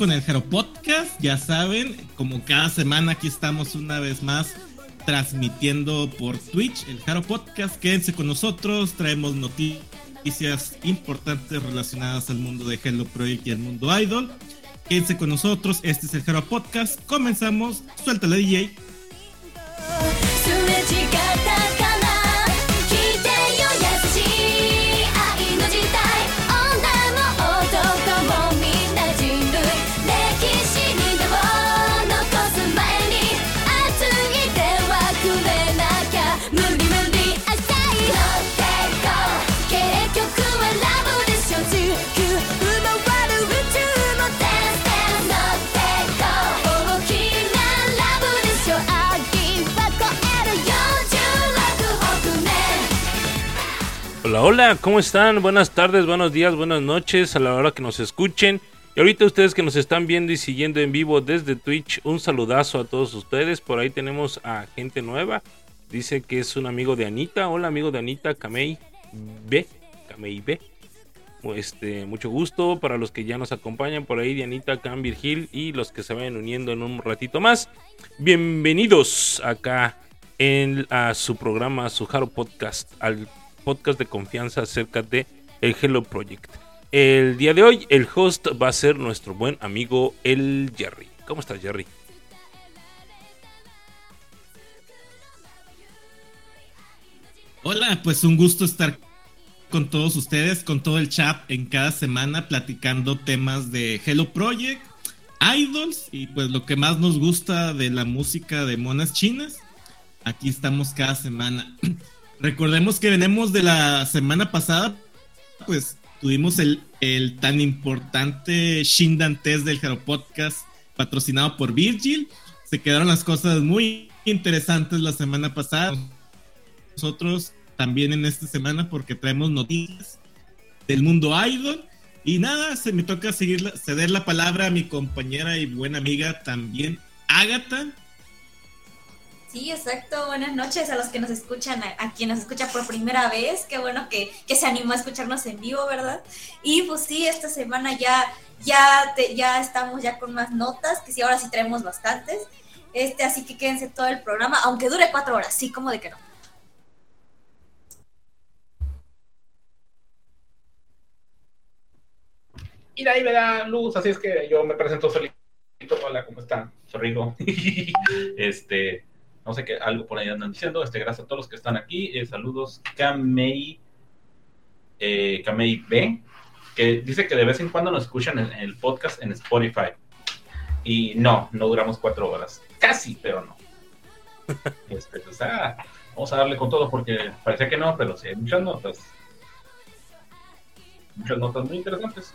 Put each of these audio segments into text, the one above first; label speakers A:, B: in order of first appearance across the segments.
A: Con el Jaro Podcast, ya saben, como cada semana aquí estamos una vez más transmitiendo por Twitch el Jaro Podcast. Quédense con nosotros, traemos noticias importantes relacionadas al mundo de Hello Project y al mundo Idol. Quédense con nosotros, este es el Jaro Podcast. Comenzamos, suelta la DJ.
B: Hola, ¿cómo están? Buenas tardes, buenos días, buenas noches a la hora que nos escuchen. Y ahorita ustedes que nos están viendo y siguiendo en vivo desde Twitch, un saludazo a todos ustedes. Por ahí tenemos a gente nueva. Dice que es un amigo de Anita. Hola, amigo de Anita, Kamei B. Kamei B. Este, mucho gusto para los que ya nos acompañan por ahí, Dianita, Cam, Virgil y los que se vayan uniendo en un ratito más. Bienvenidos acá en a su programa, su Haro Podcast, al podcast de confianza acerca de el Hello Project. El día de hoy el host va a ser nuestro buen amigo el Jerry. ¿Cómo estás Jerry?
A: Hola, pues un gusto estar con todos ustedes, con todo el chat en cada semana platicando temas de Hello Project, idols y pues lo que más nos gusta de la música de monas chinas. Aquí estamos cada semana. Recordemos que venimos de la semana pasada, pues tuvimos el, el tan importante Shindan Test del Hero Podcast patrocinado por Virgil. Se quedaron las cosas muy interesantes la semana pasada. Nosotros también en esta semana porque traemos noticias del mundo idol. Y nada, se me toca seguir, ceder la palabra a mi compañera y buena amiga también, Agatha,
C: Sí, exacto. Buenas noches a los que nos escuchan, a, quien nos escucha por primera vez. Qué bueno que, se animó a escucharnos en vivo, ¿verdad? Y pues sí, esta semana ya, ya, ya estamos ya con más notas, que sí, ahora sí traemos bastantes. Este, así que quédense todo el programa, aunque dure cuatro horas, sí, como de que no.
D: Y de ahí me da luz, así es que yo me presento solito. Hola, ¿cómo están? Soy este, no sé qué, algo por ahí andan diciendo. Este, gracias a todos los que están aquí. Eh, saludos, Kamei, eh, Kamei B, que dice que de vez en cuando nos escuchan en, el podcast en Spotify. Y no, no duramos cuatro horas. Casi, pero no. Este, pues, ah, vamos a darle con todo porque parece que no, pero sí hay muchas notas. Muchas notas muy interesantes.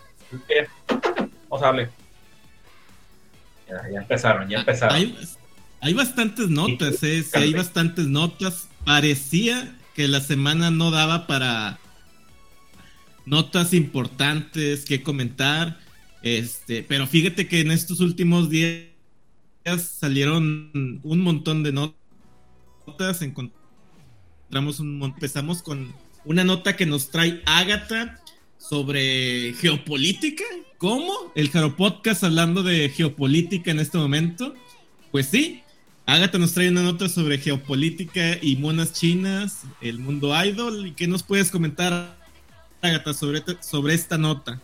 D: vamos a darle. Ya, empezaron, ya empezaron.
A: Hay bastantes notas, ¿eh? Sí, hay bastantes notas. Parecía que la semana no daba para notas importantes que comentar. Este, pero fíjate que en estos últimos días salieron un montón de notas. Encontramos un empezamos con una nota que nos trae Ágata sobre geopolítica. ¿Cómo? El Jaro Podcast hablando de geopolítica en este momento. Pues sí, Agatha nos trae una nota sobre geopolítica y monas chinas, el mundo idol. ¿Y qué nos puedes comentar, Agatha, sobre, sobre esta nota?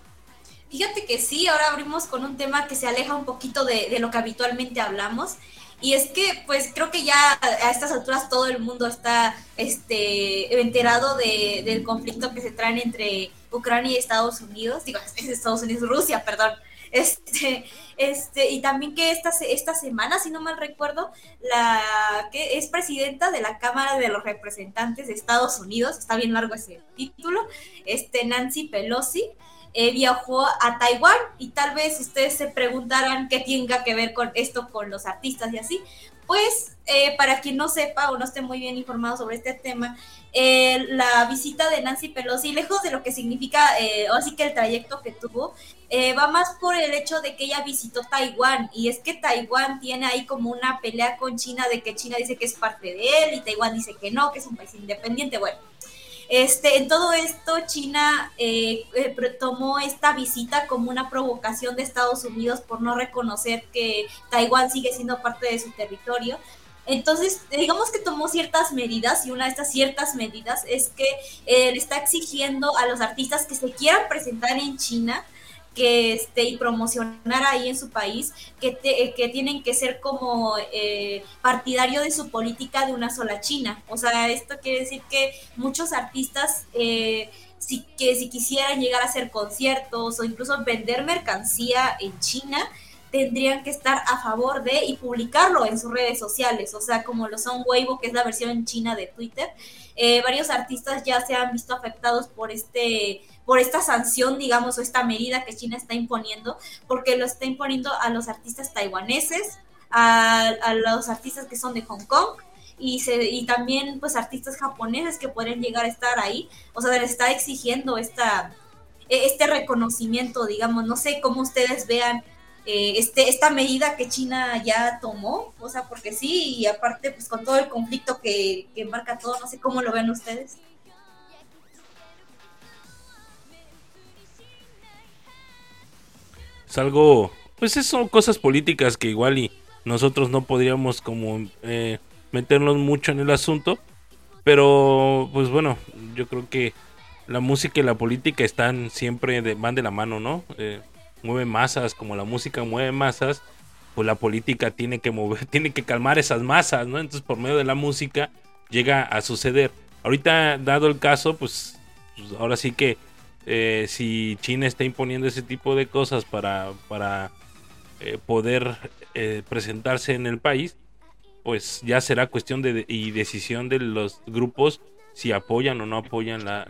C: Fíjate que sí, ahora abrimos con un tema que se aleja un poquito de, lo que habitualmente hablamos. Y es que, pues creo que ya a estas alturas todo el mundo está este, enterado del conflicto que se traen entre Ucrania y Estados Unidos. Digo, Estados Unidos, Rusia, perdón. Este, este, y también que esta, esta semana, si no mal recuerdo, la que es presidenta de la Cámara de los Representantes de Estados Unidos, está bien largo ese título, este, Nancy Pelosi, eh, viajó a Taiwán y tal vez ustedes se preguntaran qué tenga que ver con esto con los artistas y así. Pues eh, para quien no sepa o no esté muy bien informado sobre este tema, eh, la visita de Nancy Pelosi, lejos de lo que significa, eh, o así que el trayecto que tuvo, eh, va más por el hecho de que ella visitó Taiwán y es que Taiwán tiene ahí como una pelea con China de que China dice que es parte de él y Taiwán dice que no, que es un país independiente. Bueno, Este, en todo esto, China eh, eh, tomó esta visita como una provocación de Estados Unidos por no reconocer que Taiwán sigue siendo parte de su territorio. Entonces, digamos que tomó ciertas medidas y una de estas ciertas medidas es que eh, le está exigiendo a los artistas que se quieran presentar en China que este y promocionar ahí en su país que, que tienen que ser como eh, partidario de su política de una sola China o sea esto quiere decir que muchos artistas eh, si que si quisieran llegar a hacer conciertos o incluso vender mercancía en China tendrían que estar a favor de y publicarlo en sus redes sociales, o sea, como lo son Weibo, que es la versión china de Twitter. Eh, varios artistas ya se han visto afectados por este por esta sanción, digamos, o esta medida que China está imponiendo, porque lo está imponiendo a los artistas taiwaneses, a, los artistas que son de Hong Kong, y, se, y también pues artistas japoneses que pueden llegar a estar ahí, o sea, les está exigiendo esta, e, este reconocimiento, digamos, no sé cómo ustedes vean eh, este, esta medida que China ya tomó, o sea, porque sí, y aparte pues con todo el conflicto que, que marca todo, no sé cómo lo ven ustedes.
B: Es algo, pues son cosas políticas que igual y nosotros no podríamos como eh, meternos mucho en el asunto, pero pues bueno, yo creo que la música y la política están siempre de, van de la mano, ¿no? Eh, mueve masas, como la música mueve masas, pues la política tiene que mover, tiene que calmar esas masas, ¿no? Entonces por medio de la música llega a suceder. Ahorita, dado el caso, pues, pues ahora sí que eh, si China está imponiendo ese tipo de cosas para, para eh, poder eh, presentarse en el país, pues ya será cuestión de y decisión de los grupos si apoyan o no apoyan la,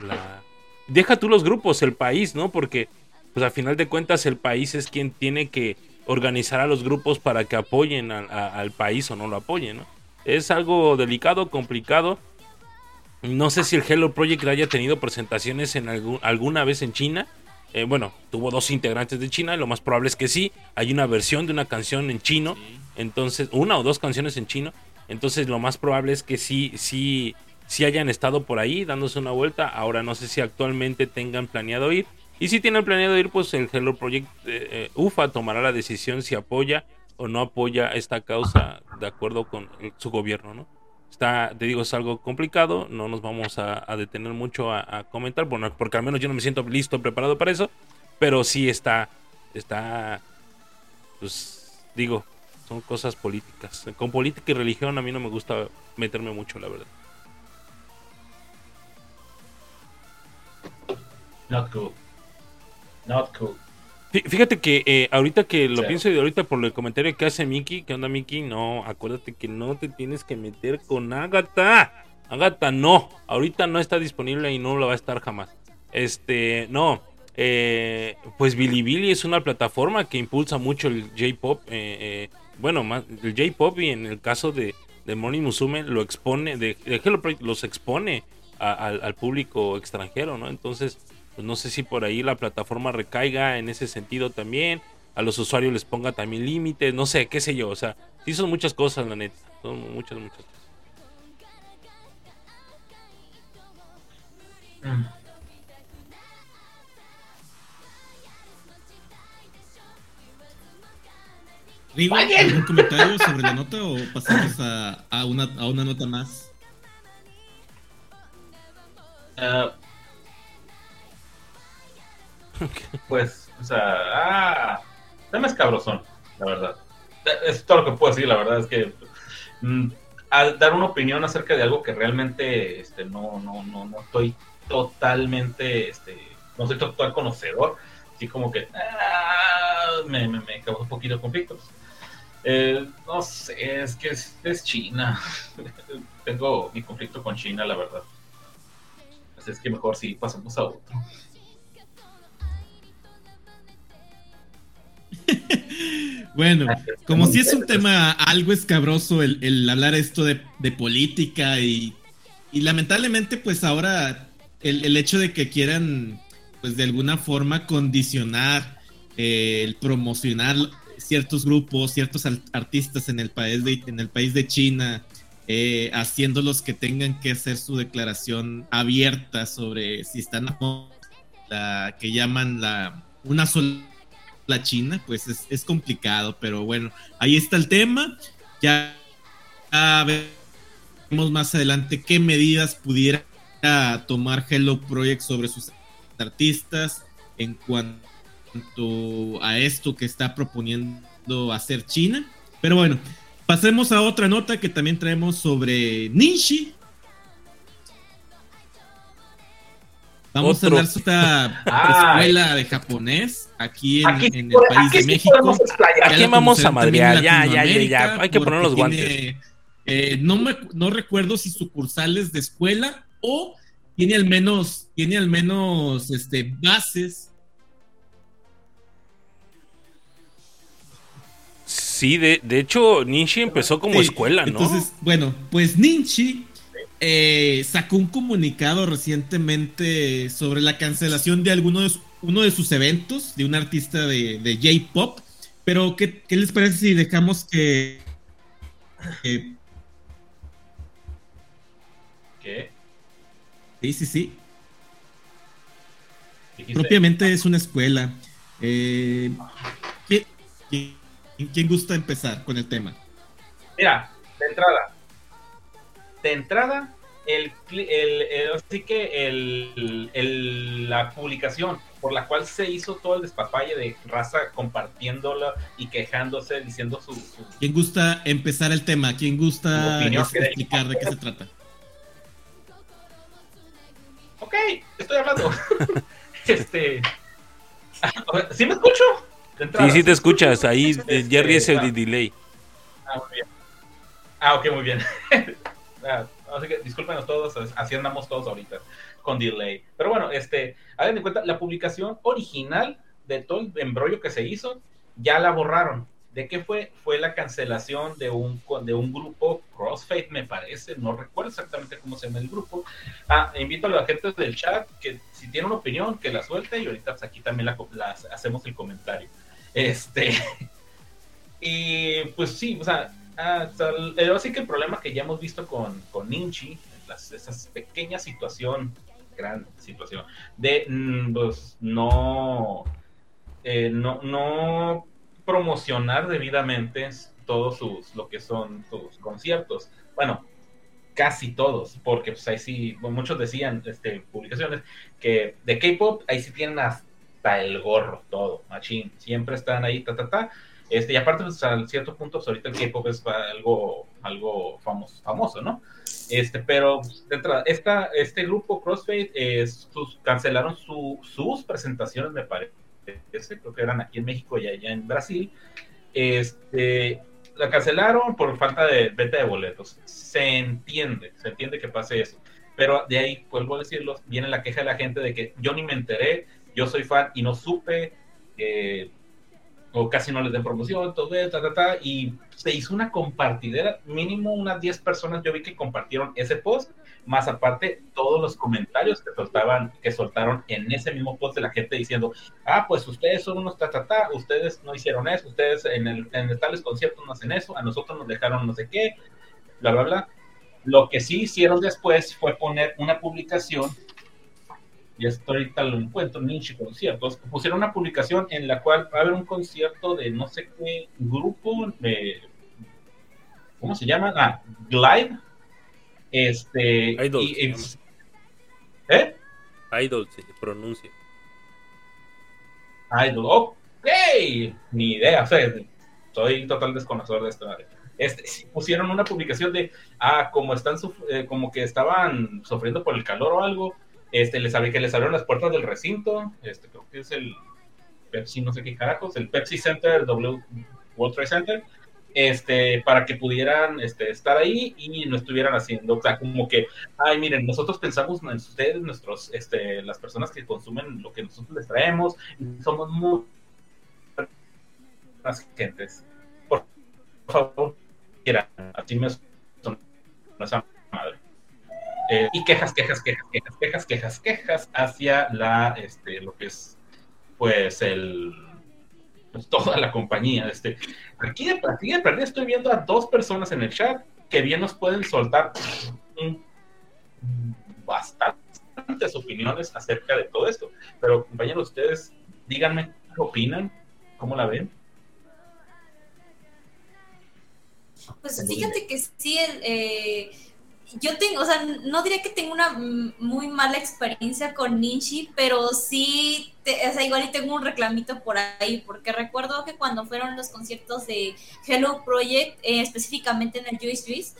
B: Deja tú los grupos, el país, ¿no? Porque pues a final de cuentas el país es quien tiene que organizar a los grupos para que apoyen al país o no lo apoyen, ¿no? Es algo delicado, complicado no sé si el Hello Project haya tenido presentaciones en alguna vez en China. Eh, bueno, tuvo dos integrantes de China, y lo más probable es que sí. Hay una versión de una canción en chino, entonces, una o dos canciones en chino. Entonces, lo más probable es que sí, sí, sí hayan estado por ahí dándose una vuelta. Ahora no sé si actualmente tengan planeado ir. Y si tienen planeado ir, pues el Hello Project eh, eh, UFA tomará la decisión si apoya o no apoya esta causa de acuerdo con su gobierno, ¿no? Está, te digo, es algo complicado, no nos vamos a, detener mucho a, comentar, bueno, porque al menos yo no me siento listo, preparado para eso, pero sí está, está, pues digo, son cosas políticas. Con política y religión a mí no me gusta meterme mucho, la verdad.
D: Not cool. Not cool.
B: Fíjate que eh, ahorita que lo pienso y ahorita por el comentario que hace Miki, ¿qué onda Miki? No, acuérdate que no te tienes que meter con Agatha. Agatha no, ahorita no está disponible y no lo va a estar jamás. Este, no, eh, pues Bilibili es una plataforma que impulsa mucho el J-Pop. Eh, bueno, más, el J-Pop y en el caso de, de Moni Musume lo expone, de, de los expone al público extranjero, ¿no? Entonces pues no sé si por ahí la plataforma recaiga en ese sentido también, a los usuarios les ponga también límites, no sé, qué sé yo, o sea, sí son muchas cosas, la neta, son muchas, muchas cosas. Mm.
A: ¿algún comentario sobre la nota o pasamos a, una, a una nota más?
D: Uh, pues, o sea, ah, tema es cabrosón, la verdad. Es todo lo que puedo decir, la verdad es que mm, al dar una opinión acerca de algo que realmente este, no, no, no, no estoy totalmente, este, no soy total conocedor, así como que ah, me, me, me, causó un poquito de conflicto. Eh, no sé, es que es, es China. Tengo mi conflicto con China, la verdad. Así es que mejor si pasamos a otro.
A: bueno, como si es un tema algo escabroso el, hablar esto de, política y, lamentablemente pues ahora el, hecho de que quieran pues de alguna forma condicionar eh, el promocionar ciertos grupos, ciertos artistas en el país de, en el país de China, eh, haciéndolos que tengan que hacer su declaración abierta sobre si están a la que llaman la una sola China, pues es, complicado, pero bueno, ahí está el tema. Ya, veremos más adelante qué medidas pudiera tomar Hello Project sobre sus artistas en cuanto a esto que está proponiendo hacer China. Pero bueno, pasemos a otra nota que también traemos sobre Ninshi. Vamos a dar esta escuela de japonés aquí en, el país de México.
B: Aquí vamos a madrear, ya, ya, ya, ya, hay que poner los guantes.
A: Eh, no, me, no recuerdo si sucursales de escuela o tiene al menos, tiene al menos este, bases.
B: Sí, de, de hecho, Ninchi empezó como escuela, ¿no?
A: Entonces, bueno, pues Ninchi eh, sacó un comunicado recientemente sobre la cancelación de alguno de, uno de sus eventos de un artista de, de J-Pop. Pero, ¿qué, les parece si dejamos que...
D: ¿Qué?
A: Sí, sí, sí. Propiamente es una escuela. Eh, ¿quién, gusta empezar con el tema?
D: Mira, de entrada. De entrada, el, el, así que el, la publicación por la cual se hizo todo el despapalle de raza compartiéndola y quejándose, diciendo su,
A: ¿Quién gusta empezar el tema? ¿Quién gusta explicar de qué se trata?
D: ok, estoy hablando. este. ¿Sí me escucho?
B: Sí, sí te escuchas. Ahí este, Jerry es el delay.
D: Ah, muy bien. Ah, ok, muy bien. ah, así que discúlpenos todos, así andamos todos ahorita con delay. Pero bueno, este, hagan de cuenta, la publicación original de todo el embrollo que se hizo, ya la borraron. ¿De qué fue? Fue la cancelación de un, de un grupo, Crossfade me parece, no recuerdo exactamente cómo se llama el grupo. Ah, invito a la gente del chat que si tiene una opinión, que la suelte y ahorita pues, aquí también la, hacemos el comentario. Este, y pues sí, o sea, así que el problema que ya hemos visto con, con Ninchi, las, esas pequeñas situación, gran situación, de mm, pues, no, eh, no, no promocionar debidamente todos sus, lo que son sus conciertos. Bueno, casi todos, porque pues ahí sí, muchos decían, este, publicaciones, que de K-pop ahí sí tienen hasta el gorro, todo, machín, siempre están ahí, ta, ta, ta. Este, y aparte, pues, cierto punto, pues, ahorita el K-pop es algo, algo famoso, famoso, ¿no? Este, pero pues, esta, este grupo Crossfade sus, cancelaron su, sus presentaciones, me parece creo que eran aquí en México y allá en Brasil, este, la cancelaron por falta de venta de boletos. Se entiende, se entiende que pase eso. Pero de ahí, vuelvo a decirlo, viene la queja de la gente de que yo ni me enteré, yo soy fan y no supe, eh, o casi no les den promoción, todo ta, ta, ta, y se hizo una compartidera, mínimo unas 10 personas yo vi que compartieron ese post, más aparte todos los comentarios que soltaban, que soltaron en ese mismo post de la gente diciendo, ah, pues ustedes son unos ta, ta, ta ustedes no hicieron eso, ustedes en, el, en tales conciertos no hacen eso, a nosotros nos dejaron no sé qué, bla, bla, bla. Lo que sí hicieron después fue poner una publicación y esto ahorita lo encuentro, Ninchi Conciertos, pusieron una publicación en la cual va a haber un concierto de no sé qué grupo, de, ¿cómo se llama? Ah, Glide. Este.
B: Idol.
D: Y, ¿Eh?
B: Idol se pronuncia.
D: Idol, ok. Ni idea, o sea, soy total desconocedor de esto. Este, pusieron una publicación de, ah, como están, eh, como que estaban sufriendo por el calor o algo, este, les que les abrieron las puertas del recinto, este, creo que es el Pepsi, no sé qué carajos, el Pepsi Center, w, World Trade Center, este, para que pudieran este, estar ahí y no estuvieran haciendo, o sea, como que, ay, miren, nosotros pensamos en ustedes, nuestros, este, las personas que consumen lo que nosotros les traemos, somos muy más gentes. Por favor, quieran, así me. Eh, y quejas, quejas, quejas, quejas, quejas, quejas, quejas hacia la, este, lo que es, pues, el, pues, toda la compañía. Este, aquí de, aquí de estoy viendo a dos personas en el chat que bien nos pueden soltar bastantes opiniones acerca de todo esto. Pero compañeros, ustedes díganme qué opinan, cómo la ven.
C: Pues fíjate que sí, eh, yo tengo, o sea, no diría que tengo una muy mala experiencia con Ninji, pero sí, o sea, igual y tengo un reclamito por ahí, porque recuerdo que cuando fueron los conciertos de Hello Project, eh, específicamente en el Juice Juice,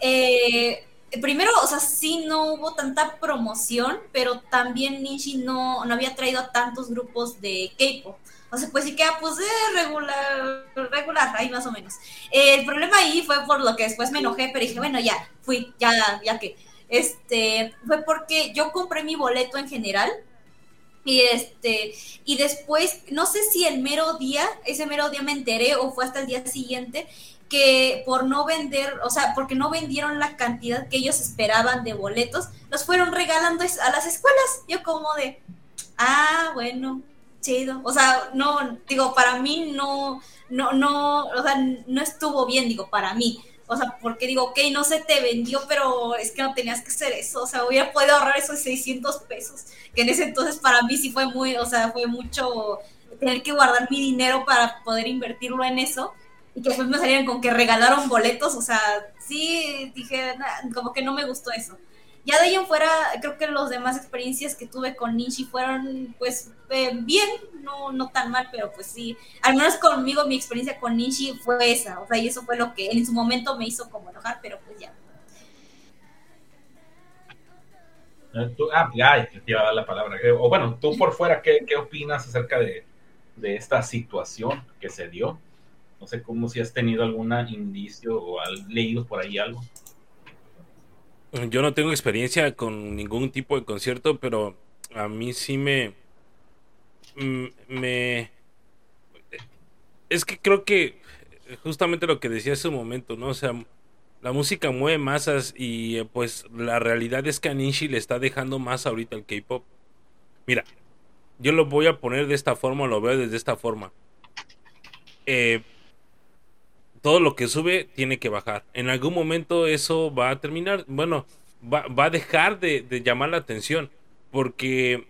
C: eh, primero, o sea, sí no hubo tanta promoción, pero también Ninji no, no había traído a tantos grupos de K-pop. Sea, pues sí queda pues eh, regular, regular, ahí más o menos. el problema ahí fue por lo que después me enojé, pero dije, bueno, ya, fui, ya, ya que. Este, fue porque yo compré mi boleto en general. Y este, y después, no sé si el mero día, ese mero día me enteré o fue hasta el día siguiente, que por no vender, o sea, porque no vendieron la cantidad que ellos esperaban de boletos, los fueron regalando a las escuelas. Yo como de, ah, bueno, chido. O sea, no, digo, para mí no, no, no, o sea, no estuvo bien, digo, para mí. O sea, porque digo, ok, no se te vendió, pero es que no tenías que hacer eso. O sea, hubiera podido ahorrar esos 600 pesos, que en ese entonces para mí sí fue muy, o sea, fue mucho tener que guardar mi dinero para poder invertirlo en eso y que después me salieron con que regalaron boletos, o sea, sí, dije, como que no me gustó eso. Ya de ahí en fuera, creo que las demás experiencias que tuve con Ninji fueron, pues, eh, bien, no, no tan mal, pero pues sí, al menos conmigo mi experiencia con Ninji fue esa, o sea, y eso fue lo que en su momento me hizo como enojar, pero pues ya.
D: Eh, ah, ya, te iba a dar la palabra. Eh, o bueno, tú por fuera, ¿qué, qué opinas acerca de, de esta situación que se dio? No sé cómo si has tenido algún indicio o has leído por ahí algo.
B: Yo no tengo experiencia con ningún tipo de concierto, pero a mí sí me. Mm, me. Es que creo que justamente lo que decía hace un momento, ¿no? O sea, la música mueve masas y eh, pues la realidad es que a Nishi le está dejando más ahorita el K-pop. Mira, yo lo voy a poner de esta forma, lo veo desde esta forma. Eh, todo lo que sube tiene que bajar. En algún momento eso va a terminar, bueno, va, a dejar de, llamar la atención. Porque,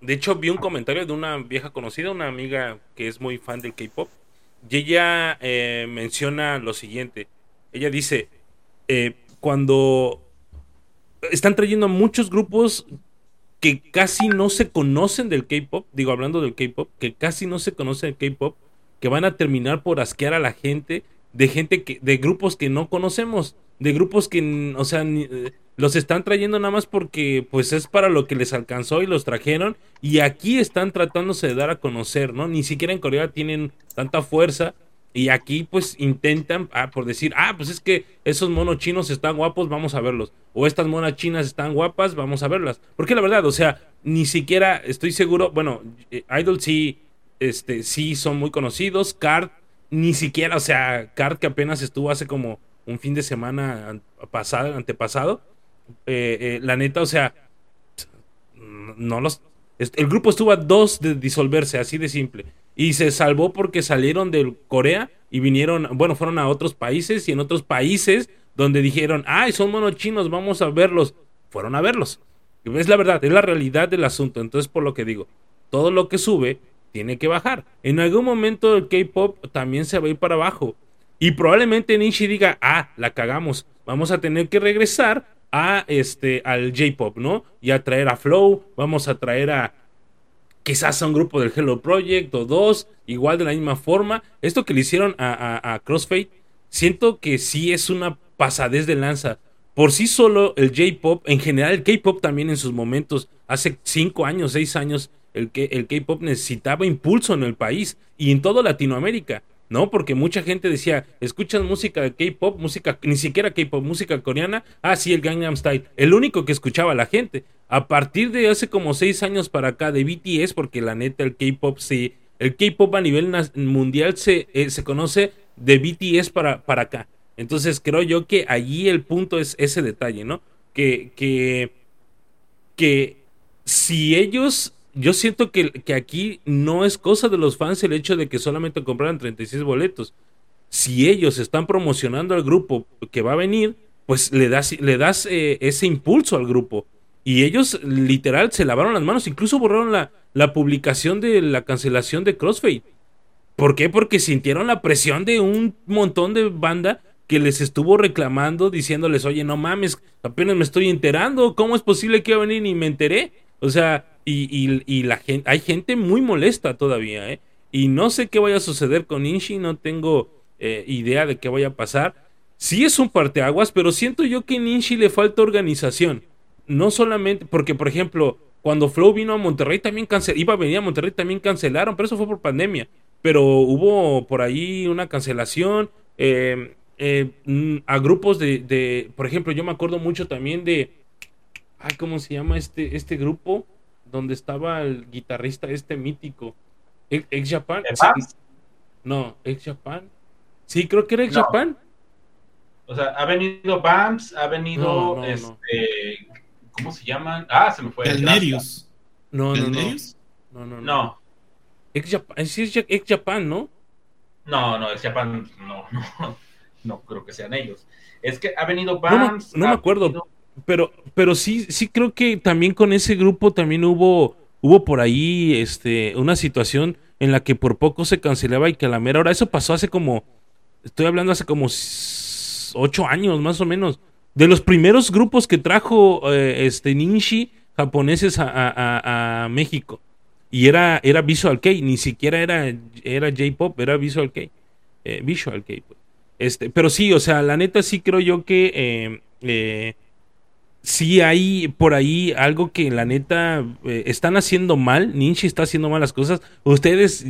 B: de hecho, vi un comentario de una vieja conocida, una amiga que es muy fan del K-Pop. Y ella eh, menciona lo siguiente. Ella dice, eh, cuando están trayendo muchos grupos que casi no se conocen del K-Pop, digo hablando del K-Pop, que casi no se conocen del K-Pop, que van a terminar por asquear a la gente de gente que, de grupos que no conocemos, de grupos que, o sea, eh, los están trayendo nada más porque pues es para lo que les alcanzó y los trajeron y aquí están tratándose de dar a conocer, ¿no? Ni siquiera en Corea tienen tanta fuerza y aquí pues intentan, ah, por decir, ah, pues es que esos monos chinos están guapos, vamos a verlos. O estas monas chinas están guapas, vamos a verlas. Porque la verdad, o sea, ni siquiera estoy seguro, bueno, eh, Idol sí, este, sí son muy conocidos, Card ni siquiera, o sea, Card que apenas estuvo hace como un fin de semana pasado, antepasado, eh, eh, la neta, o sea, no los... El grupo estuvo a dos de disolverse, así de simple. Y se salvó porque salieron de Corea y vinieron, bueno, fueron a otros países y en otros países donde dijeron, ay, son monos chinos, vamos a verlos. Fueron a verlos. Es la verdad, es la realidad del asunto. Entonces, por lo que digo, todo lo que sube tiene que bajar. En algún momento el K-pop también se va a ir para abajo. Y probablemente Nishi diga, ah, la cagamos. Vamos a tener que regresar a este al J-pop, ¿no? Y a traer a Flow, vamos a traer a quizás a un grupo del Hello Project o dos, igual de la misma forma. Esto que le hicieron a, a Crossfade, siento que sí es una pasadez de lanza. Por sí solo el J-pop, en general el K-pop también en sus momentos, hace cinco años, seis años, el, K-pop necesitaba impulso en el país y en toda Latinoamérica. ¿no? Porque mucha gente decía, escuchas música de K-pop, música, ni siquiera K-pop, música coreana, ah, sí, el Gangnam Style, el único que escuchaba la gente. A partir de hace como seis años para acá de BTS, porque la neta el K-pop sí, el K-pop a nivel mundial se, eh, se conoce de BTS para, para acá. Entonces creo yo que allí el punto es ese detalle, ¿no? Que, que, que si ellos yo siento que, que, aquí no es cosa de los fans el hecho de que solamente compraran 36 boletos. si ellos están promocionando al grupo que va a venir, pues le das, le das eh, ese impulso al grupo. Y ellos literal se lavaron las manos, incluso borraron la, la publicación de la cancelación de Crossfade. ¿Por qué? Porque sintieron la presión de un montón de banda que les estuvo reclamando, diciéndoles, oye, no mames, apenas me estoy enterando, ¿cómo es posible que iba a venir y me enteré? O sea, y, y, la gente, hay gente muy molesta todavía, ¿eh? Y no sé qué vaya a suceder con Inchi, no tengo eh, idea de qué vaya a pasar. Sí es un parteaguas, pero siento yo que en Inchi le falta organización no solamente, porque por ejemplo, cuando Flow vino a Monterrey también cancelaron, iba a venir a Monterrey también cancelaron, pero eso fue por pandemia. Pero hubo por ahí una cancelación eh, mm, a grupos de, de, por ejemplo, yo me acuerdo mucho también de, ay, ¿cómo se llama este, este grupo? Donde estaba el guitarrista este mítico, Ex Japan. No, Ex Japan. Sí, creo que era Ex Japan.
D: O sea, ha venido BAMS, ha venido este, ¿Cómo se llaman? Ah, se me fue.
A: Galnerius.
B: No, no, no. No, no, no. Ex Japan, sí es Ex Japan, ¿no?
D: No, no, Ex Japan, no, no. No creo que sean ellos. Es que ha venido Bams.
B: No, me acuerdo. Pero, pero sí, sí creo que también con ese grupo también hubo, hubo por ahí este, una situación en la que por poco se cancelaba y que a la mera hora, eso pasó hace como, estoy hablando hace como ocho años más o menos, de los primeros grupos que trajo eh, este Ninshi japoneses a, México. Y era, era Visual K, ni siquiera era, era J-Pop, era Visual K. Eh, Visual K. Pues. Este, pero sí, o sea, la neta sí creo yo que eh, eh sí hay por ahí algo que la neta están haciendo mal. Ninshi está haciendo mal las cosas. Ustedes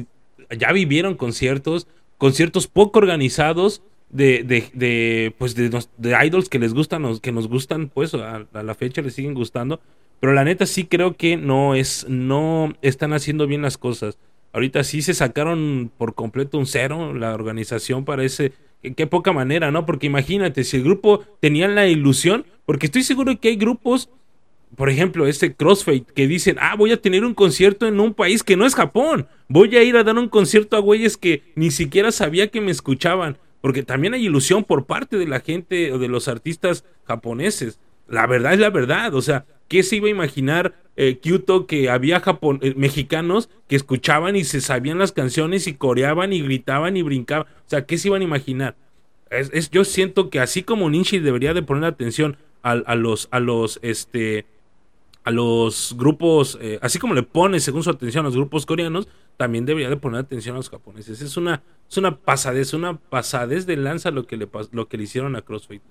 B: ya vivieron conciertos, conciertos poco organizados de, de, pues de, de, idols que les gustan, que nos gustan, pues a, la fecha les siguen gustando. Pero la neta sí creo que no es, no están haciendo bien las cosas. Ahorita sí se sacaron por completo un cero la organización parece qué poca manera, ¿no? Porque imagínate, si el grupo tenía la ilusión, porque estoy seguro que hay grupos, por ejemplo, este Crossfade, que dicen, ah, voy a tener un concierto en un país que no es Japón, voy a ir a dar un concierto a güeyes que ni siquiera sabía que me escuchaban porque también hay ilusión por parte de la gente o de los artistas japoneses. La verdad es la verdad, o sea, ¿qué se iba a imaginar eh, Kyoto que había eh, mexicanos que escuchaban y se sabían las canciones y coreaban y gritaban y brincaban? O sea, ¿qué se iban a imaginar? Es, yo siento que así como Ninchi debería de poner atención a, los, a los, este, a los grupos, eh, así como le pone según su atención a los grupos coreanos, también debería de poner atención a los japoneses. Es una, es una pasadez, una pasadez de lanza lo que le, lo que le hicieron a CrossFit.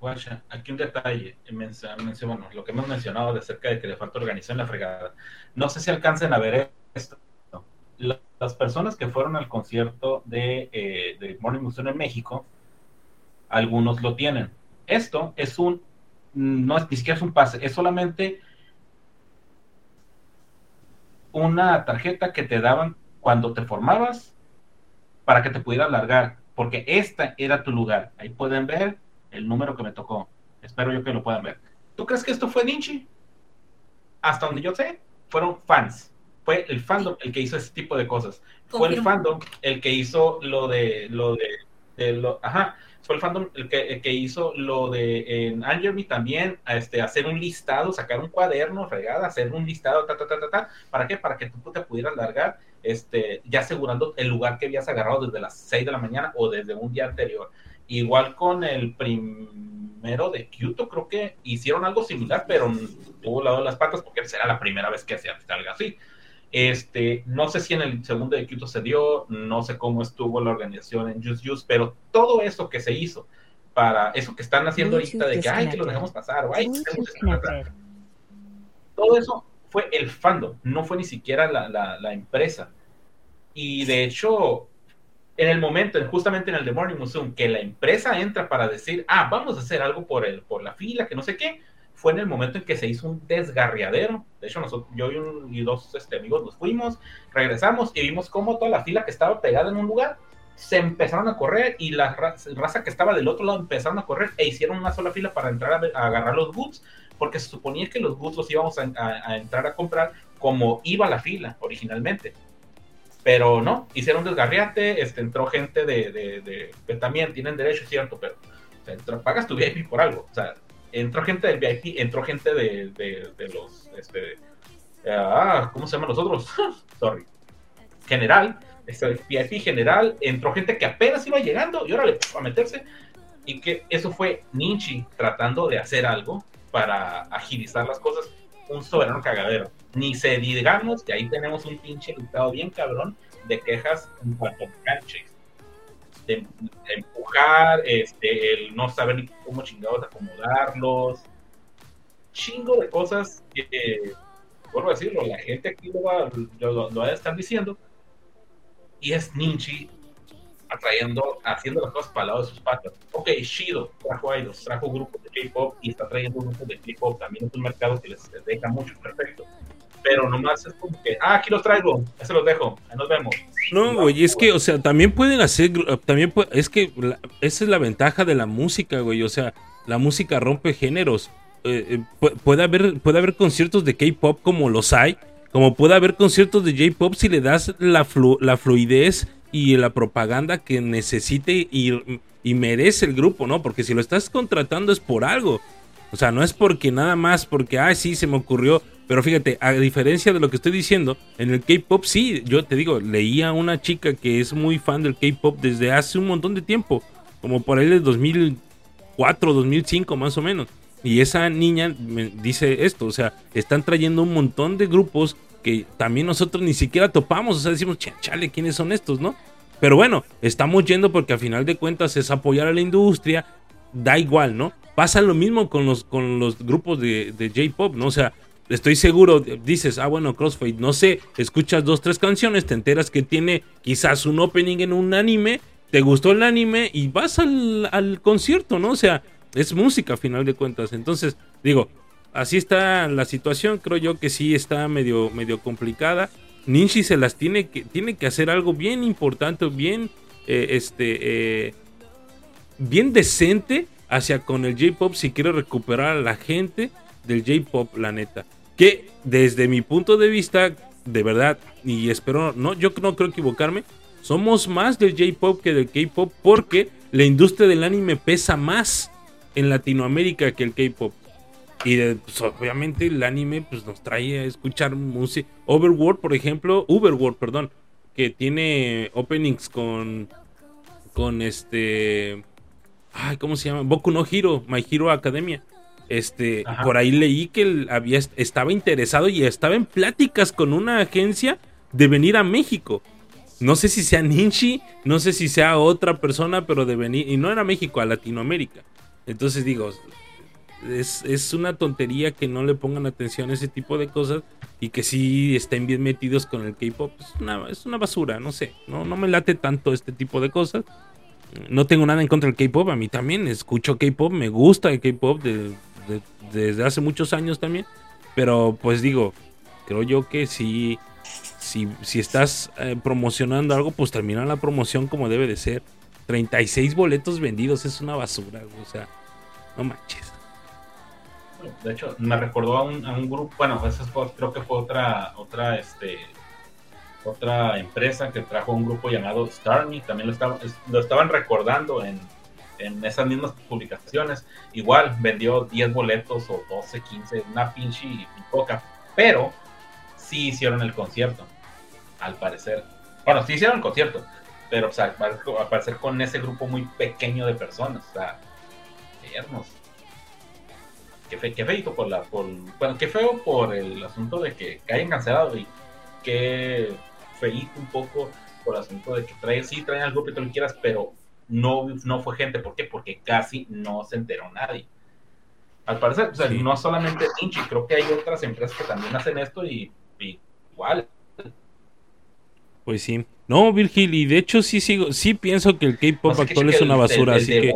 D: Guacha, aquí un detalle, lo que hemos mencionado de acerca de que le falta organización en la fregada. No sé si alcancen a ver esto. Las personas que fueron al concierto de, eh, de Morning Musume en México, algunos lo tienen. Esto es un no es ni siquiera un pase, es solamente una tarjeta que te daban cuando te formabas para que te pudieras largar, porque esta era tu lugar. Ahí pueden ver el número que me tocó. Espero yo que lo puedan ver. ¿Tú crees que esto fue Ninchi? Hasta donde yo sé, fueron fans. Fue el fandom el que hizo ese tipo de cosas. Fue el fandom el que hizo lo de lo de, de lo, ajá, fue el fandom el que, hizo lo de en Angermy también, este, hacer un listado, sacar un cuaderno, regada, hacer un listado, ta, ta, ta, ta, ta, ¿para qué? Para que tú te pudieras largar, este, ya asegurando el lugar que habías agarrado desde las 6 de la mañana o desde un día anterior. Igual con el primero de Kyoto, creo que hicieron algo similar, pero tuvo lado de las patas porque era la primera vez que hacía algo así. Este, no sé si en el segundo de Quito se dio, no sé cómo estuvo la organización en Just Use, pero todo eso que se hizo para eso que están haciendo ahorita de que, ay, que lo dejamos pasar, o, ay, todo eso fue el fandom, no fue ni siquiera la, la, empresa. Y de hecho, en el momento, justamente en el The Morning Museum, que la empresa entra para decir, ah, vamos a hacer algo por, el, por la fila, que no sé qué, fue en el momento en que se hizo un desgarriadero. De hecho, nosotros, yo y, dos este, amigos nos fuimos, regresamos y vimos cómo toda la fila que estaba pegada en un lugar se empezaron a correr y la raza, que estaba del otro lado empezaron a correr e hicieron una sola fila para entrar a, agarrar los goods, porque se suponía que los goods los íbamos a, entrar a comprar como iba la fila originalmente. Pero no, hicieron desgarriate, este, entró gente de, de, que también tienen derecho, cierto, pero pagas tu VIP por algo. O sea, entró gente del VIP, entró gente de, de los, este, ah, ¿cómo se llaman los otros? Sorry. General, este, VIP general, entró gente que apenas iba llegando y órale, a meterse. Y que eso fue Ninchi tratando de hacer algo para agilizar las cosas. Un soberano cagadero. Ni se digamos que ahí tenemos un pinche listado bien cabrón de quejas en cuanto a canches. De, empujar, este, el no saber ni cómo chingados acomodarlos. Chingo de cosas que, vuelvo a decirlo, la gente aquí lo va, lo, va a estar diciendo y es Ninchi atrayendo, haciendo las cosas para el lado de sus patas. Ok, Shido trajo idols, trajo grupos de K-pop y está trayendo grupos de K-pop. También es un mercado que les, deja mucho, perfecto. Pero nomás es como que, ah, aquí los traigo, ya se los dejo, ahí nos vemos.
B: No, güey, es que, o sea, también pueden hacer, también es que esa es la ventaja de la música, güey, o sea, la música rompe géneros. Eh, eh, puede, haber, puede haber conciertos de K-pop como los hay, como puede haber conciertos de J-Pop si le das la, la fluidez y la propaganda que necesite y, y, merece el grupo, ¿no? Porque si lo estás contratando es por algo. O sea, no es porque nada más, porque, ah, sí, se me ocurrió. Pero fíjate, a diferencia de lo que estoy diciendo, en el K-Pop sí, yo te digo, leía a una chica que es muy fan del K-Pop desde hace un montón de tiempo, como por ahí de 2004, 2005 más o menos. Y esa niña me dice esto, o sea, están trayendo un montón de grupos que también nosotros ni siquiera topamos, o sea, decimos, chale, ¿quiénes son estos, no? Pero bueno, estamos yendo porque a final de cuentas es apoyar a la industria, da igual, ¿no? Pasa lo mismo con los, con los grupos de, de J-Pop, ¿no? O sea, estoy seguro, dices, ah, bueno, Crossfade, no sé, escuchas dos, tres canciones, te enteras que tiene quizás un opening en un anime, te gustó el anime y vas al, al concierto, ¿no? O sea, es música a final de cuentas. Entonces, digo, así está la situación. Creo yo que sí está medio, medio complicada. Ninji se las tiene que, tiene que hacer algo bien importante, bien, eh, este, eh, bien decente hacia con el J-Pop si quiere recuperar a la gente del J-Pop, la neta. Que desde mi punto de vista, de verdad, y espero, no, yo no creo equivocarme, somos más del J-Pop que del K-Pop porque la industria del anime pesa más en Latinoamérica que el K-pop. Y pues, obviamente el anime pues, nos trae a escuchar música. Overworld, por ejemplo, Uberworld, perdón, que tiene openings con con este ay, ¿cómo se llama? Boku no Hero, My Hero Academia. Este, por ahí leí que él había estaba interesado y estaba en pláticas con una agencia de venir a México. No sé si sea Ninchi, no sé si sea otra persona, pero de venir y no era México, a Latinoamérica. Entonces digo, es, una tontería que no le pongan atención a ese tipo de cosas y que sí estén bien metidos con el K-pop. Es una, es una basura, no sé. No, no me late tanto este tipo de cosas. No tengo nada en contra del K-pop. A mí también escucho K-pop, me gusta el K-pop desde hace muchos años también. Pero pues digo, creo yo que si, si, si estás eh, promocionando algo, pues termina la promoción como debe de ser. 36 boletos vendidos es una basura, o sea, no manches.
D: De hecho, me recordó a un, a un grupo, bueno, esa creo que fue otra, otra, este, otra empresa que trajo un grupo llamado Starmy, también lo, lo estaban recordando en, en esas mismas publicaciones. Igual vendió 10 boletos o 12, 15, una pinche y poca, pero sí hicieron el concierto, al parecer. Bueno, sí hicieron el concierto, pero o sea, aparecer con ese grupo muy pequeño de personas, o sea, tiernos. Qué, fe, qué feito por la, por, bueno, qué feo por el asunto de que, hayan cancelado y qué feito un poco por el asunto de que traen, sí traen al grupo y tú quieras, pero no, no fue gente, ¿por qué? Porque casi no se enteró nadie. Al parecer, o sea, no solamente Inchi, creo que hay otras empresas que también hacen esto y, y igual.
B: Pues sí. No, Virgil, y de hecho sí sigo, sí pienso que el K-pop actual es una basura, así que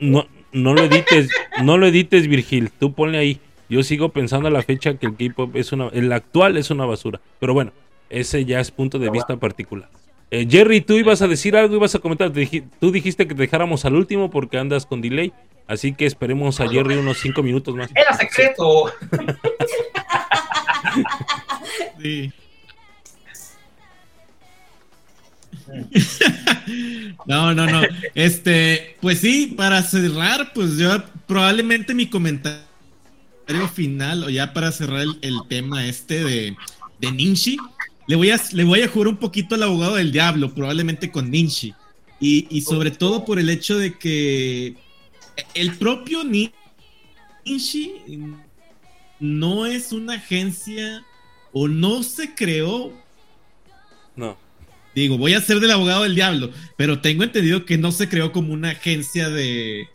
B: no, no lo edites, no lo edites, Virgil, tú ponle ahí. Yo sigo pensando a la fecha que el K-pop es una, el actual es una basura. Pero bueno, ese ya es punto de vista particular. Eh, Jerry, tú ibas a decir algo, ibas a comentar. Tú dijiste que te dejáramos al último porque andas con delay. Así que esperemos a Jerry unos cinco minutos más.
D: ¡Era secreto!
A: sí. no, no, no. Este, pues sí, para cerrar, pues yo probablemente mi comentario final, o ya para cerrar el, tema este de, de Ninshi, le voy, a, le voy a jugar un poquito al abogado del diablo, probablemente con Ninshi. Y, y sobre todo por el hecho de que el propio Ninshi no es una agencia o no se creó.
B: No.
A: Digo, voy a ser del abogado del diablo, pero tengo entendido que no se creó como una agencia de,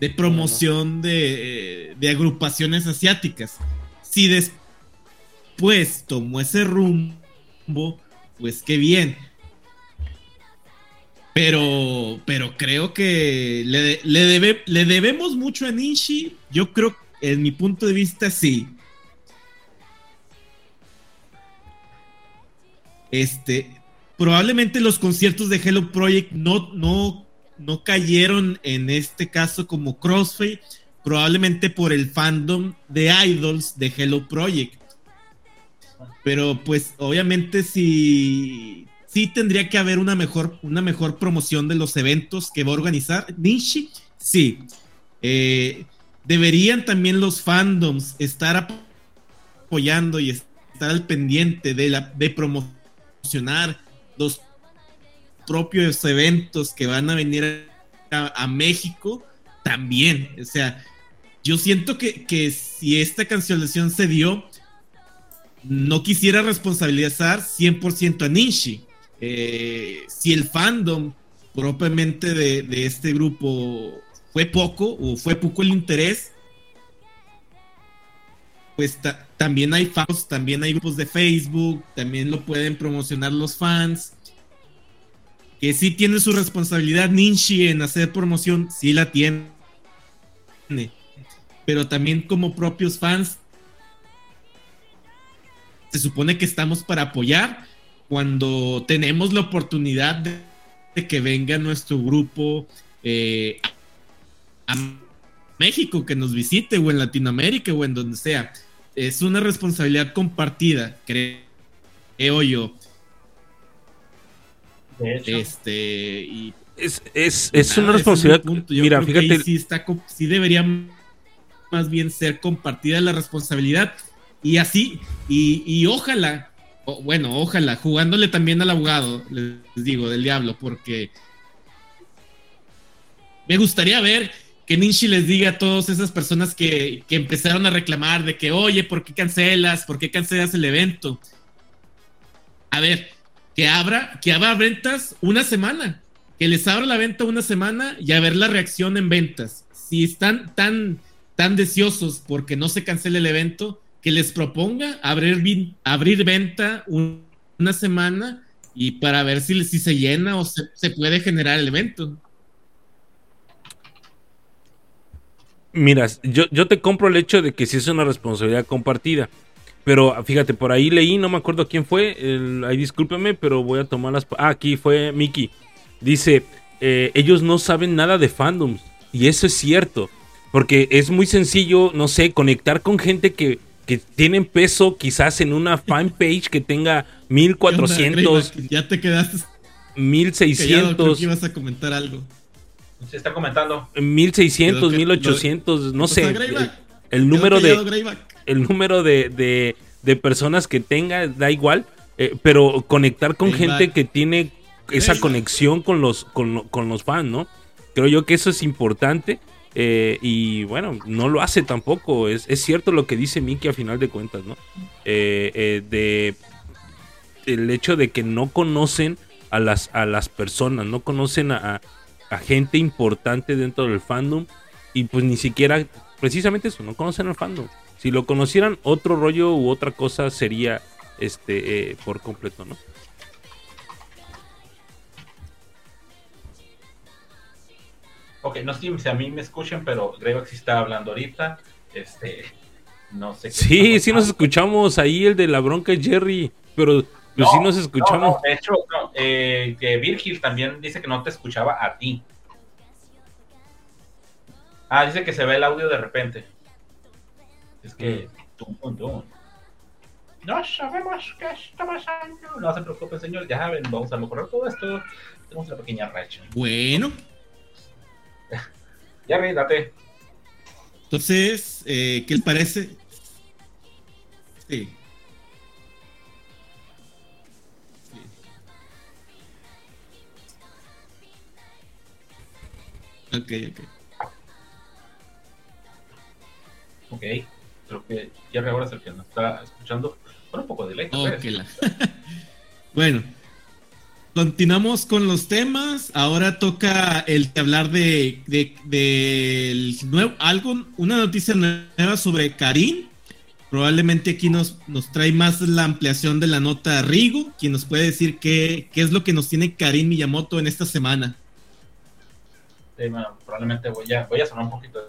A: de promoción De, de, agrupaciones asiáticas. Si después tomó ese rumbo, pues qué bien. Pero, pero creo que le, le, debe, le debemos mucho a Nishi. Yo creo, en mi punto de vista, sí. Este, probablemente los conciertos de Hello Project no, no, no cayeron en este caso como Crossfade, probablemente por el fandom de idols de Hello Project. Pero pues obviamente sí, sí tendría que haber una mejor, una mejor promoción de los eventos que va a organizar Nishi. Sí. Eh, deberían también los fandoms estar apoyando y estar al pendiente de, la, de promoción los propios eventos que van a venir a, México también. O sea, yo siento que, si esta cancelación se dio, no quisiera responsabilizar 100% a Ninshi. Eh, si el fandom propiamente de, este grupo fue poco o fue poco el interés, pues también hay fans, también hay grupos de Facebook, también lo pueden promocionar los fans. Que sí tiene su responsabilidad Ninshi en hacer promoción, sí la tiene. Pero también como propios fans, se supone que estamos para apoyar cuando tenemos la oportunidad de, que venga nuestro grupo eh, a México, que nos visite, o en Latinoamérica, o en donde sea es una responsabilidad compartida, creo yo. Este, y
B: es, es, es una responsabilidad. Mira, fíjate.
A: sí, está, sí debería más bien ser compartida la responsabilidad. Y así, y, y ojalá, bueno, ojalá, jugándole también al abogado, les digo, del diablo, porque me gustaría ver que Ninshi les diga a todas esas personas que, empezaron a reclamar de que, oye, ¿por qué cancelas? ¿Por qué cancelas el evento? A ver, que abra, que abra ventas una semana, que les abra la venta una semana y a ver la reacción en ventas. Si están tan, tan deseosos porque no se cancele el evento, que les proponga abrir, abrir venta una semana y para ver si, si se llena o se puede generar el evento.
B: Mira, yo, yo te compro el hecho de que sí es una responsabilidad compartida. Pero fíjate, por ahí leí, no me acuerdo quién fue, ahí discúlpeme, pero voy a tomar las... Ah, aquí fue Mickey. Dice, eh, ellos no saben nada de fandoms. Y eso es cierto. Porque es muy sencillo, no sé, conectar con gente que, que tienen peso quizás en una fanpage que tenga 1400...
A: Ya te quedaste...
B: 1600...
A: Que ibas a comentar algo.
D: Se está comentando.
B: 1600, 1800, no sé. El, número de el número de, de, personas que tenga da igual, eh, pero conectar con gente que tiene esa conexión con los con, con, los fans, ¿no? Creo yo que eso es importante. Eh, y bueno, no lo hace tampoco. Es, es, cierto lo que dice Miki a final de cuentas, ¿no? Eh, de el hecho de que no conocen a las, a las personas, no conocen a, a gente importante dentro del fandom y pues ni siquiera, precisamente eso, no conocen al fandom. Si lo conocieran, otro rollo u otra cosa sería este eh, por completo, ¿no?
D: Ok, no sé si a mí me escuchan, pero creo que sí está hablando ahorita. Este, no sé.
B: sí, sí nos escuchamos ahí, el de la bronca Jerry, pero pues sí nos escuchamos.
D: de hecho, eh, que Virgil también dice que no te escuchaba a ti. Ah, dice que se ve el audio de repente. Es que. Mm. No sabemos qué está pasando. No se preocupe, señor. Ya saben, vamos a mejorar todo esto. Tenemos una pequeña racha.
A: Bueno.
D: Ya ve, date.
A: Entonces, eh, ¿qué les parece? Sí. Ok, ok.
D: Ok, creo que Jerry ahora es el que nos está escuchando con un poco de delay.
A: Okay, la... bueno, continuamos con los temas. Ahora toca el hablar de, de, de nuevo, algo, una noticia nueva sobre Karim. Probablemente aquí nos, nos trae más la ampliación de la nota Rigo, quien nos puede decir qué, qué es lo que nos tiene Karim Miyamoto en esta semana.
D: Bueno, probablemente voy a, voy a sonar un poquito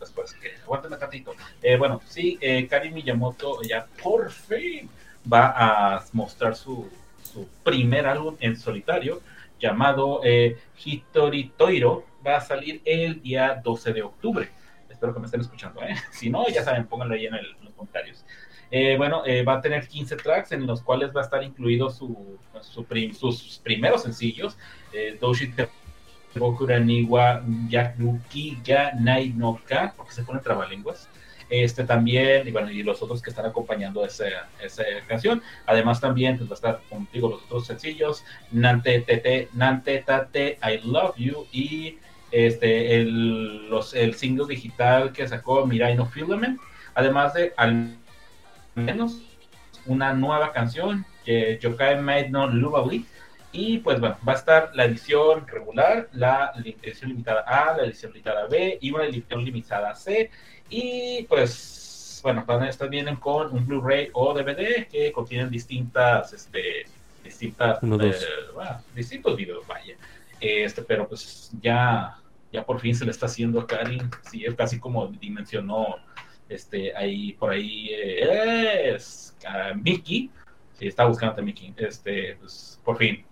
D: después, que aguántame tantito. Eh, bueno, sí, eh, Karim Miyamoto ya por fin va a mostrar su, su primer álbum en solitario llamado eh, Hitori Toiro. Va a salir el día 12 de octubre. Espero que me estén escuchando, ¿eh? Si no, ya saben, pónganlo ahí en, en los comentarios. Eh, bueno, eh, va a tener 15 tracks en los cuales va a estar incluido su, su prim, sus primeros sencillos, eh, Doshi Bokura Niwa Yakuki Ga Nai no Ka, porque se pone trabalenguas. Este también, y bueno, y los otros que están acompañando esa, esa canción. Además, también pues, va a estar, como digo, los otros sencillos: Nante Tete, Nante Tate, I Love You y este, el, los, el single digital que sacó Mirai no Filament. Además de al menos una nueva canción que Yokai Made No Lovely y pues bueno, va a estar la edición regular, la edición limitada A, la edición limitada B y una edición limitada C. Y pues bueno, estas vienen con un Blu-ray o DVD que contienen distintas, este, distintas, eh, bueno, distintos videos, vaya. Este, pero pues ya, ya por fin se le está haciendo a Karin, sí, es casi como dimensionó este, ahí, por ahí eh, es uh, Mickey, sí, está buscando a Mickey, este, pues por fin,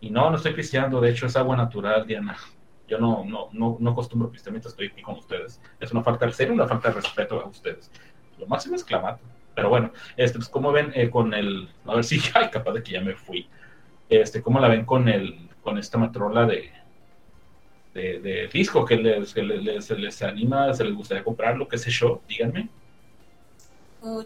D: y no, no estoy pisteando, de hecho es agua natural, Diana. Yo no, no, no, no acostumbro pisteamiento, estoy aquí con ustedes. Es una falta de ser una falta de respeto a ustedes. Lo máximo es clamato. Pero bueno, este, pues como ven eh, con el, a ver si, ay, capaz de que ya me fui. Este, ¿cómo la ven con el, con esta matrola de, de, disco que les, que les, se les anima, se les gustaría comprarlo, qué sé yo, díganme.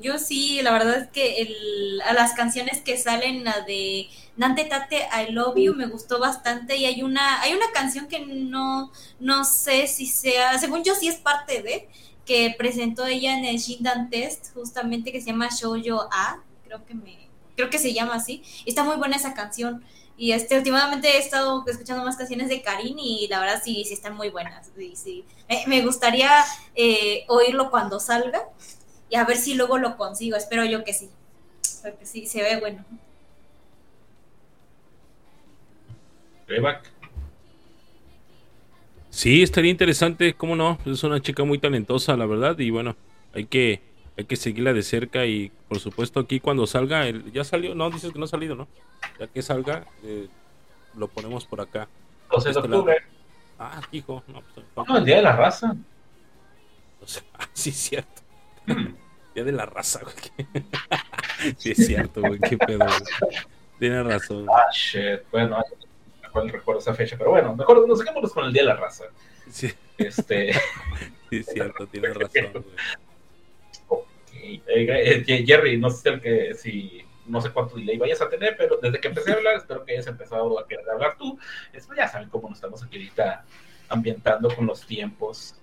C: Yo sí, la verdad es que el, a las canciones que salen, la de Nante Tate I Love You, me gustó bastante. Y hay una, hay una canción que no, no sé si sea, según yo sí es parte de, que presentó ella en el Shindan Test, justamente que se llama Shoujo A, creo que me, creo que se llama así. Está muy buena esa canción. Y este, últimamente he estado escuchando más canciones de Karin y la verdad sí, sí están muy buenas. Sí, sí. Me, me gustaría eh, oírlo cuando salga y a ver si luego lo consigo. Espero yo que sí. Porque sí, se ve bueno.
D: Playback.
B: Sí, estaría interesante, cómo no. Es una chica muy talentosa, la verdad. Y bueno, hay que, hay que seguirla de cerca. Y por supuesto, aquí cuando salga, el, ya salió. No, dices que no ha salido, ¿no? Ya que salga, eh, lo ponemos por acá.
D: 12 de octubre.
B: Ah, hijo. No,
D: pues, no, el día de la raza.
B: O sea, ah, sí, es cierto. Día de la raza, güey. sí, es cierto, güey. Qué pedo, güey. Tienes razón.
D: Ah, shit. Bueno, no recuerdo esa fecha, pero bueno, mejor nos saquémonos con el Día de la Raza.
B: Sí.
D: Este.
B: sí, es cierto, tienes razón, güey.
D: Ok. Eh, Jerry, no sé el que, si no sé cuánto delay vayas a tener, pero desde que empecé a hablar, espero que hayas empezado a querer hablar tú. Esto ya saben cómo nos estamos aquí ahorita ambientando con los tiempos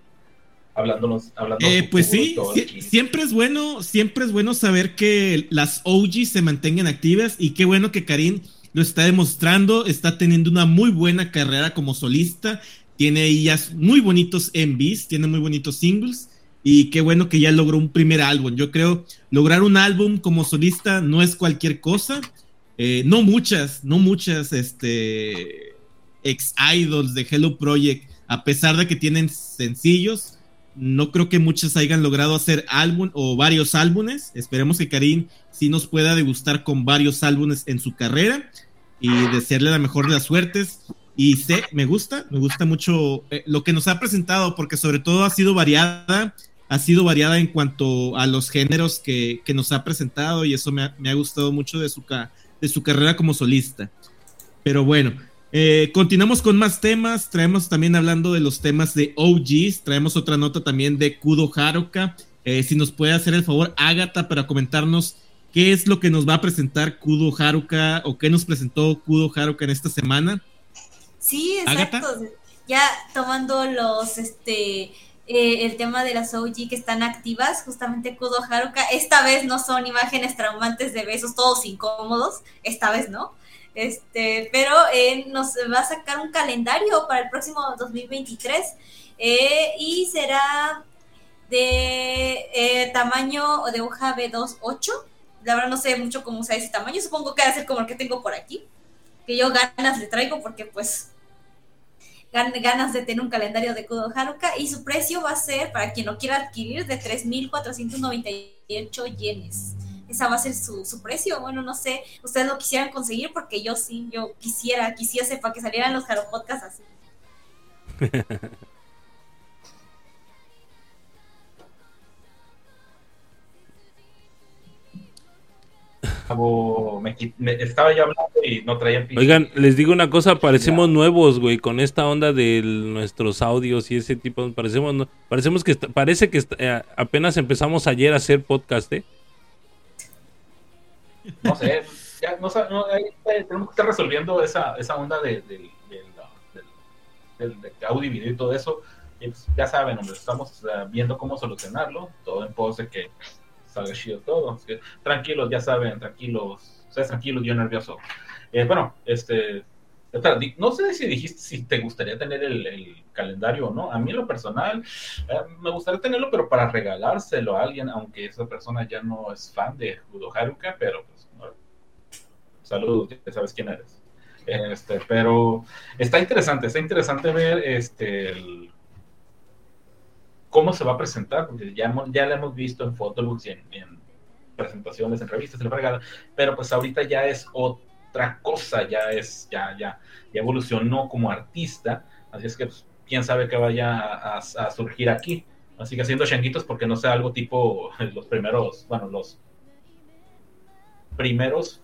D: hablándonos, hablando
A: eh, pues sí, siempre es bueno, siempre es bueno saber que las OG se mantengan activas y qué bueno que Karim lo está demostrando, está teniendo una muy buena carrera como solista, tiene ya muy bonitos MVs, tiene muy bonitos singles y qué bueno que ya logró un primer álbum. Yo creo lograr un álbum como solista no es cualquier cosa, eh, no muchas, no muchas este ex idols de Hello Project, a pesar de que tienen sencillos, no creo que muchos hayan logrado hacer álbum o varios álbumes. Esperemos que Karim sí nos pueda degustar con varios álbumes en su carrera y desearle la mejor de las suertes. Y sé, me gusta, me gusta mucho eh, lo que nos ha presentado, porque sobre todo ha sido variada. ha sido variada en cuanto a los géneros que, nos ha presentado y eso me ha, gustado mucho de su, de su carrera como solista. Pero bueno, eh, continuamos con más temas. Traemos también hablando de los temas de OGs. Traemos otra nota también de Kudo Haruka. Eh, si nos puede hacer el favor, Agatha, para comentarnos qué es lo que nos va a presentar Kudo Haruka o qué nos presentó Kudo Haruka en esta semana.
C: Sí, exacto. Ya tomando los, este, eh, el tema de las OG que están activas, justamente Kudo Haruka, esta vez no son imágenes traumantes de besos todos incómodos, esta vez no, este, pero eh, nos va a sacar un calendario para el próximo 2023 eh, y será de tamaño de hoja B28, la verdad no sé mucho cómo sea ese tamaño, supongo que va a ser como el que tengo por aquí, que yo ganas le traigo porque pues ganas de tener un calendario de Kudo Haruka y su precio va a ser, para quien lo quiera adquirir, de 3.498 yenes. Esa va a ser su, su, precio. Bueno, no sé, ustedes lo quisieran conseguir porque yo sí, yo quisiera, quisiera para que salieran los Haro Podcasts así.
D: me, estaba ya hablando y no traía
B: Oigan, les digo una cosa, parecemos nuevos, güey, con esta onda de nuestros audios y ese tipo, parecemos, parecemos que parece que eh, apenas empezamos ayer a hacer podcast, ¿eh?
D: No sé, ya, no, tenemos que estar resolviendo esa, esa onda de, de, audio y video y todo eso. Pues, ya saben, estamos viendo cómo solucionarlo, todo en pos de que salga chido todo. tranquilos, ya saben, tranquilos, ustedes tranquilos, yo nervioso. Eh, bueno, este, no sé si dijiste si te gustaría tener el, calendario o no. A mí, en lo personal, eh, me gustaría tenerlo, pero para regalárselo a alguien, aunque esa persona ya no es fan de Udo Haruka, pero pues, saludos, ya sabes quién eres. Este, pero está interesante, está interesante ver este, cómo se va a presentar, porque ya, ya lo hemos visto en Photobooks y en, presentaciones, en revistas, en la pero pues ahorita ya es otra cosa, ya es, ya, ya, ya evolucionó como artista, así es que pues, quién sabe que vaya a, surgir aquí. Así que haciendo changuitos porque no sea algo tipo los primeros, bueno, los primeros,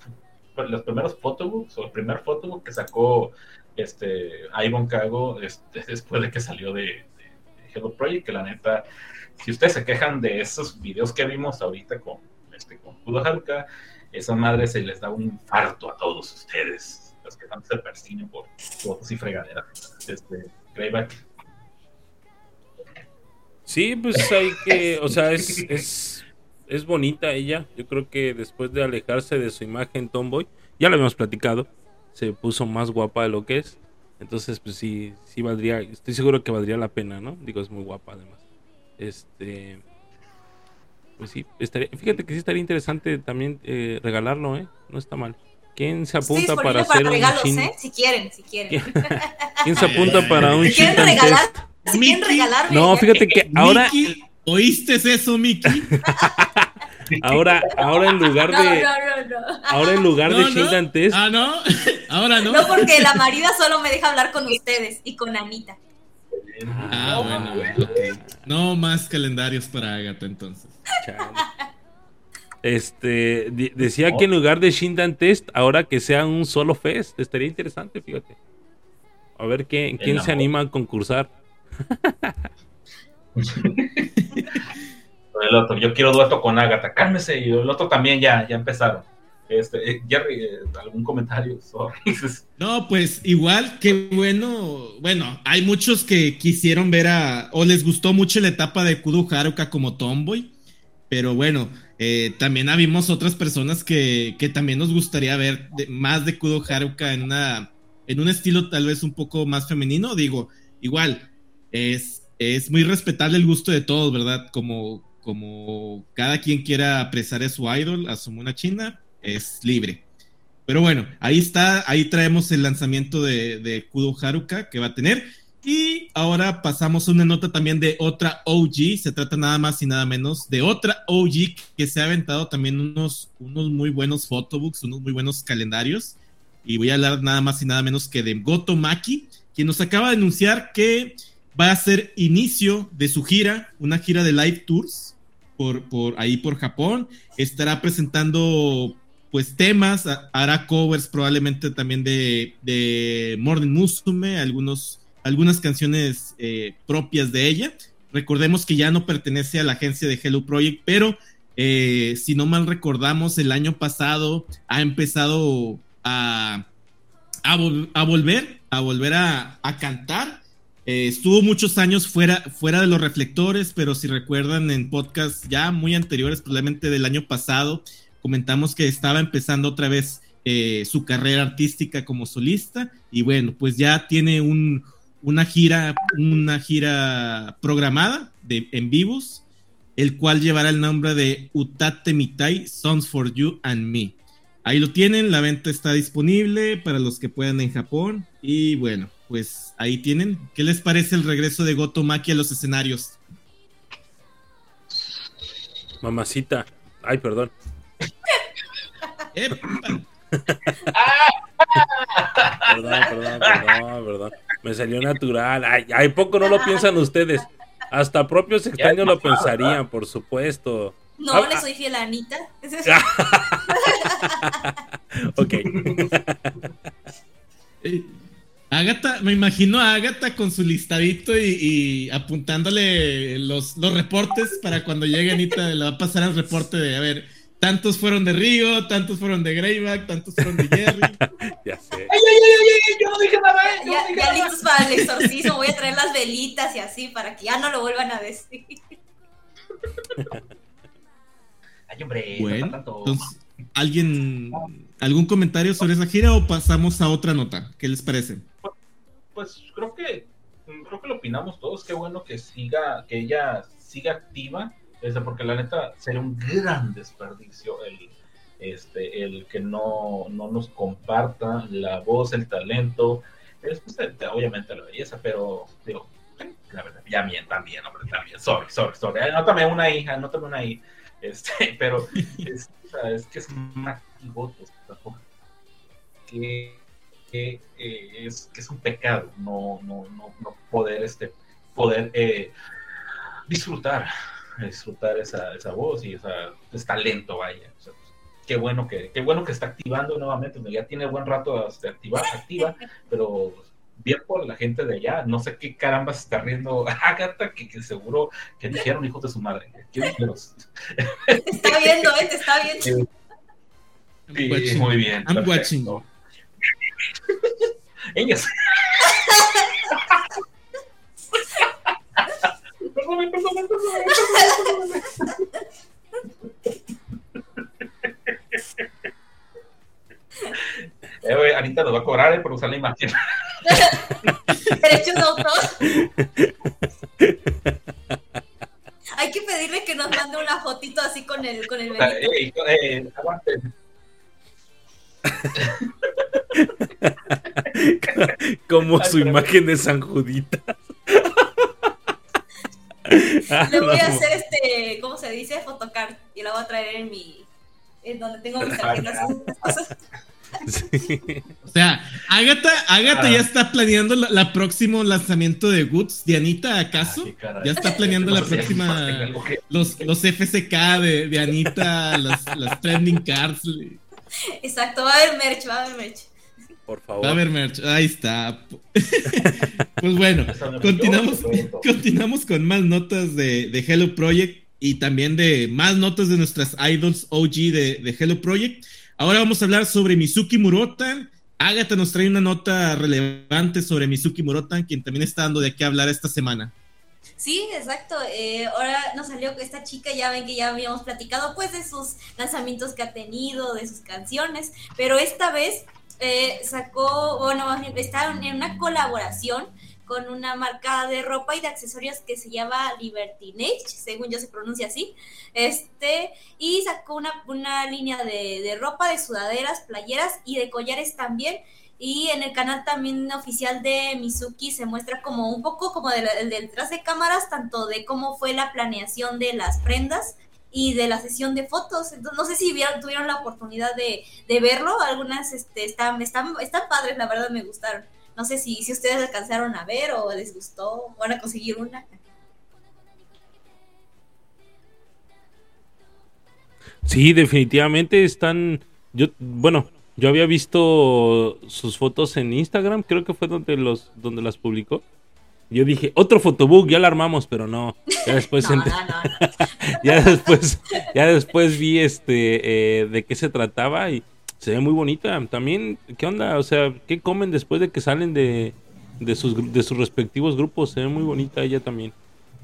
D: los primeros photobooks o el primer photobook que sacó este Ivan Cago este, después de que salió de, Hello Project, que la neta, si ustedes se quejan de esos videos que vimos ahorita con, este, con Kudo Haruka, esa madre se les da un infarto a todos ustedes, los que tanto se persiguen por fotos y fregaderas. Este, Greyback.
B: Sí, pues hay que, o sea, es, es, es bonita ella. Yo creo que después de alejarse de su imagen tomboy, ya lo habíamos platicado, se puso más guapa de lo que es. Entonces, pues sí, sí valdría, estoy seguro que valdría la pena, ¿no? Digo, es muy guapa además. Este, pues sí, estaría, fíjate que sí estaría interesante también eh, regalarlo, ¿eh? No está mal. ¿Quién se apunta para hacer un chin...
C: ¿eh? Si quieren, si quieren.
B: ¿Quién se apunta para un
C: chin regalar? Si quieren regalarme.
B: No, fíjate que ahora...
A: ¿Oíste eso, Miki?
B: Ahora, ahora en lugar de. Ahora en lugar de Shindan Test.
A: Ah, no. Ahora no.
C: No, porque la marida solo me deja hablar con ustedes y con Anita.
A: Ah, bueno, No más calendarios para Agatha entonces.
B: Este decía que en lugar de Shindan Test, ahora que sea un solo fest, estaría interesante, fíjate. A ver quién, quién se anima a concursar.
D: el otro, yo quiero dueto con Agatha, cálmese, y el otro también ya, ya empezaron. Este, eh, Jerry, eh, ¿algún comentario?
A: No, pues igual, qué bueno. Bueno, hay muchos que quisieron ver a, o les gustó mucho la etapa de Kudo Haruka como Tomboy, pero bueno, eh, también habimos otras personas que, que, también nos gustaría ver más de Kudo Haruka en, una, en un estilo tal vez un poco más femenino. Digo, igual, es, es muy respetable el gusto de todos, ¿verdad? Como, como cada quien quiera apreciar a su idol, a su mona china, es libre. Pero bueno, ahí está, ahí traemos el lanzamiento de Kudo Haruka que va a tener. Y ahora pasamos una nota también de otra OG. Se trata nada más y nada menos de otra OG que se ha aventado también unos, unos muy buenos photobooks, unos muy buenos calendarios. Y voy a hablar nada más y nada menos que de Goto Maki, quien nos acaba de anunciar que va a ser inicio de su gira, una gira de live tours por, por ahí por Japón. Estará presentando pues temas, hará covers probablemente también de, de Morning Musume, algunos, algunas canciones eh, propias de ella. Recordemos que ya no pertenece a la agencia de Hello Project, pero eh, si no mal recordamos, el año pasado ha empezado a, a, volver, a volver a, cantar. Eh, estuvo muchos años fuera, fuera de los reflectores, pero si recuerdan en podcasts ya muy anteriores, probablemente del año pasado, comentamos que estaba empezando otra vez su carrera artística como solista y bueno, pues ya tiene un, una gira, una gira programada de, en vivos el cual llevará el nombre de Utate Mitai Songs for You and Me. Ahí lo tienen, la venta está disponible para los que puedan en Japón. Y bueno, pues ahí tienen. ¿Qué les parece el regreso de Goto Maki a los escenarios?
B: Mamacita. Ay, perdón. perdón, perdón, perdón, perdón. Me salió natural. Ay, ay, poco no lo piensan ustedes. Hasta propios extraños lo pensarían, por supuesto.
C: No, ah, le ah. soy fiel a Anita.
B: ok.
A: Agatha, me imagino a Agatha con su listadito y, apuntándole los, los, reportes para cuando llegue Anita le va a pasar el reporte de, a ver, Tantos fueron de Río, tantos fueron de Greyback, tantos fueron de Jerry.
B: ya sé.
D: ¡Ay, ay, ay, ay! Yo no dije nada, ¿eh?
C: ya, ya listos para el exorcismo. Voy a traer las velitas y así para que ya no lo vuelvan a decir.
D: Ay, hombre,
A: bueno, entonces, ¿alguien, algún comentario sobre esa gira o pasamos a otra nota? ¿Qué les parece?
D: Pues, pues creo que creo que lo opinamos todos. Qué bueno que siga, que ella siga activa porque la neta sería un gran desperdicio el, este, el que no, no nos comparta la voz, el talento, después obviamente la belleza, pero digo, la verdad, ya bien, también, hombre, también, sorry, sorry, sorry, anótame una hija, anótame una hija, este, pero es, es que es más que, que, eh, es, que es un pecado no, no, no, no poder, este, poder eh, disfrutar disfrutar esa, esa voz y esa, ese talento, vaya. Pues, qué bueno que qué bueno que está activando nuevamente, ya tiene buen rato de activar, activa, pero bien por la gente de allá, no sé qué caramba se está riendo Agatha, que, que seguro que dijeron hijos de su madre. ¿Qué
C: Te está viendo, ¿eh? Te está viendo.
D: Sí, muy bien.
A: I'm watching.
D: Ellos. Eh, Anita nos va a cobrar eh, por usar la imagen.
C: Derechos de autor. Hay que pedirle que nos mande una fotito así con el, con el
D: eh, eh, aguante.
B: Como su imagen de San Judita.
C: Le voy a hacer este, ¿cómo se dice? Photocard y la voy a traer en mi, en donde tengo mis tarjetas.
A: O sea, Agatha, Agatha ya ah. está planeando la, próximo lanzamiento de Goods. Dianita, ¿acaso? Ah, ya está planeando la próxima. Los, los FSK de, de Anita, las, las trending cards.
C: Exacto, va a haber merch, va a haber merch.
B: Por favor.
A: Va a haber merch. Ahí está. pues bueno, continuamos, continuamos con más notas de, de, Hello Project y también de más notas de nuestras idols OG de, de Hello Project. Ahora vamos a hablar sobre Mizuki Murotan. Agatha nos trae una nota relevante sobre Mizuki Murotan, quien también está dando de qué hablar esta semana.
C: Sí, exacto. Eh, ahora nos salió esta chica, ya ven que ya habíamos platicado pues de sus lanzamientos que ha tenido, de sus canciones, pero esta vez eh, sacó, bueno, está en una colaboración con una marca de ropa y de accesorios que se llama Libertinage, según yo se pronuncia así, este, y sacó una, una línea de, de, ropa, de sudaderas, playeras y de collares también, y en el canal también oficial de Mizuki se muestra como un poco como del de, detrás de cámaras, tanto de cómo fue la planeación de las prendas, y de la sesión de fotos. Entonces, no sé si vieron, tuvieron la oportunidad de, de verlo. Algunas este, están, están, están padres, la verdad me gustaron. No sé si, si ustedes alcanzaron a ver o les gustó, van a conseguir una.
B: Sí, definitivamente están. Yo, bueno, yo había visto sus fotos en Instagram, creo que fue donde los, donde las publicó. Yo dije, otro fotobook, ya la armamos, pero no. Ya después,
C: No, no, no.
B: ya después, ya después vi este eh, de qué se trataba y se ve muy bonita. También, ¿qué onda? O sea, ¿qué comen después de que salen de, de sus de sus respectivos grupos? Se ve muy bonita ella también.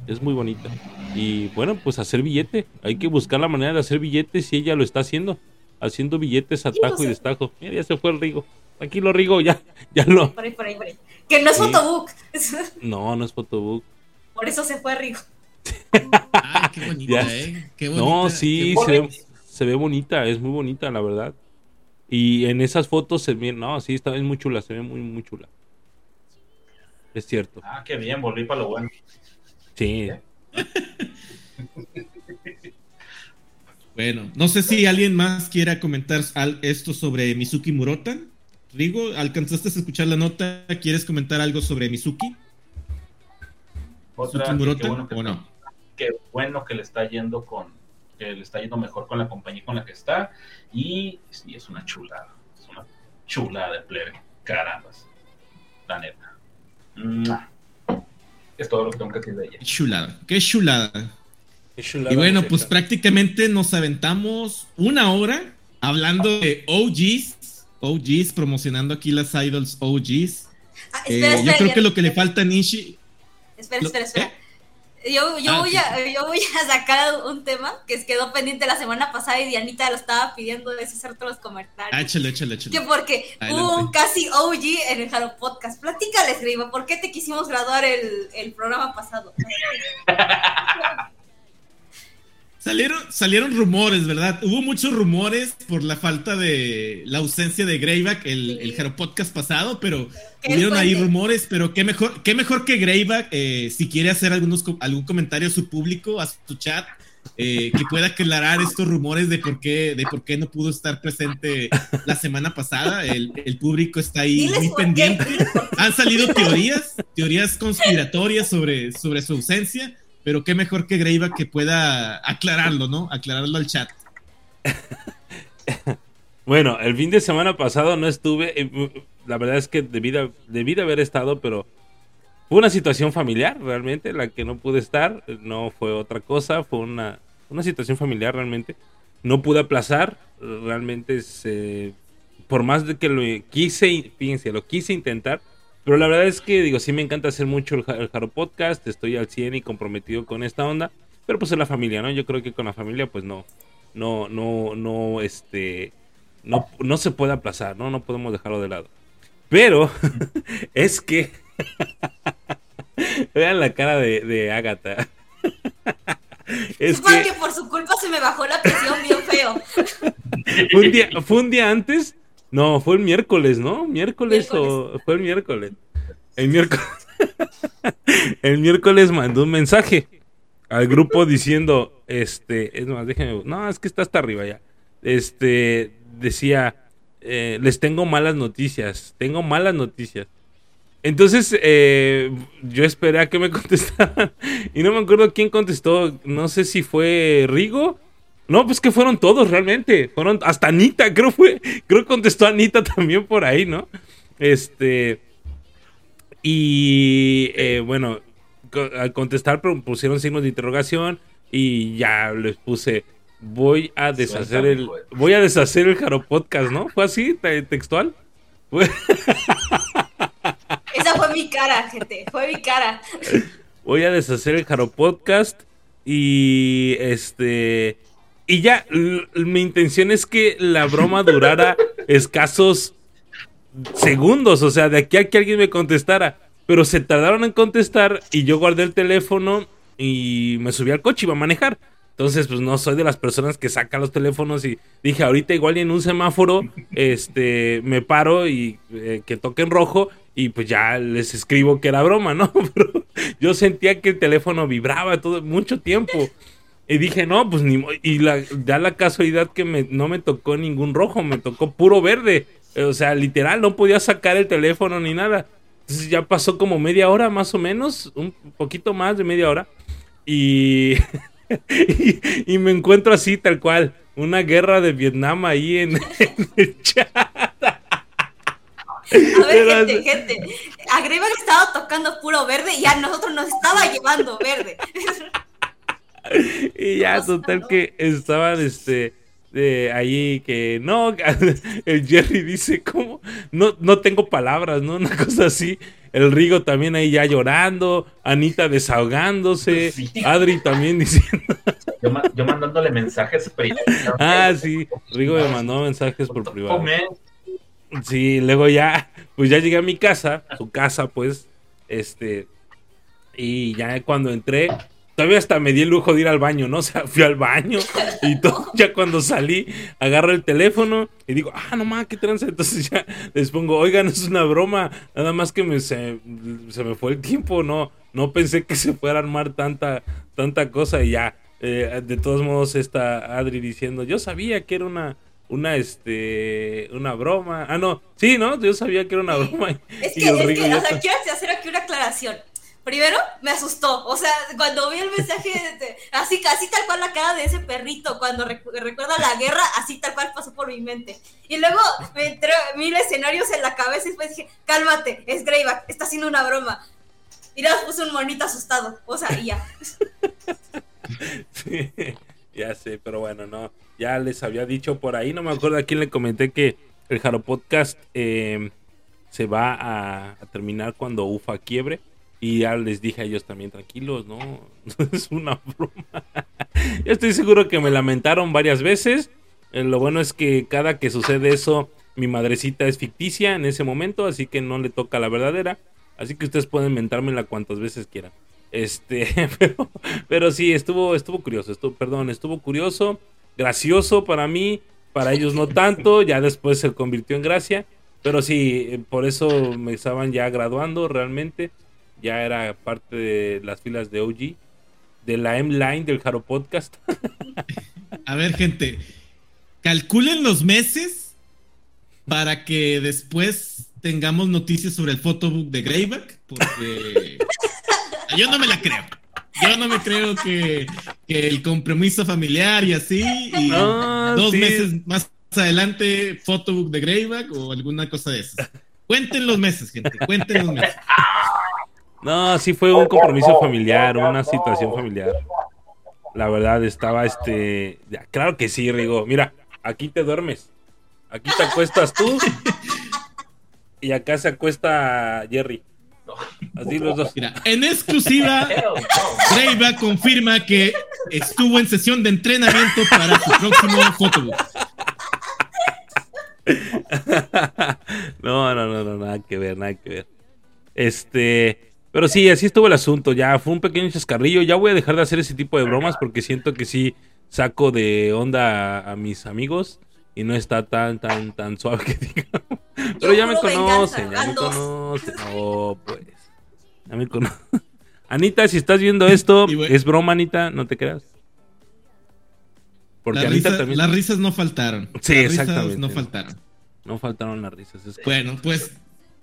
B: Es muy bonita. Y bueno, pues hacer billete. Hay que buscar la manera de hacer billetes y ella lo está haciendo. Haciendo billetes a
C: lo
B: tajo y destajo. Mira, ya se fue el Rigo. Aquí lo Rigo, ya, ya lo.
C: Por ahí, por ahí, por ahí. Que no es
B: Sí.
C: fotobook.
B: No, no es fotobook.
C: Por eso se fue Rigo.
A: Ay, qué bonita,
B: Ya.
A: ¿eh? Qué bonita.
B: No, sí,
A: qué
B: se ve,
D: bonita.
B: se ve bonita, es muy bonita, la verdad. Y en esas fotos se ve, no, sí, está es muy chula, se ve muy, muy chula. Es cierto.
D: Ah, qué bien, volví para lo bueno.
B: Sí.
A: Bueno, no sé si alguien más quiera comentar esto sobre Mizuki Murota. Rigo, ¿alcanzaste a escuchar la nota? ¿Quieres comentar algo sobre Mizuki?
D: Otra,
A: ¿Mizuki Murota
D: qué bueno que
A: o no?
D: qué bueno que le está yendo con que le está yendo mejor con la compañía con la que está y sí es una chulada es una chulada de plebe carambas la neta Mua. es todo lo que tengo que decir de ella
A: Qué chulada, qué chulada.
B: Es chulada
A: Y bueno, pues prácticamente nos aventamos una hora hablando de OGs, OGs, promocionando aquí las idols OGs.
C: Ah,
A: Eh,
C: espera,
A: yo
C: espera,
A: creo que lo que le falta a Nishi.
C: Espera, espera, espera.
A: ¿eh?
C: Yo, yo,
A: Ah,
C: voy
A: sí,
C: a, yo voy a sacar un tema que quedó pendiente la semana pasada y Dianita lo estaba pidiendo de hacer todos los comentarios.
A: Ah, échale, échale,
C: Que
A: échale.
C: porque
A: Adelante.
C: hubo un casi OG en el Halo Podcast. Platícales, Grima, ¿por qué te quisimos graduar el, el programa pasado?
A: Salieron, salieron rumores, ¿verdad? Hubo muchos rumores por la falta de la ausencia de Greyback el, el Hero Podcast pasado, pero
C: ¿Qué
A: hubieron ahí rumores, pero qué mejor, qué mejor que Greyback, eh, si quiere hacer algunos, algún comentario a su público, a su chat, eh, que pueda aclarar estos rumores de por qué, de por qué no pudo estar presente la semana pasada. El, el público está ahí
C: Diles
A: muy pendiente.
C: qué.
A: Han salido teorías, teorías conspiratorias sobre, sobre su ausencia, pero qué mejor que Greyback que pueda aclararlo, ¿no? Aclararlo al chat.
B: Bueno, el fin de semana pasado no estuve. eh, La verdad es que debí de, debí de haber estado, pero fue una situación familiar realmente la que no pude estar. No fue otra cosa, fue una, una situación familiar realmente. No pude aplazar. Realmente se, por más de que lo quise, fíjense, lo quise intentar. Pero la verdad es que, digo, sí me encanta hacer mucho el, el Jaro Podcast. Estoy al 100 y comprometido con esta onda. Pero pues es la familia, ¿no? Yo creo que con la familia, pues no. No, no, no, este no, no se puede aplazar, ¿no? No podemos dejarlo de lado. Pero es que. Vean la cara de, de Agatha. es que
C: por su culpa se me bajó la presión bien feo.
B: un, día, fue un día antes. No, fue el miércoles, ¿no? Miércoles, o fue el miércoles. El miércoles. el miércoles mandó un mensaje al grupo diciendo, este, es más, déjenme, no, es que está hasta arriba ya. Este, decía, eh, les tengo malas noticias, tengo malas noticias. Entonces, eh, yo esperé a que me contestaran y no me acuerdo quién contestó, no sé si fue Rigo. No, pues que fueron todos realmente, fueron hasta Anita, creo fue, creo que contestó Anita también por ahí, ¿no? Este, y eh, bueno, co- al contestar pero pusieron signos de interrogación y ya les puse voy a deshacer
D: Suéltame,
B: el
D: pues.
B: voy a deshacer el Jaro Podcast, ¿no? Fue así te- textual. Fue-
C: Esa fue mi cara, gente. Fue mi cara.
B: voy a deshacer el Jaro Podcast y este y ya mi intención es que la broma durara escasos segundos, o sea, de aquí a que alguien me contestara, pero se tardaron en contestar y yo guardé el teléfono y me subí al coche y iba a manejar. Entonces, pues no soy de las personas que sacan los teléfonos y dije, ahorita igual y en un semáforo, este, me paro y eh, que toque en rojo y pues ya les escribo que era broma, ¿no? Pero yo sentía que el teléfono vibraba todo mucho tiempo. Y dije, no, pues ni Y la, da la casualidad que me, no me tocó ningún rojo, me tocó puro verde. Eh, O sea, literal, no podía sacar el teléfono ni nada. Entonces ya pasó como media hora más o menos, un poquito más de media hora. Y, y, me encuentro así tal cual, una guerra de Vietnam ahí en, el chat. A
C: ver, gente, gente. Agreba que estaba tocando puro verde y a nosotros nos estaba llevando verde.
B: y ya, total que estaban este de ahí que no, el Jerry dice como no, no tengo palabras, ¿no? Una cosa así. El Rigo también ahí ya llorando, Anita desahogándose, Adri también diciendo.
D: Yo, mandándole mensajes
B: Ah, sí, Rigo me mandó mensajes por privado. Sí, luego ya, pues ya llegué a mi casa, su casa, pues, este, y ya cuando entré, Todavía hasta me di el lujo de ir al baño, ¿no? O sea, fui al baño y todo. Ya cuando salí, agarro el teléfono y digo, ah, no mames, qué tranza. Entonces ya les pongo, oigan, es una broma. Nada más que me, se, me fue el tiempo, no, no pensé que se fuera a armar tanta, tanta cosa y ya. Eh, de todos modos, está Adri diciendo, yo sabía que era una, una este una broma. Ah, no, sí, ¿no? Yo sabía que era una broma.
C: Es que, es que o sea, quiero hacer aquí una aclaración primero me asustó, o sea, cuando vi el mensaje, así, así tal cual la cara de ese perrito, cuando recuerda la guerra, así tal cual pasó por mi mente. Y luego me entró mil escenarios en la cabeza y después dije, cálmate, es Greyback, está haciendo una broma. Y luego puse un monito asustado, o sea, y ya.
B: Sí, ya sé, pero bueno, no, ya les había dicho por ahí, no me acuerdo a quién le comenté que el Jaro Podcast eh, se va a terminar cuando UFA quiebre. Y ya les dije a ellos también, tranquilos, no, es una broma. Yo estoy seguro que me lamentaron varias veces. Eh, lo bueno es que cada que sucede eso, mi madrecita es ficticia en ese momento, así que no le toca la verdadera. Así que ustedes pueden mentármela cuantas veces quieran. Este, pero, pero sí, estuvo, estuvo curioso, estuvo, perdón, estuvo curioso, gracioso para mí, para ellos no tanto, ya después se convirtió en gracia. Pero sí, eh, por eso me estaban ya graduando realmente ya era parte de las filas de OG, de la M-Line del Jaro Podcast.
A: A ver, gente, calculen los meses para que después tengamos noticias sobre el photobook de Greyback, porque yo no me la creo. Yo no me creo que, el compromiso familiar y así, y dos meses más adelante, photobook de Greyback o alguna cosa de eso. Cuenten los meses, gente, cuenten los meses.
B: No, sí fue un compromiso familiar, una situación familiar. La verdad estaba este, claro que sí, Rigo. Mira, aquí te duermes. Aquí te acuestas tú. y acá se acuesta Jerry. Así los dos.
A: Mira, en exclusiva, Reiva confirma que estuvo en sesión de entrenamiento para su próximo fotobook.
B: no, no, no, no, nada que ver, nada que ver. Este, pero sí, así estuvo el asunto. Ya fue un pequeño chascarrillo. Ya voy a dejar de hacer ese tipo de bromas porque siento que sí saco de onda a, mis amigos y no está tan, tan, tan suave que digamos. Pero ya me conocen, ya me conocen. No, pues. Ya me conocen. Anita, si estás viendo esto, es broma, Anita, no te creas.
A: Porque Anita también. Las risas no faltaron.
B: Sí, exactamente.
A: No faltaron.
B: No faltaron las risas.
A: Bueno, pues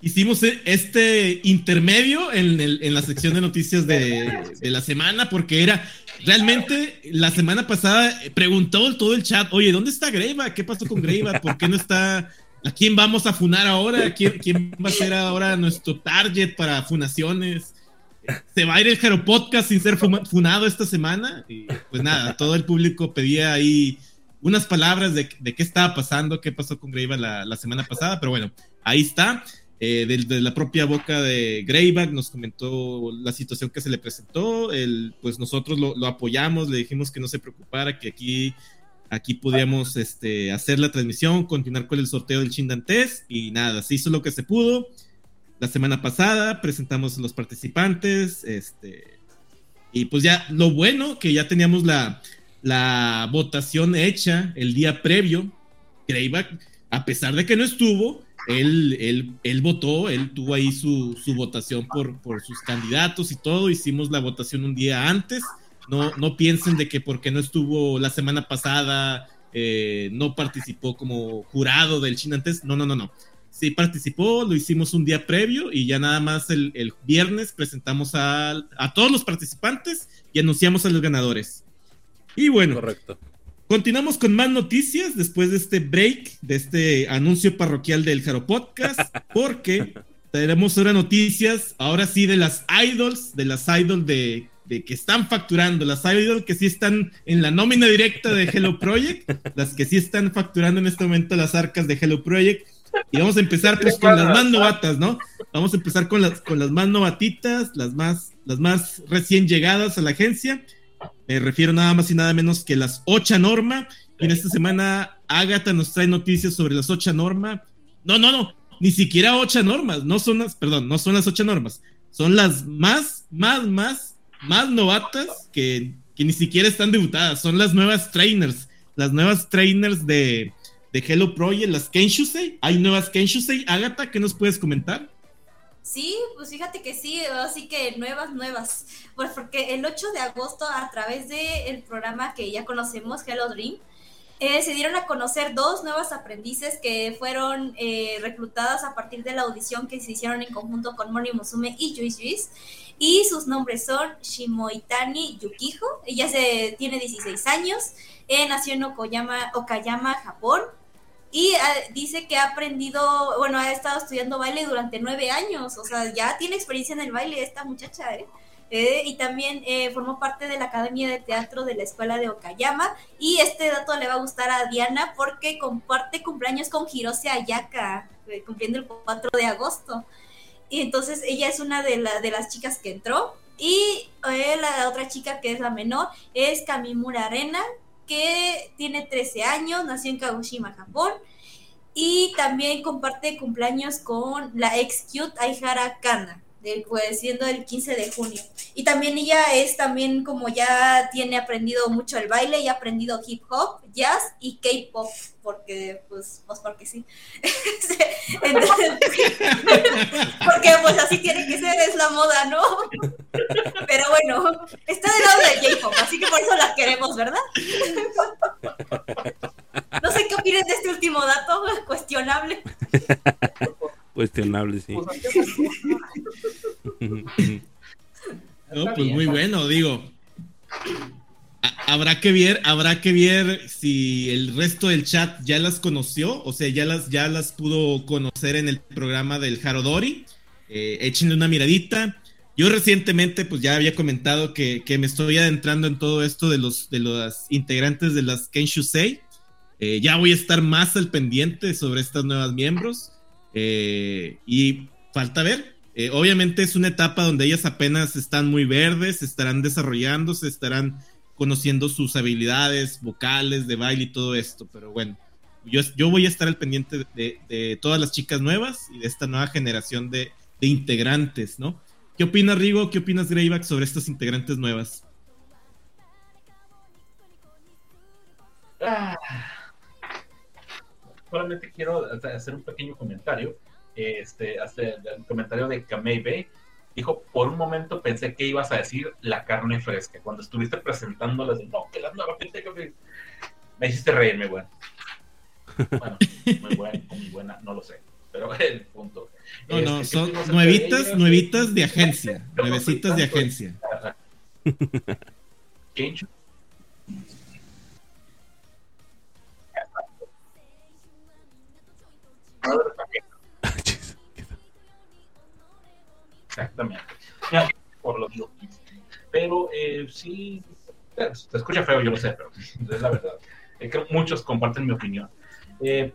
A: hicimos e-, este intermedio en, la sección de noticias de, la semana, porque era realmente la semana pasada preguntó todo el chat, oye, ¿dónde está Greiva? ¿Qué pasó con Greiva? ¿Por qué no está? ¿A quién vamos a funar ahora? ¿Quién, quién va a ser ahora nuestro target para funaciones? ¿Se va a ir el Jaro Podcast sin ser funado esta semana? Y pues nada, todo el público pedía ahí unas palabras de, qué estaba pasando, qué pasó con Greiva la, la semana pasada, pero bueno, ahí está. Eh, de, la propia boca de Greyback nos comentó la situación que se le presentó, el, pues nosotros lo, apoyamos, le dijimos que no se preocupara, que aquí, aquí podíamos este, hacer la transmisión, continuar con el sorteo del Chindantes y nada, se hizo lo que se pudo. La semana pasada presentamos a los participantes, este, y pues ya lo bueno que ya teníamos la, la votación hecha el día previo, Greyback, a pesar de que no estuvo, él, él, él votó, él tuvo ahí su, su votación por, por, sus candidatos y todo. Hicimos la votación un día antes. No, no piensen de que porque no estuvo la semana pasada, eh, no participó como jurado del Chinantes. No, no, no, no. sí participó, lo hicimos un día previo y ya nada más el, el viernes presentamos a, a, todos los participantes y anunciamos a los ganadores. Y bueno,
B: Correcto.
A: Continuamos con más noticias después de este break, de este anuncio parroquial del Jaro Podcast, porque tenemos ahora noticias, ahora sí, de las idols, de las idols de, de que están facturando, las idols que sí están en la nómina directa de Hello Project, las que sí están facturando en este momento las arcas de Hello Project. Y vamos a empezar pues con las más novatas, ¿no? Vamos a empezar con las, con las más novatitas, las más, las más recién llegadas a la agencia. Me refiero nada más y nada menos que las Ocha Norma. Y en esta semana Agatha nos trae noticias sobre las Ocha Norma. No, no, no, ni siquiera Ocha Normas, no son las, perdón, no son las Ocha Normas, son las más, más, más, más novatas que, que ni siquiera están debutadas, son las nuevas trainers, las nuevas trainers de, de Hello Project, las Kenshusei. Hay nuevas Kenshusei. Agatha, ¿qué nos puedes comentar?
C: Sí, pues fíjate que sí, así que nuevas, nuevas. Pues porque el 8 de agosto, a través del programa que ya conocemos, Hello Dream, eh, se dieron a conocer dos nuevas aprendices que fueron eh, reclutadas a partir de la audición que se hicieron en conjunto con Mori Musume y Juice Juice. Y sus nombres son Shimoitani Yukiho. Ella se, tiene 16 años, eh, nació en Okoyama, Okayama, Japón. Y uh, dice que ha aprendido, bueno, ha estado estudiando baile durante nueve años, o sea, ya tiene experiencia en el baile esta muchacha, ¿eh? Eh, y también eh, formó parte de la Academia de Teatro de la Escuela de Okayama. Y este dato le va a gustar a Diana porque comparte cumpleaños con Hirose Ayaka, eh, cumpliendo el 4 de agosto. Y entonces ella es una de, la, de las chicas que entró. Y la otra chica que es la menor es Kamimura Arena, que tiene 13 años, nació en Kagoshima, Japón. Y también comparte cumpleaños con la ex cute Aihara Kana, pues siendo el 15 de junio. Y también ella es también como ya tiene aprendido mucho el baile y ha aprendido hip hop, jazz y K-pop, porque pues, pues porque sí. Entonces, porque pues así tiene que ser, es la moda, ¿no? Pero bueno, está del lado del J-pop, así que por eso la queremos, ¿verdad? No sé qué opinas de este último dato, cuestionable.
B: Cuestionable, sí.
A: no, pues muy bueno, digo. Habrá que ver, habrá que ver si el resto del chat ya las conoció, o sea, ya las, ya las pudo conocer en el programa del Harodori. Eh, échenle una miradita. Yo recientemente, pues ya había comentado que, que, me estoy adentrando en todo esto de los de los integrantes de las Kenshusei. Eh, ya voy a estar más al pendiente sobre estas nuevas miembros. Eh, y falta ver. Eh, obviamente es una etapa donde ellas apenas están muy verdes, estarán desarrollándose, estarán conociendo sus habilidades vocales, de baile y todo esto. Pero bueno, yo, yo voy a estar al pendiente de, todas las chicas nuevas y de esta nueva generación de, de integrantes, ¿no? ¿Qué opinas, Rigo? ¿Qué opinas, Greyback, sobre estas integrantes nuevas?
D: Ah solamente quiero hacer un pequeño comentario. Este, hacer el comentario de Kamei Bay. Dijo, por un momento pensé que ibas a decir la carne fresca. Cuando estuviste presentándolas, no, que las nuevas Me hiciste reírme, bueno. Bueno, muy buena, muy buena, no lo sé. Pero el punto.
A: No, no, este, son nuevitas, nuevitas de agencia. Nuevecitas de agencia.
D: Exactamente. Por lo digo. Pero eh, sí, se escucha feo, yo lo sé, pero es la verdad. Eh, creo que muchos comparten mi opinión. Eh,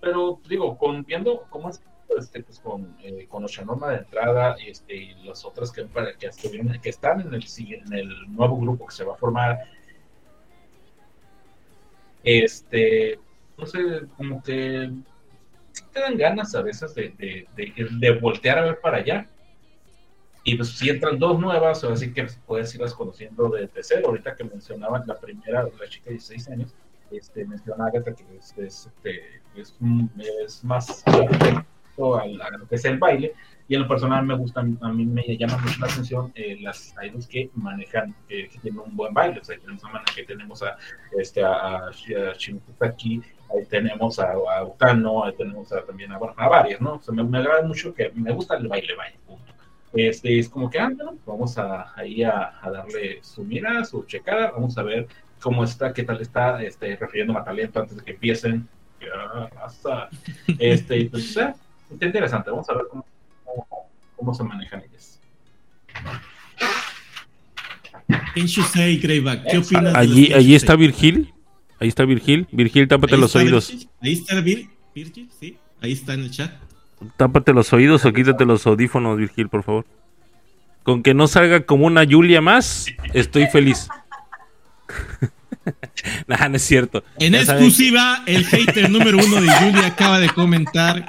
D: pero digo, con, viendo cómo es este, pues con, eh, con Oshanoma de entrada este, y las otras que, que, estuvieron, que están en el, en el nuevo grupo que se va a formar, este, no sé, como que te dan ganas a veces de, de, voltear a ver para allá. Y pues si entran dos nuevas, o así que puedes irlas conociendo desde cero. Ahorita que mencionaban la primera, la chica de 16 años, este, menciona Agatha que es, es, este, es, más a, lo que es el baile. Y en lo personal me gusta, a mí me llama mucho la atención eh, las idols que manejan, que tienen un buen baile. O sea, a, que tenemos a, este, a, a ahí tenemos a, a Utano, ahí tenemos a, también a, bueno, a varias, ¿no? O sea, me, me, agrada mucho que me gusta el baile, baile, punto. Este, es como que, ah, bueno, vamos a, ahí a, a, darle su mirada, su checada, vamos a ver cómo está, qué tal está, este, refiriendo a talento antes de que empiecen. Hasta, este, pues, está interesante, vamos a ver cómo, cómo, cómo se manejan ellas.
A: ¿Qué opinas?
B: Allí, allí está Virgil. Ahí está Virgil. Virgil, tápate los oídos.
A: Ahí está Virgil, sí. Ahí está en el chat.
B: Tápate los oídos o quítate los audífonos, Virgil, por favor. Con que no salga como una Julia más, estoy feliz. nah, no es cierto.
A: En exclusiva, el hater número uno de Julia acaba de comentar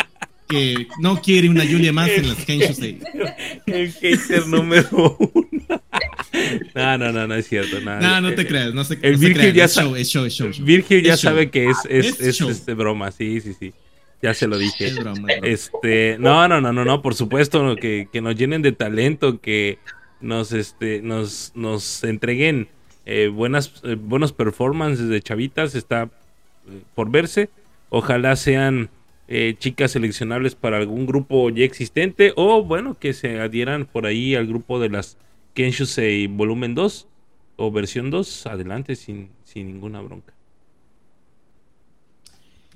A: que no quiere una Julia más en las Kensho
B: El hater número uno. No, no, no, no es cierto. No,
A: no, no te creas. No se,
B: el
A: no
B: Virgil ya,
A: show, es show, es show,
B: Virgil ya sabe que es, es, es, es este broma. Sí, sí, sí. Ya se lo dije. Este, no, no, no, no, no, por supuesto que, que nos llenen de talento, que nos, este, nos, nos entreguen eh, buenas, eh, buenos performances de chavitas, está eh, por verse. Ojalá sean eh, chicas seleccionables para algún grupo ya existente o bueno, que se adhieran por ahí al grupo de las Kenshusei volumen 2 o versión 2, adelante sin, sin ninguna bronca.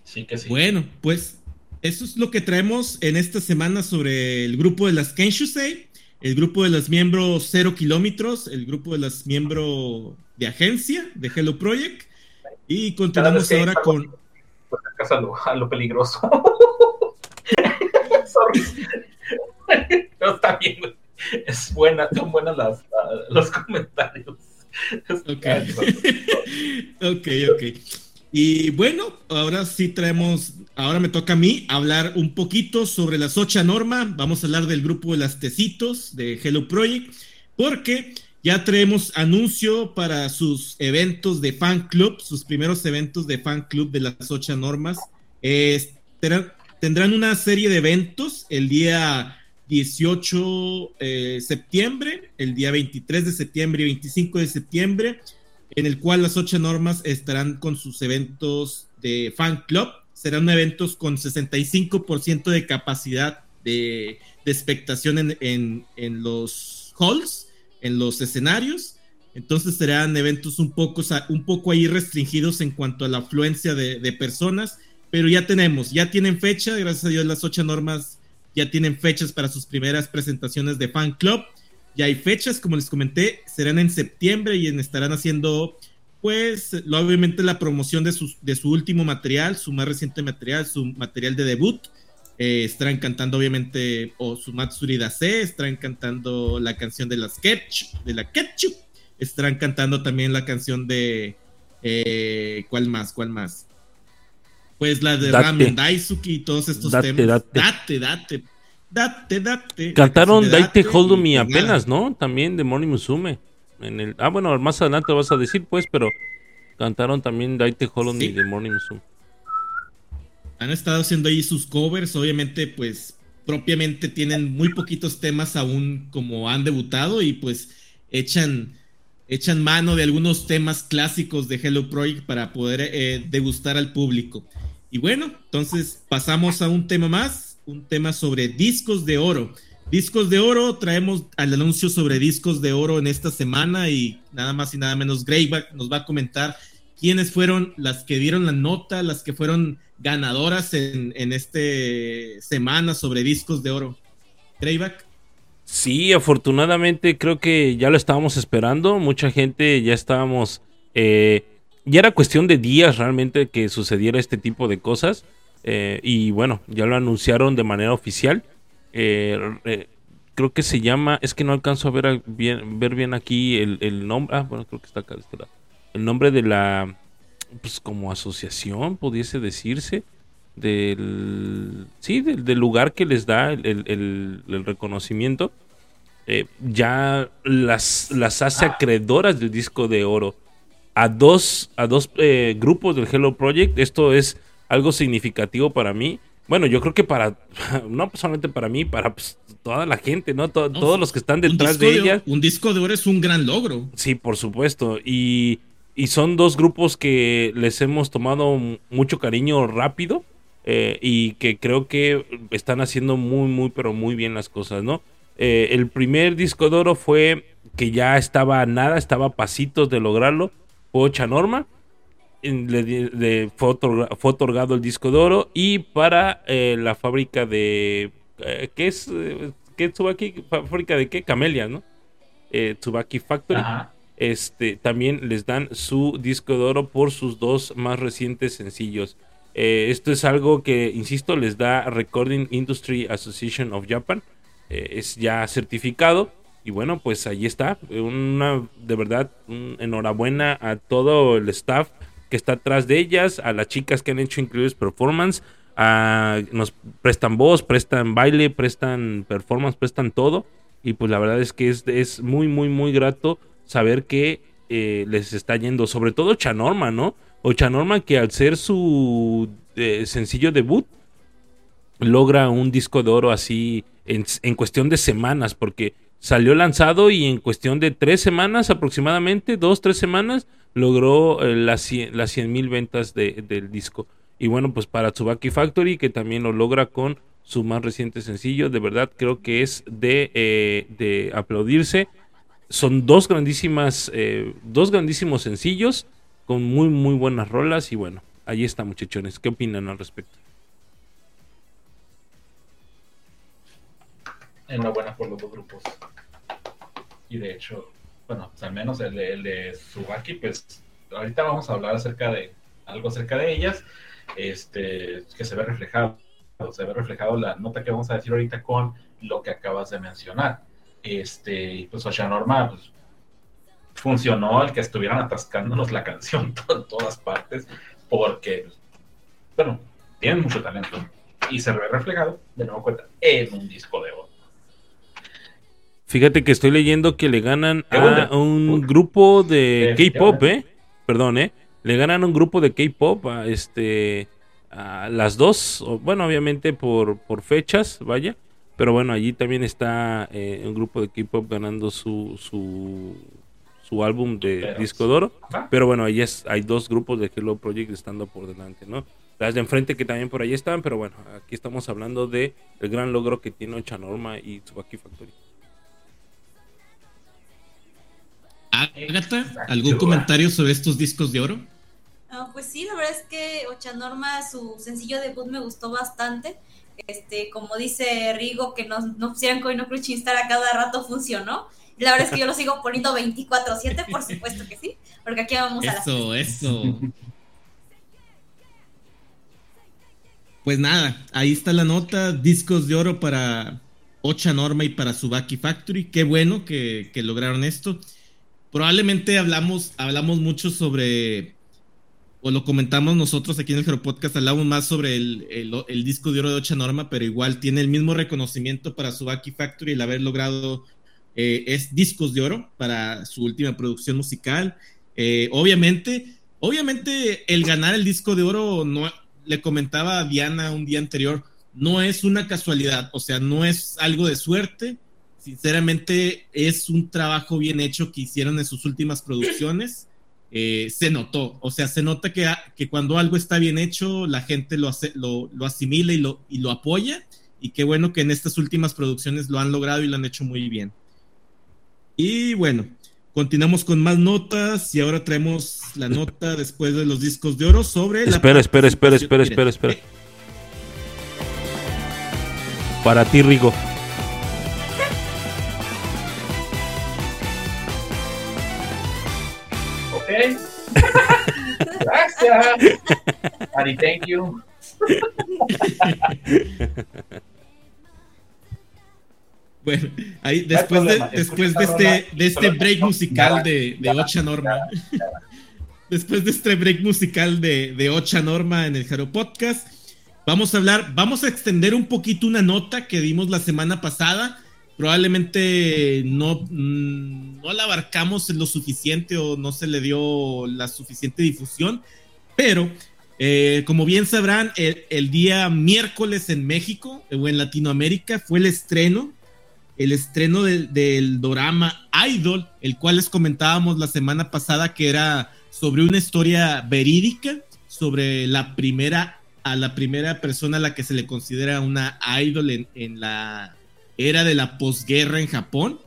A: Sí que sí. Bueno, pues eso es lo que traemos en esta semana sobre el grupo de las Kenshusei, el grupo de los miembros 0 kilómetros, el grupo de los miembros de agencia de Hello Project. Y continuamos ahora con.
D: Pues, a, lo, a lo peligroso. no, está bien, Es buena, son buenas las, los comentarios.
A: Ok, ok, ok. Y bueno, ahora sí traemos, ahora me toca a mí hablar un poquito sobre la Socha Norma. Vamos a hablar del grupo de las Tecitos de Hello Project, porque ya traemos anuncio para sus eventos de fan club, sus primeros eventos de fan club de las Socha Normas. Eh, tendrán una serie de eventos el día 18 de eh, septiembre, el día 23 de septiembre y 25 de septiembre en el cual las ocho normas estarán con sus eventos de fan club. Serán eventos con 65% de capacidad de, de expectación en, en, los halls, en los escenarios. Entonces serán eventos un poco, un poco ahí restringidos en cuanto a la afluencia de, de personas, pero ya tenemos, ya tienen fecha, gracias a Dios las ocho normas ya tienen fechas para sus primeras presentaciones de fan club ya hay fechas, como les comenté, serán en septiembre y estarán haciendo, pues, obviamente la promoción de su, de su último material, su más reciente material, su material de debut. Eh, estarán cantando, obviamente, o su Matsuri Dase, estarán cantando la canción de la Sketch, de la Ketchup. Estarán cantando también la canción de. Eh, ¿Cuál más? ¿Cuál más? Pues la de Ramen Daisuki y todos estos temas. Date, date, date Date, date.
B: Cantaron Daite Hold Me apenas, ¿no? También de Moni Musume. En el, ah, bueno, más adelante vas a decir, pues, pero cantaron también Daite Hold Me de Moni Musume.
A: Han estado haciendo ahí sus covers, obviamente, pues, propiamente tienen muy poquitos temas aún como han debutado y pues echan, echan mano de algunos temas clásicos de Hello Project para poder eh, degustar al público. Y bueno, entonces pasamos a un tema más un tema sobre discos de oro. Discos de oro, traemos al anuncio sobre discos de oro en esta semana y nada más y nada menos Greyback nos va a comentar quiénes fueron las que dieron la nota, las que fueron ganadoras en, en este semana sobre discos de oro. Greyback.
B: Sí, afortunadamente creo que ya lo estábamos esperando, mucha gente ya estábamos, eh, ya era cuestión de días realmente que sucediera este tipo de cosas. Eh, y bueno, ya lo anunciaron de manera oficial. Eh, eh, creo que se llama, es que no alcanzo a ver bien, ver bien aquí el, nombre. Ah, bueno, creo que está acá de este lado. El nombre de la, pues como asociación, pudiese decirse. Del, sí, del, lugar que les da el, reconocimiento. ya las, las hace acreedoras del disco de oro a dos, a dos grupos del Hello Project. Esto es algo significativo para mí. bueno, yo creo que para, no solamente para mí, para pues, toda la gente, ¿no? todos los que están detrás de ella.
A: un disco de oro es un gran logro.
B: Sí, por supuesto. Y, y son dos grupos que les hemos tomado mucho cariño rápido. Eh, y que creo que están haciendo muy, muy, pero muy bien las cosas, ¿no? Eh, el primer disco de oro fue que ya estaba nada, estaba a pasitos de lograrlo, fue Ocha Norma. Le, fue, otorgado el disco de oro y para eh, la fábrica de... ¿Qué es? ¿Qué es Tsubaki? ¿Fábrica de qué? Camellia, ¿no? Tsubaki Factory. Este, también les dan su disco de oro por sus dos más recientes sencillos. Eh, esto es algo que, insisto, les da Recording Industry Association of Japan. Eh, es ya certificado. Y bueno, pues ahí está. Una, de verdad, enhorabuena a todo el staff que está atrás de ellas, a las chicas que han hecho increíbles performance. nos prestan voz, prestan baile, prestan performance, prestan todo. Y pues la verdad es que es, es muy, muy, muy grato saber que eh, les está yendo. Sobre todo Chanorma, ¿no? Norma que al ser su eh, sencillo debut logra un disco de oro así en, cuestión de semanas, porque salió lanzado y en cuestión de tres semanas aproximadamente, dos, tres semanas, logró eh, las, las 100 mil ventas del disco. Y bueno, pues para Tsubaki Factory, que también lo logra con su más reciente sencillo, de verdad creo que es de, eh, de aplaudirse. Son dos grandísimas, dos grandísimos sencillos con muy, muy buenas rolas. Y bueno, ahí está, muchachones. ¿Qué opinan al respecto?
D: Enhorabuena por los dos grupos. Y de hecho, bueno, pues al menos el de, el de Subaki, pues ahorita vamos a hablar acerca de algo acerca de ellas, este, que se ve reflejado, se ve reflejado la nota que vamos a decir ahorita con lo que acabas de mencionar. Este, pues Ocean Norma, pues funcionó el que estuvieran atascándonos la canción en todas partes, porque, bueno, tienen mucho talento y se ve reflejado, de nuevo cuenta, en un disco de oro.
B: Fíjate que estoy leyendo que le ganan a un grupo de K-pop, ¿eh? Perdón, ¿eh? Le ganan a un grupo de K-pop a este a las dos, bueno, obviamente por, por fechas, vaya, pero bueno, allí también está eh, un grupo de K-pop ganando su, su su álbum de disco de oro. Pero bueno, ahí es, hay dos grupos de Hello Project estando por delante, ¿no? Las de enfrente que también por ahí están, pero bueno, aquí estamos hablando de el gran logro que tiene Norma y Tsubaki Factory.
A: Agatha, ¿algún comentario sobre estos discos de oro?
C: pues sí, la verdad es que Norma, su sencillo debut me gustó bastante. Este, como dice Rigo, que nos, no pusieran Coino Crush Star a cada rato funcionó. La verdad es que yo lo sigo poniendo 24-7, por supuesto que sí, porque aquí vamos a
A: las. Eso, eso. Pues nada, ahí está la nota, discos de oro para Ocha Norma y para Subaki Factory. Qué bueno que, lograron esto. Probablemente hablamos, hablamos mucho sobre, o lo comentamos nosotros aquí en el Hero Podcast, hablamos más sobre el, el, disco de oro de Ocha Norma, pero igual tiene el mismo reconocimiento para Subaki Factory el haber logrado eh, es discos de oro para su última producción musical. Eh, obviamente, obviamente el ganar el disco de oro, no, le comentaba a Diana un día anterior, no es una casualidad, o sea, no es algo de suerte. Sinceramente, es un trabajo bien hecho que hicieron en sus últimas producciones. Eh, se notó, o sea, se nota que, que, cuando algo está bien hecho, la gente lo, hace, lo, lo asimila y lo, y lo apoya. Y qué bueno que en estas últimas producciones lo han logrado y lo han hecho muy bien. Y bueno, continuamos con más notas y ahora traemos la nota después de los discos de oro sobre
B: espera, Espera, espera, espera, espera, espera, Para ti, Rigo.
D: Gracias. Ari, thank you.
A: Bueno, ahí después de, después de este, de este break musical de, de Ocha Norma, después de este break musical de, de Ocha Norma en el Jaro Podcast, vamos a hablar, vamos a extender un poquito una nota que dimos la semana pasada. Probablemente no, mm, no la abarcamos lo suficiente o no se le dio la suficiente difusión, pero Eh, como bien sabrán, el, día miércoles en México o en Latinoamérica fue el estreno, el estreno del, del dorama Idol, el cual les comentábamos la semana pasada que era sobre una historia verídica, sobre la primera a la primera persona a la que se le considera una idol en, la era de la posguerra en Japón.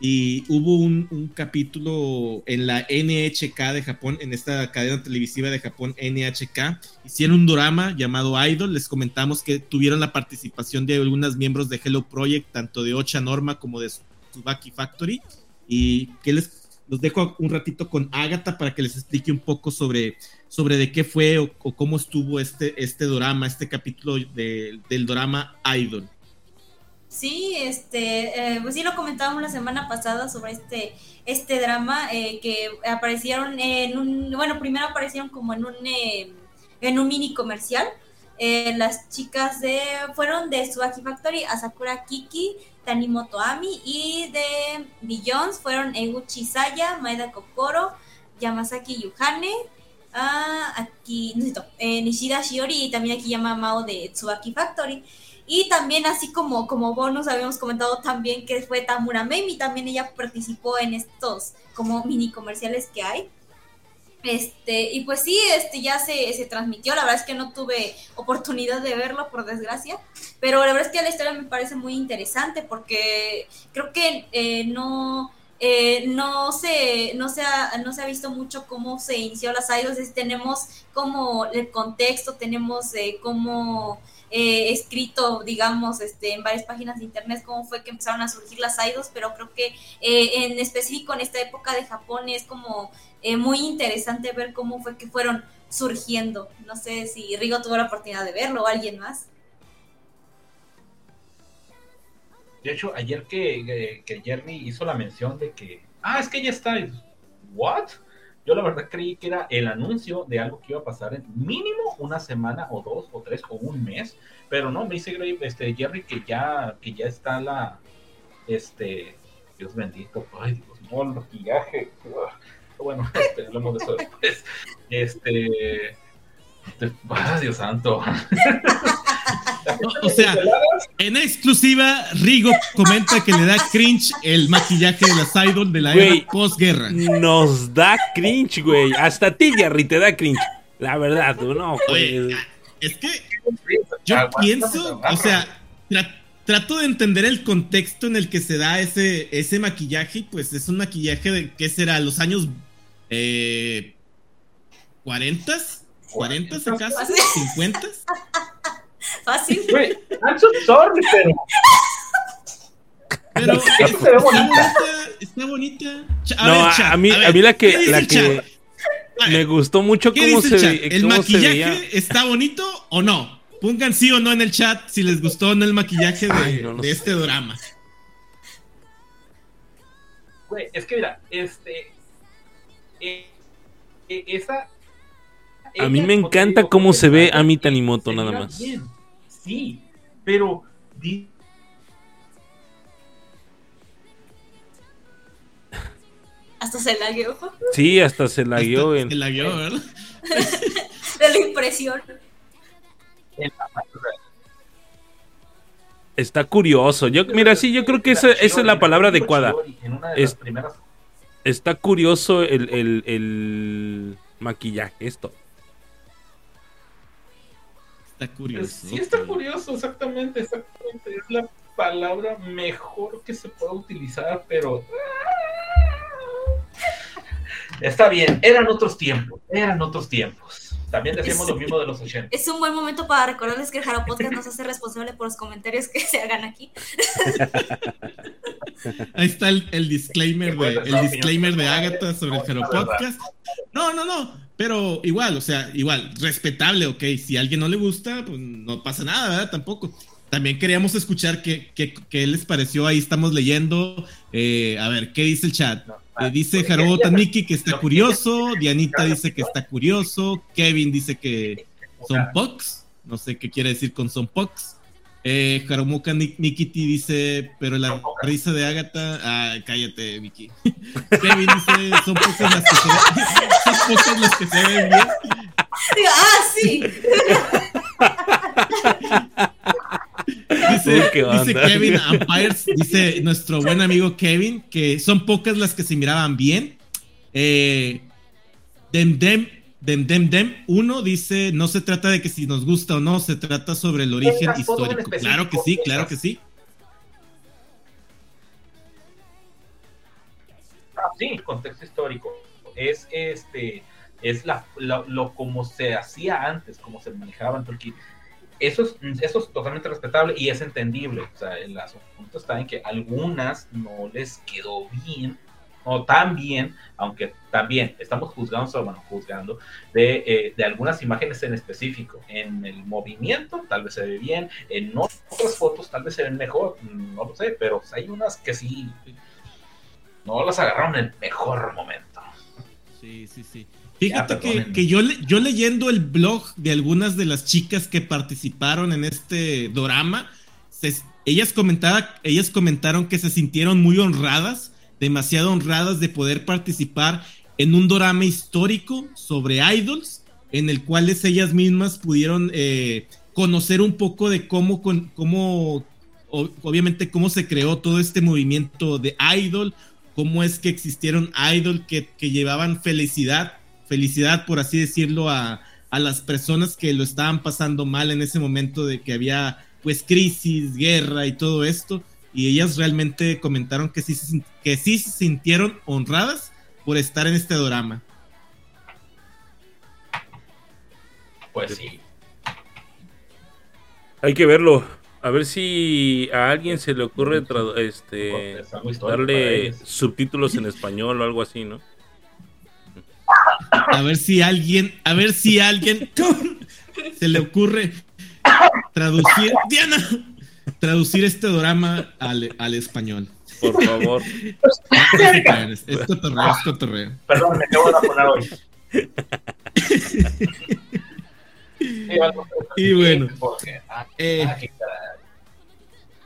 A: Y hubo un, capítulo en la NHK de Japón, en esta cadena televisiva de Japón, NHK. Hicieron un drama llamado Idol. Les comentamos que tuvieron la participación de algunos miembros de Hello Project, tanto de Ocha Norma como de Tsubaki Factory. Y que les los dejo un ratito con Agatha para que les explique un poco sobre, sobre de qué fue o, cómo estuvo este, este drama, este capítulo del drama Idol.
C: Sí, este, eh, pues sí lo comentábamos la semana pasada sobre este, este drama eh, que aparecieron en un, bueno, primero aparecieron como en un, eh, en un mini comercial. las chicas de, fueron de Subaki Factory, Asakura Kiki, Tanimoto Ami y de Billions fueron Eguchi Saya, Maeda Kokoro, Yamasaki Yuhane, ah, aquí, necesito, eh, Nishida Shiori y también aquí llama Mao de Tsubaki Factory. Y también así como, como bonus habíamos comentado también que fue Tamura Memi, también ella participó en estos como mini comerciales que hay. Este, y pues sí, este ya se, se, transmitió, la verdad es que no tuve oportunidad de verlo, por desgracia, pero la verdad es que la historia me parece muy interesante porque creo que eh, no, eh, no, se, no, se ha, no se ha visto mucho cómo se inició las idols, tenemos como el contexto, tenemos eh, cómo eh, escrito, digamos, este, en varias páginas de internet cómo fue que empezaron a surgir las idols, pero creo que en específico en esta época de Japón es como eh, muy interesante ver cómo fue que fueron surgiendo. No sé si Rigo tuvo la oportunidad de verlo o alguien más.
D: De hecho, ayer que, que, Jeremy hizo la mención de que, ah, es que ya está. ¿What? Yo la verdad creí que era el anuncio de algo que iba a pasar en mínimo una semana o dos o tres o un mes, pero no, me dice este, Jerry que ya, que ya está la, este, Dios bendito, ay Dios mío, el maquillaje, bueno, este, hablamos de eso después. Este. Dios santo.
A: O, sea, en exclusiva, Rigo comenta que le da cringe el maquillaje de las idol de la era posguerra.
B: Nos da cringe, güey. Hasta a ti, Jerry, te da cringe. La verdad, no,
A: güey. Es que yo pienso, o sea, trato de entender el contexto en el que se da ese, ese maquillaje, pues es un maquillaje de, ¿qué será? Los años eh, ¿40? ¿40 acaso? ¿50?
C: Fácil.
D: I'm so sorry, pero.
A: Pero está, ve bonita. Está bonita.
B: A no, a, mí, a, mí la que, la que me gustó mucho cómo se
A: ve. ¿El maquillaje está bonito o no? Pongan sí o no en el chat si les gustó o no el maquillaje de, de este drama.
D: Güey, es que mira, este. Eh, eh, esa.
B: A mí me encanta cómo se ve a mi Tanimoto, nada más.
D: Sí, pero.
C: Hasta se lagueó.
B: Sí, hasta se lagueó.
A: En... Se lagueó, ¿verdad?
C: de la impresión.
B: Está curioso. Yo, mira, sí, yo creo que esa, esa es la palabra adecuada. Es, está curioso el, el, el maquillaje, esto.
A: Está curioso.
D: Sí, está curioso, exactamente, exactamente. Es la palabra mejor que se puede utilizar, pero. Está bien, eran otros tiempos, eran otros tiempos. También decimos lo mismo de los 80.
C: Es un buen momento para recordarles que el Jaro Podcast nos hace responsable por los comentarios que se hagan aquí.
A: Ahí está el, disclaimer de, el disclaimer de Agatha sobre el Jaro Podcast. No, no, no. Pero igual, o sea, igual, respetable, ok. Si a alguien no le gusta, pues no pasa nada, ¿verdad? Tampoco. También queríamos escuchar qué, qué, les pareció. Ahí estamos leyendo. Eh, a ver, ¿qué dice el chat? Eh, dice Haruo Taniki que está curioso. Dianita dice que está curioso. Kevin dice que son pox. No sé qué quiere decir con son pox. Eh, Jaromuka Nikiti dice, pero la risa de Agatha. Ah, cállate, Vicky. Kevin dice, son pocas las que se ven. son pocas las que se ven bien.
C: Ah, sí.
A: dice, dice Kevin Empires, dice nuestro buen amigo Kevin, que son pocas las que se miraban bien. Eh, Dem Dem Dem Dem Dem uno dice, no se trata de que si nos gusta o no, se trata sobre el origen histórico. Claro que sí, claro que sí.
D: Ah, sí, contexto histórico. Es este es la, lo como se hacía antes, como se manejaba en Turquía. Eso es, eso es totalmente respetable y es entendible. O sea, el asunto está en que algunas no les quedó bien o tan bien, aunque también estamos juzgando, bueno, juzgando de, eh, de, algunas imágenes en específico. En el movimiento tal vez se ve bien, en otras fotos tal vez se ven mejor, no lo sé, pero hay unas que sí no las agarraron en el mejor momento.
A: Sí, sí, sí. Fíjate que, yo, yo leyendo el blog de algunas de las chicas que participaron en este drama, ellas, ellas comentaron que se sintieron muy honradas, demasiado honradas de poder participar en un drama histórico sobre idols, en el cual ellas mismas pudieron eh, conocer un poco de cómo, cómo, obviamente, cómo se creó todo este movimiento de idol, cómo es que existieron idol que, que llevaban felicidad felicidad, por así decirlo, a, las personas que lo estaban pasando mal en ese momento de que había pues crisis, guerra y todo esto. Y ellas realmente comentaron que sí, que sí se sintieron honradas por estar en este drama.
D: Pues sí.
B: Hay que verlo. A ver si a alguien se le ocurre este, darle subtítulos en español o algo así, ¿no?
A: A ver si alguien, a ver si alguien se le ocurre traducir, Diana, traducir este drama al, español.
B: Por favor.
A: Es cotorreo, es cotorreo.
D: Perdón, me acabo de poner hoy.
A: y bueno, eh,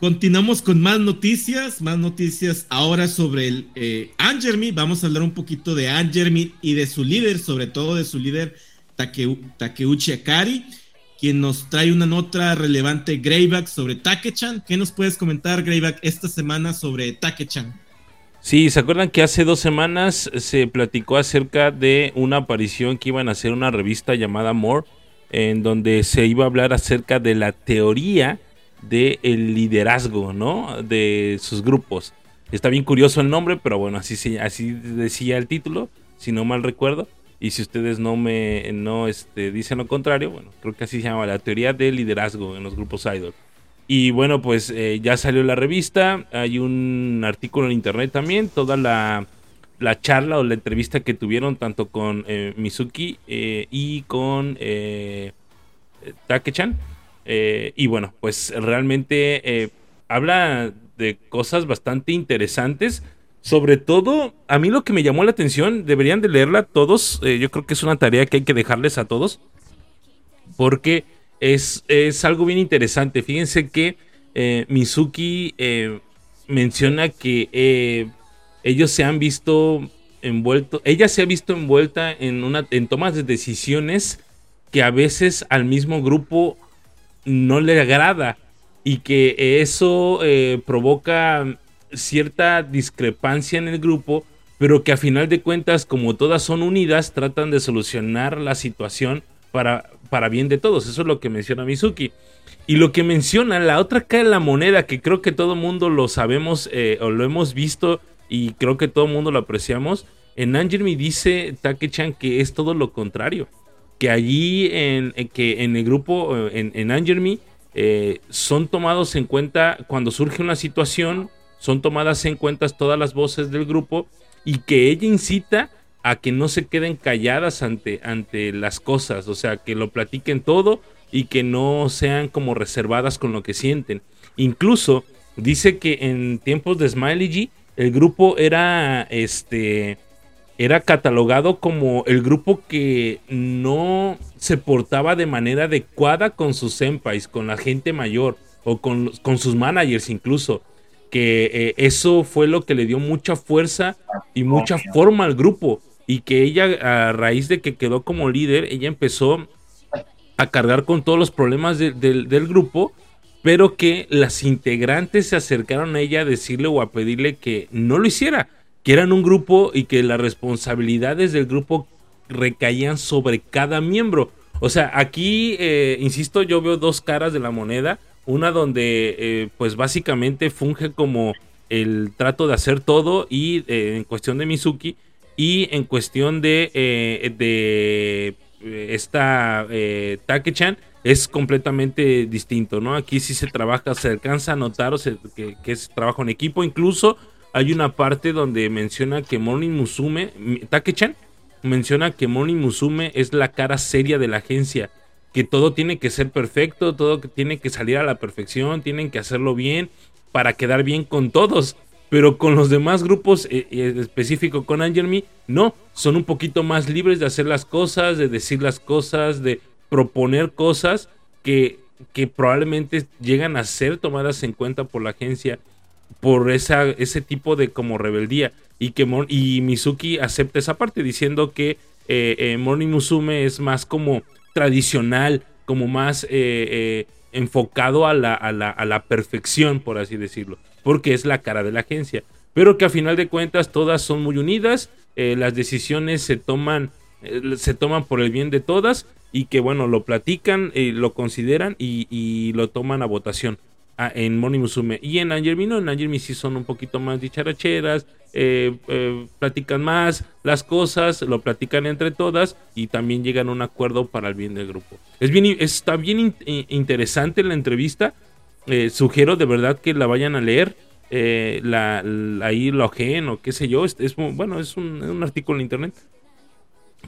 A: Continuamos con más noticias, más noticias ahora sobre el eh, Angermy. Vamos a hablar un poquito de Angermy y de su líder, sobre todo de su líder Takeuchi Akari, quien nos trae una nota relevante Greyback sobre Takechan. ¿Qué nos puedes comentar, Greyback, esta semana sobre Takechan?
B: Sí, ¿se acuerdan que hace dos semanas se platicó acerca de una aparición que iban a hacer una revista llamada More, en donde se iba a hablar acerca de la teoría de el liderazgo, ¿no? De sus grupos. Está bien curioso el nombre, pero bueno, así, así decía el título, si no mal recuerdo. Y si ustedes no me no este, dicen lo contrario, bueno, creo que así se llama la teoría del liderazgo en los grupos idol. Y bueno, pues eh, ya salió la revista, hay un artículo en internet también, toda la, la charla o la entrevista que tuvieron tanto con eh, Mizuki eh, y con Takechan. Eh, y bueno, pues realmente habla de cosas bastante interesantes. Sobre todo, a mí lo que me llamó la atención, deberían de leerla todos. Eh, yo creo que es una tarea que hay que dejarles a todos. Porque es, es algo bien interesante. Fíjense que Mizuki menciona que ellos se han visto envueltos, ella se ha visto envuelta en, una, en tomas de decisiones que a veces al mismo grupo no le agrada y que eso eh, provoca cierta discrepancia en el grupo, pero que a final de cuentas, como todas son unidas, tratan de solucionar la situación para, para bien de todos. Eso es lo que menciona Mizuki. Y lo que menciona, la otra cara de la moneda, que creo que todo mundo lo sabemos eh, o lo hemos visto y creo que todo mundo lo apreciamos, en Angermi dice Take-chan que es todo lo contrario que allí en, que en el grupo, eh, en, en eh, son tomados en cuenta cuando surge una situación, son tomadas en cuenta todas las voces del grupo y que ella incita a que no se queden calladas ante, ante las cosas, o sea, que lo platiquen todo y que no sean como reservadas con lo que sienten. Incluso dice que en tiempos de Smiley G, el grupo era este era catalogado como el grupo que no se portaba de manera adecuada con sus senpais, con la gente mayor o con, con sus managers incluso. Que eh, eso fue lo que le dio mucha fuerza y mucha forma al grupo. Y que ella, a raíz de que quedó como líder, ella empezó a cargar con todos los problemas del grupo pero que las integrantes se acercaron a ella a decirle o a pedirle que no lo hiciera, que eran un grupo y que las responsabilidades del grupo recaían sobre cada miembro. O sea, aquí, eh, insisto, yo veo dos caras de la moneda. Una donde, eh, pues básicamente funge como el trato de hacer todo y eh, en cuestión de Mizuki y en cuestión de, de esta Take-chan es completamente distinto, ¿no? Aquí sí se trabaja, se alcanza a notar que, que, es trabajo en equipo. Incluso hay una parte donde menciona que Morning Musume, Take-chan, menciona que Moni Musume es la cara seria de la agencia, que todo tiene que ser perfecto, todo tiene que salir a la perfección, tienen que hacerlo bien para quedar bien con todos. Pero con los demás grupos, eh, eh, específico con Angel no, son un poquito más libres de hacer las cosas, de decir las cosas, de proponer cosas que, que probablemente llegan a ser tomadas en cuenta por la agencia por esa, ese tipo de como rebeldía y que y Mizuki acepta esa parte diciendo que eh, eh, Morning Musume es más como tradicional, como más eh, enfocado a la, a, la, a la, perfección, por así decirlo, porque es la cara de la agencia. Pero que a final de cuentas todas son muy unidas, las decisiones se toman, se toman por el bien de todas y que bueno, lo platican, lo consideran y, y lo toman a votación en Moni Musume. Y en Angermi no, en Angermi sí son un poquito más dicharacheras, eh, eh, platican más las cosas, lo platican entre todas y también llegan a un acuerdo para el bien del grupo. Es bien, está bien interesante la entrevista. Eh, sugiero de verdad que la vayan a leer. la, ahí lo ojen o qué sé yo. Es, bueno, es un, un artículo en internet.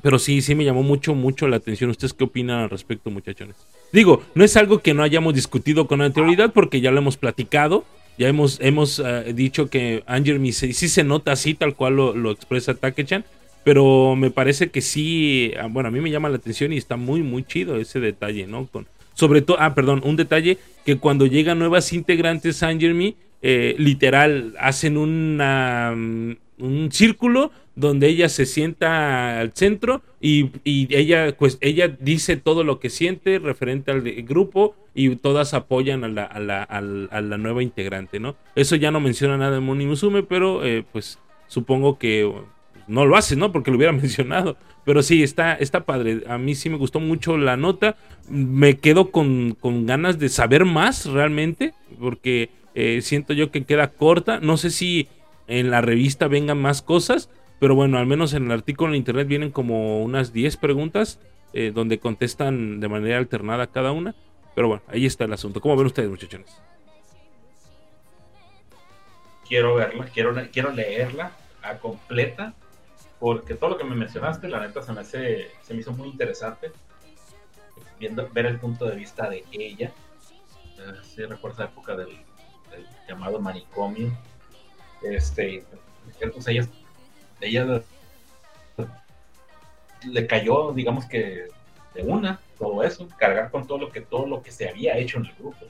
B: Pero sí, sí me llamó mucho, mucho la atención. ¿Ustedes qué opinan al respecto, muchachones? Digo, no es algo que no hayamos discutido con anterioridad porque ya lo hemos platicado. Ya hemos, hemos eh, dicho que Anger sí, se nota así, tal cual lo, expresa Takechan. Pero me parece que sí, ah, bueno, a mí me llama la atención y está muy, muy chido ese detalle, ¿no? Sobre todo, ah, perdón, un detalle que cuando llegan nuevas integrantes a eh, literal, hacen una, mm, un círculo donde ella se sienta al centro y, ella pues ella dice todo lo que siente referente al grupo y todas apoyan a la, a la, a la, nueva integrante, ¿no? Eso ya no menciona nada de Moni Musume, pero eh, pues supongo que no lo hace, ¿no? Porque lo hubiera mencionado. Pero sí, está, está padre. A mí sí me gustó mucho la nota. Me quedo con, con ganas de saber más realmente, porque eh, siento yo que queda corta. No sé si en la revista vengan más cosas, pero bueno, al menos en el artículo en internet vienen como unas 10 preguntas eh, donde contestan de manera alternada cada una. Pero bueno, ahí está el asunto. ¿Cómo ven ustedes, muchachones?
D: Quiero verla, quiero, quiero leerla a completa, porque todo lo que me mencionaste, la neta, se me, hace, se me hizo muy interesante. Viendo, ver el punto de vista de ella. Eh, sí, recuerdo la época del, llamado manicomio. Este, pues ella ella le cayó, digamos que de una, todo eso, cargar con todo lo que todo lo que se había hecho en el grupo.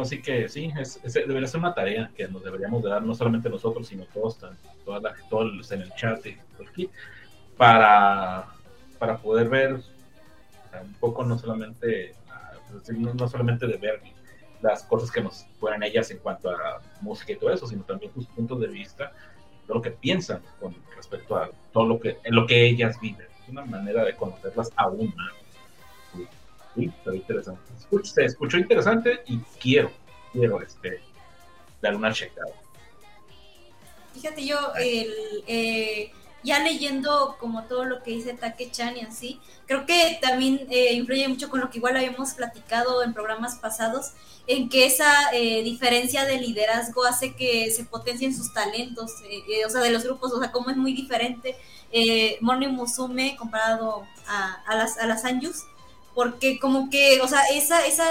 D: Así que sí, es, debería ser una tarea que nos deberíamos de dar no solamente nosotros, sino todos, todos en el chat y aquí, para, para poder ver un poco no solamente, no, solamente de ver las cosas que nos fueran ellas en cuanto a música y todo eso, sino también sus puntos de vista lo que piensan con respecto a todo lo que, en lo que ellas viven. Es una manera de conocerlas aún más. Sí, está interesante. se escuchó interesante y quiero, quiero este, dar una checada.
C: Fíjate, yo el, eh, ya leyendo como todo lo que dice Take-chan y así, creo que también eh, influye mucho con lo que igual habíamos platicado en programas pasados, en que esa eh, diferencia de liderazgo hace que se potencien sus talentos, eh, o sea, de los grupos, o sea, como es muy diferente Morning Musume comparado a, a las, a las Anjus, porque como que, o sea, esa, esa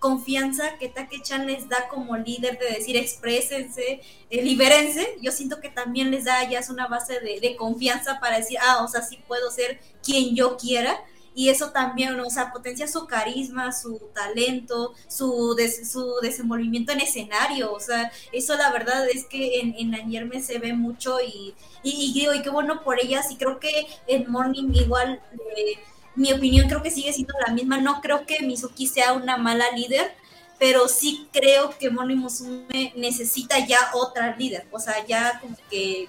C: confianza que Take-chan les da como líder de decir exprésense, eh, libérense, yo siento que también les da ya una base de, confianza para decir, ah, o sea, sí puedo ser quien yo quiera. Y eso también, o sea, potencia su carisma, su talento, su, su desenvolvimiento en escenario. O sea, eso la verdad es que en, en Anierme se ve mucho y, y, digo, y qué bueno por ellas. Y creo que en Morning igual eh, mi opinión creo que sigue siendo la misma. No creo que Mizuki sea una mala líder, pero sí creo que Moni Musume necesita ya otra líder, o sea, ya como que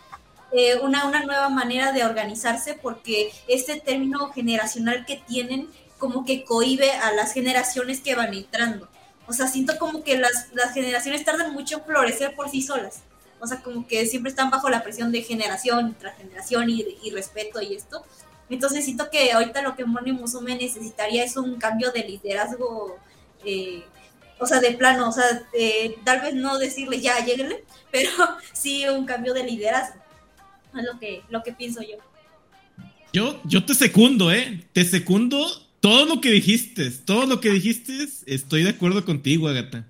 C: eh, una, una nueva manera de organizarse porque este término generacional que tienen como que cohibe a las generaciones que van entrando. O sea, siento como que las, las generaciones tardan mucho en florecer por sí solas. O sea, como que siempre están bajo la presión de generación tras generación y, y respeto y esto. Entonces siento que ahorita lo que Moni Musume necesitaría es un cambio de liderazgo, eh, o sea, de plano, o sea, tal vez no decirle ya, lleguenle, pero sí un cambio de liderazgo. Es lo que, lo que pienso yo.
A: Yo, yo te secundo, ¿eh? Te secundo todo lo que dijiste, todo lo que dijiste, estoy de acuerdo contigo, Agata.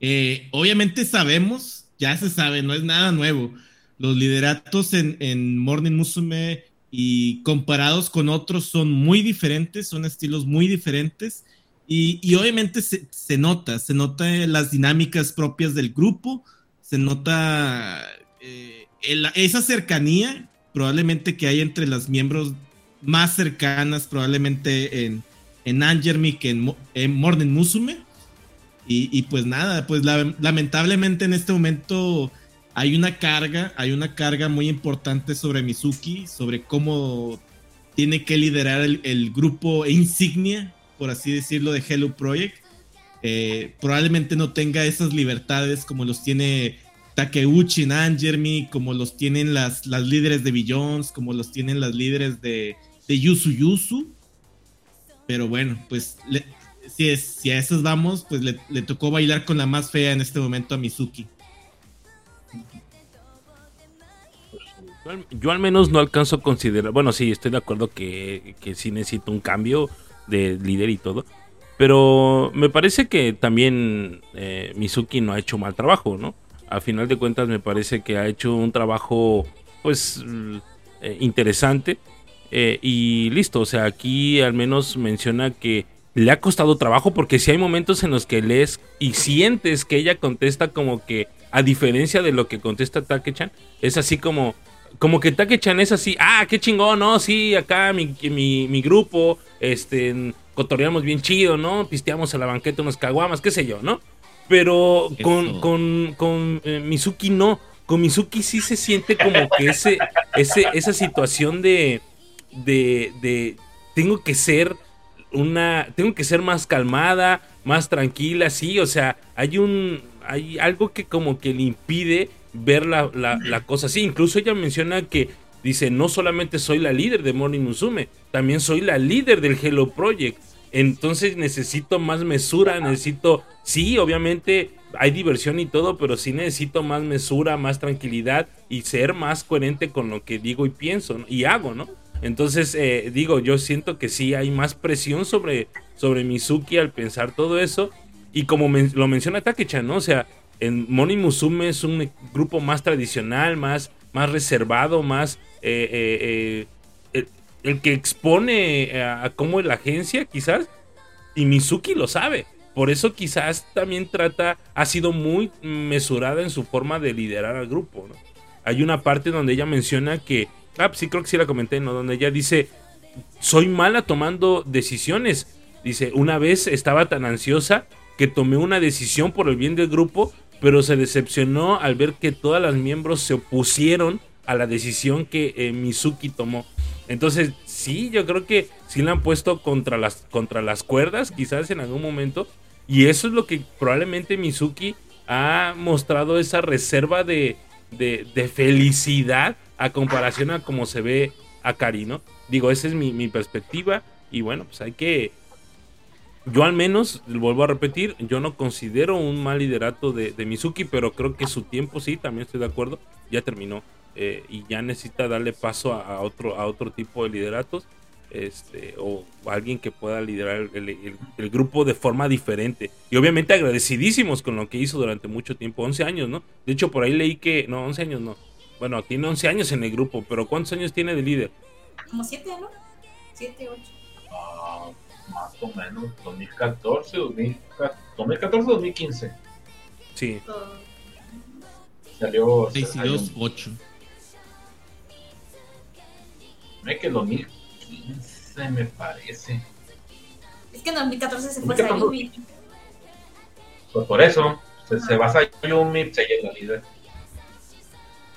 A: Eh, obviamente sabemos, ya se sabe, no es nada nuevo. Los lideratos en Morning Musume y comparados con otros son muy diferentes, son estilos muy diferentes. Y, y obviamente se, se, nota, se nota las dinámicas propias del grupo, se nota eh, el, esa cercanía probablemente que hay entre las miembros más cercanas, probablemente en, en Angermi que en, en Morning Musume. Y, y, pues nada, pues la, lamentablemente en este momento hay una carga, hay una carga muy importante sobre Mizuki, sobre cómo tiene que liderar el, grupo insignia, por así decirlo, de Hello Project. Eh, probablemente no tenga esas libertades como los tiene Takeuchi en Angermi, como los tienen las, las líderes de Billions, como los tienen las líderes de, de Yusu Yusu. Pero bueno, pues si, a esas vamos, pues le, tocó bailar con la más fea en este momento a Mizuki.
B: Yo al menos no alcanzo a considerar, bueno, sí, estoy de acuerdo que, sí necesito un cambio de líder y todo, pero me parece que también eh, Mizuki no ha hecho mal trabajo, ¿no? A final de cuentas me parece que ha hecho un trabajo, pues, eh, interesante eh, y listo, o sea, aquí al menos menciona que le ha costado trabajo porque si hay momentos en los que lees y sientes que ella contesta como que a diferencia de lo que contesta Take-chan, es así como como que Take-chan es así, ah, qué chingón, ¿no? Sí, acá mi, mi, mi grupo, este, cotorreamos bien chido, ¿no? Pisteamos a la banqueta unos caguamas, qué sé yo, ¿no? Pero con, con, con eh, Mizuki no. Con Mizuki sí se siente como que ese, ese, esa situación de, de, de, tengo que ser una, tengo que ser más calmada, más tranquila, sí, o sea, hay un, hay algo que como que le impide ver la, la, cosa así. Incluso ella menciona que dice, no solamente soy la líder de Morning Musume, también soy la líder del Hello Project. Entonces necesito más mesura, necesito, sí, obviamente hay diversión y todo, pero sí necesito más mesura, más tranquilidad y ser más coherente con lo que digo y pienso y hago, ¿no? Entonces, eh, digo, yo siento que sí hay más presión sobre, sobre Mizuki al pensar todo eso. Y como lo menciona Takechan, ¿no? O sea, en Moni Musume es un grupo más tradicional, más, más reservado, más eh, eh, eh, el, que expone a, a, cómo es la agencia, quizás. Y Mizuki lo sabe. Por eso quizás también trata, ha sido muy mesurada en su forma de liderar al grupo. ¿no? Hay una parte donde ella menciona que, ah, sí creo que sí la comenté, ¿no? Donde ella dice, soy mala tomando decisiones. Dice, una vez estaba tan ansiosa que tomé una decisión por el bien del grupo pero se decepcionó al ver que todas las miembros se opusieron a la decisión que eh, Mizuki tomó. Entonces, sí, yo creo que sí la han puesto contra las, contra las cuerdas, quizás en algún momento. Y eso es lo que probablemente Mizuki ha mostrado esa reserva de, de, felicidad a comparación a cómo se ve a Kari, ¿no? Digo, esa es mi, mi perspectiva. Y bueno, pues hay que, yo al menos, vuelvo a repetir, yo no considero un mal liderato de, de, Mizuki, pero creo que su tiempo sí, también estoy de acuerdo, ya terminó eh, y ya necesita darle paso a, a, otro, a otro tipo de lideratos este, o alguien que pueda liderar el, el, el, grupo de forma diferente. Y obviamente agradecidísimos con lo que hizo durante mucho tiempo, 11 años, ¿no? De hecho, por ahí leí que, no, 11 años no. Bueno, tiene 11 años en el grupo, pero ¿cuántos años tiene de líder?
C: Como 7, ¿no? 7, 8.
D: Más o menos 2014, 2014, 2015.
B: Sí.
D: Salió
A: 6 y 2, 8.
D: Es que 2015 me parece.
C: Es que en 2014 se fue Sayumi.
D: Pues por eso, se, se basa Yumi, se llega líder.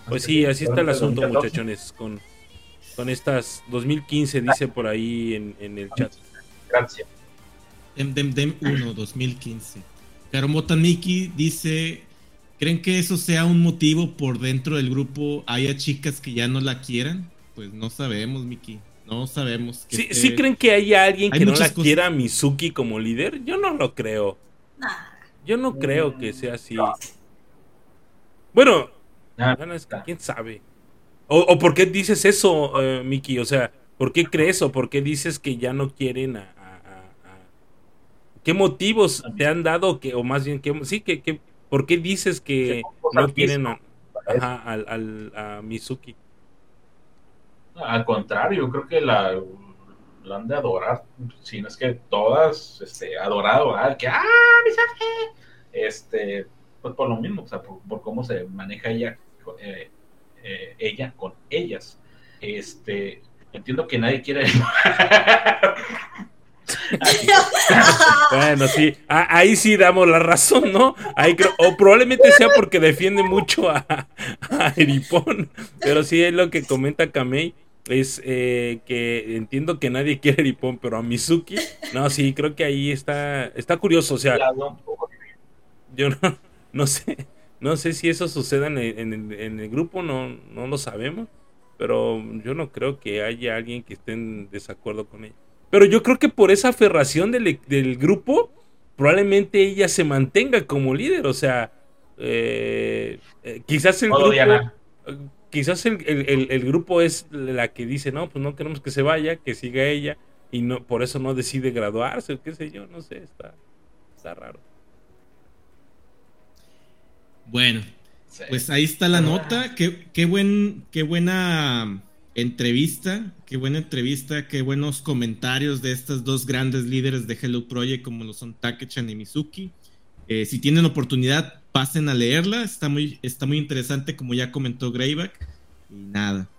B: Pues sí, así está el asunto, muchachones, con, con estas 2015, dice por ahí en, en el chat.
D: Gracias.
A: Dem Dem Dem 1, 2015. Karomota Miki dice: ¿Creen que eso sea un motivo por dentro del grupo? ¿Haya chicas que ya no la quieran? Pues no sabemos, Miki. No sabemos.
B: ¿Sí,
A: este-
B: ¿sí creen que haya alguien
A: Hay
B: que no la
A: cosas.
B: quiera a Mizuki como líder? Yo no lo creo. Yo no creo que sea así. Bueno, bueno, es que quién sabe. O, o por qué dices eso, eh, Miki? O sea, ¿por qué crees o por qué dices que ya no quieren a- ¿Qué motivos te han dado que, o más bien, que, sí, que, que, ¿por qué dices que no quieren a, ajá, al, al- a Mizuki?
D: Al contrario, creo que la, la han de adorar. Si no es que todas, este, adorado, ah, que, ¡ah, Misaki! Este, pues por lo mismo, o sea, por, por cómo se maneja ella, eh, eh, ella con ellas. Este, entiendo que nadie quiere.
B: Bueno, sí, a- ahí sí damos la razón, ¿no? Ahí creo- o probablemente sea porque defiende mucho a, a Eripón, pero sí es lo que comenta Kamei, es eh, que entiendo que nadie quiere Eripón, pero a Mizuki, no, sí, creo que ahí está, está curioso, o sea, yo no, no sé, no sé si eso suceda en el, en el- en el grupo, no, no lo sabemos, pero yo no creo que haya alguien que esté en desacuerdo con ella. Pero yo creo que por esa aferración del, del grupo, probablemente ella se mantenga como líder, o sea, eh, eh, quizás el
D: Todo,
B: grupo,
D: Diana.
B: eh, quizás el, el- el- el grupo es la que dice, no, pues no queremos que se vaya, que siga ella, y no, por eso no decide graduarse, o qué sé yo, no sé, está, está raro.
A: Bueno,
D: Sí.
A: pues ahí está la nota. Qué, qué, buen, qué buena entrevista. Qué buena entrevista. Qué buenos comentarios de estas dos grandes líderes de Hello Project como lo son Takechan y Mizuki. Eh, si tienen oportunidad, pasen a leerla. Está muy, está muy interesante, como ya comentó Greyback. Y nada.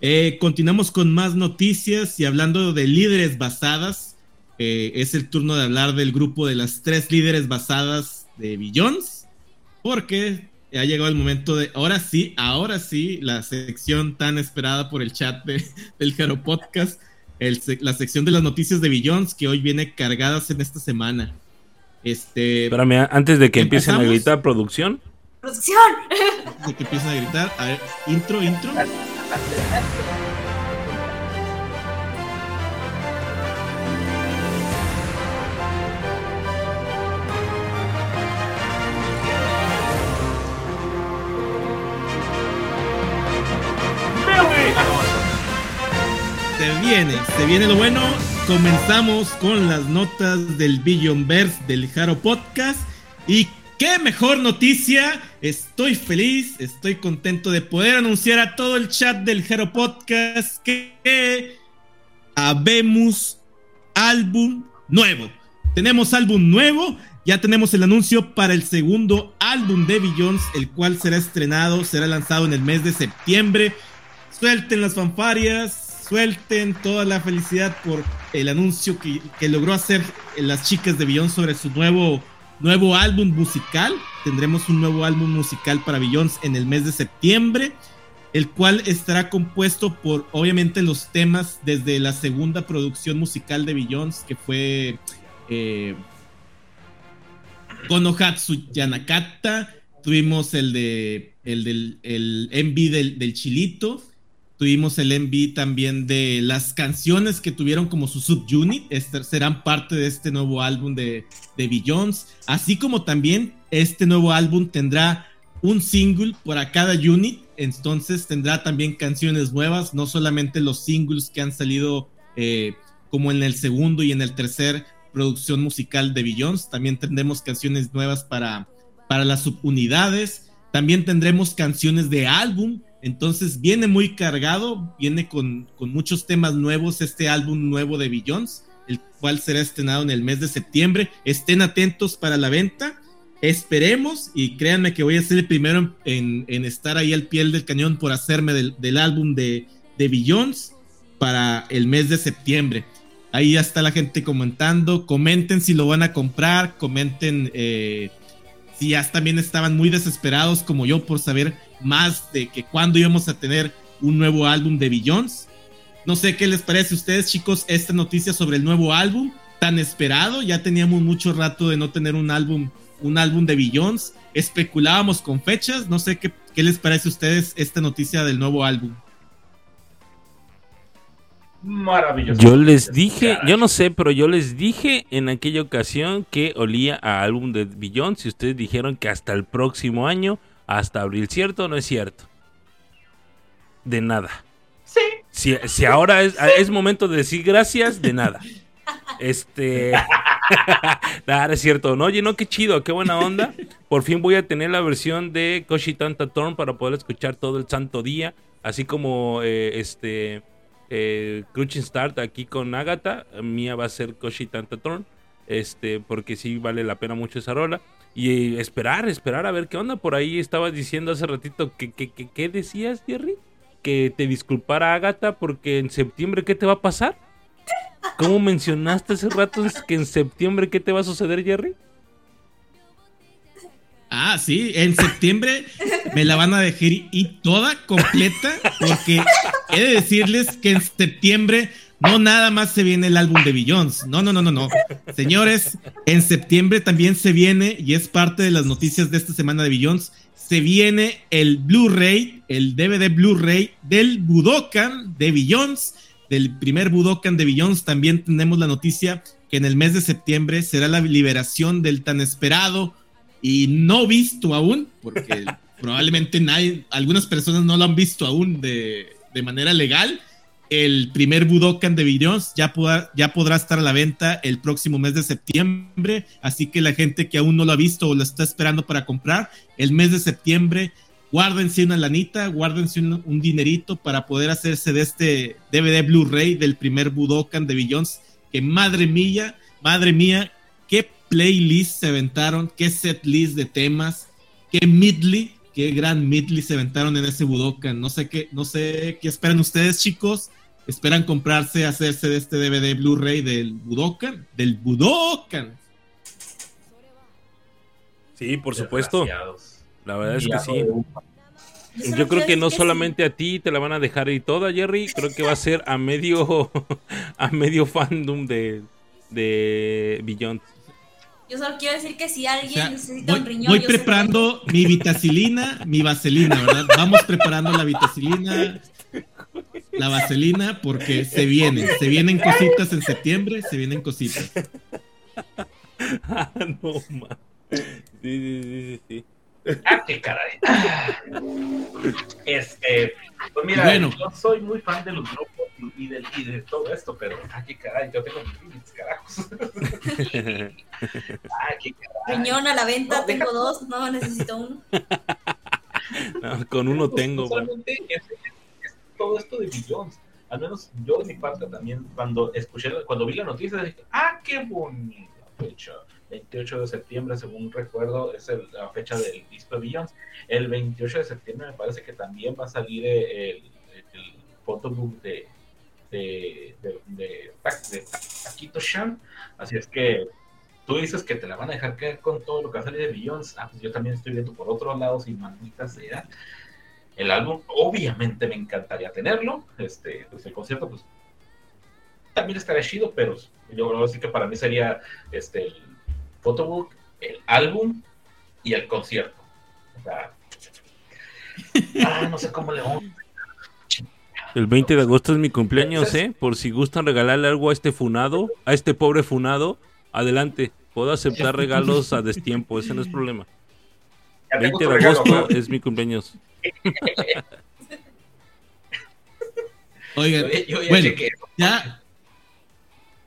A: Eh, continuamos con más noticias y hablando de líderes basadas. eh, es el turno de hablar del grupo de las tres líderes basadas de Billions. Porque ha llegado el momento de, ahora sí, ahora sí, la sección tan esperada por el chat de- del Jaro Podcast, el la sección de las noticias de Billions que hoy viene cargadas en esta semana. Este,
B: Espérame, antes de que empiecen a gritar producción.
C: Producción.
A: antes de que empiecen a gritar, a ver, intro, intro. Viene, se viene lo bueno. Comenzamos con las notas del Billionverse del Jaro Podcast. Y qué mejor noticia. Estoy feliz, estoy contento de poder anunciar a todo el chat del Jaro Podcast que habemos álbum nuevo. Tenemos álbum nuevo. Ya tenemos el anuncio para el segundo álbum de Billions, el cual será estrenado, será lanzado en el mes de septiembre. Suelten las fanfarias, suelten toda la felicidad por el anuncio que, logró hacer las chicas de Billions sobre su nuevo, nuevo álbum musical. Tendremos un nuevo álbum musical para Billions en el mes de septiembre, el cual estará compuesto por, obviamente, los temas desde la segunda producción musical de Billions, que fue eh, Konohatsu Yanakata. Tuvimos el de el del el MV del, del Chilito. Tuvimos el MV también de las canciones que tuvieron como su subunit. Este, serán parte de este nuevo álbum de, de Billions. Así como también este nuevo álbum tendrá un single para cada unit. Entonces tendrá también canciones nuevas, no solamente los singles que han salido eh, como en el segundo y en el tercer producción musical de Billions. También tendremos canciones nuevas para, para las subunidades. También tendremos canciones de álbum. Entonces viene muy cargado, viene con, con muchos temas nuevos este álbum nuevo de Billions, el cual será estrenado en el mes de septiembre. Estén atentos para la venta. Esperemos y créanme que voy a ser el primero en, en estar ahí al pie del cañón por hacerme del, del álbum de, de Billions para el mes de septiembre. Ahí ya está la gente comentando. Comenten si lo van a comprar. Comenten eh, si ya también estaban muy desesperados como yo por saber más de que cuándo íbamos a tener un nuevo álbum de Billions. No sé qué les parece a ustedes, chicos, esta noticia sobre el nuevo álbum tan esperado. Ya teníamos mucho rato de no tener un álbum, un álbum de Billions. Especulábamos con fechas. No sé qué, qué les parece a ustedes esta noticia del nuevo álbum.
D: Maravilloso.
B: Yo les dije, yo no sé, pero yo les dije en aquella ocasión que olía a álbum de Billions y ustedes dijeron que hasta el próximo año, hasta abril, ¿cierto o no es cierto? De nada.
D: Sí.
B: Si, si ahora es, es momento de decir gracias, de nada. Este. Nada, es cierto. No, oye, no, qué chido, qué buena onda. Por fin voy a tener la versión de Koshi Tanta Torn para poder escuchar todo el santo día. Así como eh, este. Eh, Crushing Start aquí con Agatha. Mía va a ser Koshi Tanta Torn. Este, porque sí vale la pena mucho esa rola. Y esperar, esperar a ver qué onda. Por ahí estabas diciendo hace ratito que, que, que- ¿qué decías, Jerry? Que te disculpara Agatha porque en septiembre, ¿qué te va a pasar? ¿Cómo mencionaste hace rato que en septiembre qué te va a suceder, Jerry?
A: Ah, sí, en septiembre me la van a dejar y toda completa, porque he de decirles que en septiembre no nada más se viene el álbum de Billions. No, no, no, no, no. Señores, en septiembre también se viene, y es parte de las noticias de esta semana de Billions, se viene el Blu-ray, el DVD Blu-ray del Budokan de Billions, del primer Budokan de Billions. También tenemos la noticia que en el mes de septiembre será la liberación del tan esperado y no visto aún, porque probablemente nadie, algunas personas no lo han visto aún de, de manera legal. El primer Budokan de Billions ya, podrá, ya podrá estar a la venta el próximo mes de septiembre, así que la gente que aún no lo ha visto o lo está esperando para comprar, el mes de septiembre, guárdense una lanita, guárdense un, un dinerito para poder hacerse de este DVD Blu-ray del primer Budokan de Billions, que madre mía, madre mía, qué playlist se aventaron, qué set list de temas, qué midley, qué gran midley se aventaron en ese Budokan. No sé qué, no sé qué esperan ustedes, chicos. ¿Esperan comprarse, hacerse de este DVD Blu-ray del Budokan? Del Budokan.
B: Sí, por supuesto. La verdad es que sí.
C: Yo
B: creo que no solamente a ti te la van a dejar ahí toda, Jerry. Creo que va a ser a medio a medio fandom de de Beyond.
C: Yo solo quiero decir que si alguien
A: O sea,
C: necesita
A: voy,
C: un riñón,
A: voy preparando mi vitacilina, mi vaselina, ¿verdad? Vamos preparando la vitacilina, la vaselina, porque se vienen, se vienen cositas en septiembre, se vienen cositas.
B: Ah, no, ma. Sí, sí, sí, sí,
D: Ah, qué caray. Este, pues mira,
A: Bueno.
D: yo soy muy fan de los grupos y, de, y de todo esto, pero ah, qué caray, yo tengo mis límites, carajos. ah, qué caray.
C: Riñón a la venta,
D: No,
C: tengo
D: deja-
C: dos, no necesito uno.
B: No, con uno tengo,
D: solamente es, es todo esto de Billions. Al menos yo de mi parte también, cuando escuché, cuando vi la noticia, dije, ah, qué bonita fecha. 28 de septiembre, según recuerdo, es la fecha del disco de Billions. El 28 de septiembre me parece que también va a salir el, el photobook de, de, de, de, de Akito Shan. Así es que tú dices que te la van a dejar caer con todo lo que va a salir de Billions. Ah, pues yo también estoy viendo por otro lado, sin maldita sea. El álbum, obviamente me encantaría tenerlo. Este, pues el concierto, pues también estaría chido, pero yo creo que para mí sería este, el photobook, el álbum y el concierto. O sea, ah, no sé cómo le vamos.
B: El 20 de agosto es mi cumpleaños, ¿eh? Por si gustan regalarle algo a este funado, a este pobre funado, adelante. Puedo aceptar regalos a destiempo, ese no es problema.
D: Ya tengo
B: 20
D: tu
B: de agosto es mi cumpleaños.
A: Oigan,
D: Yo- yo ya
A: bueno, ya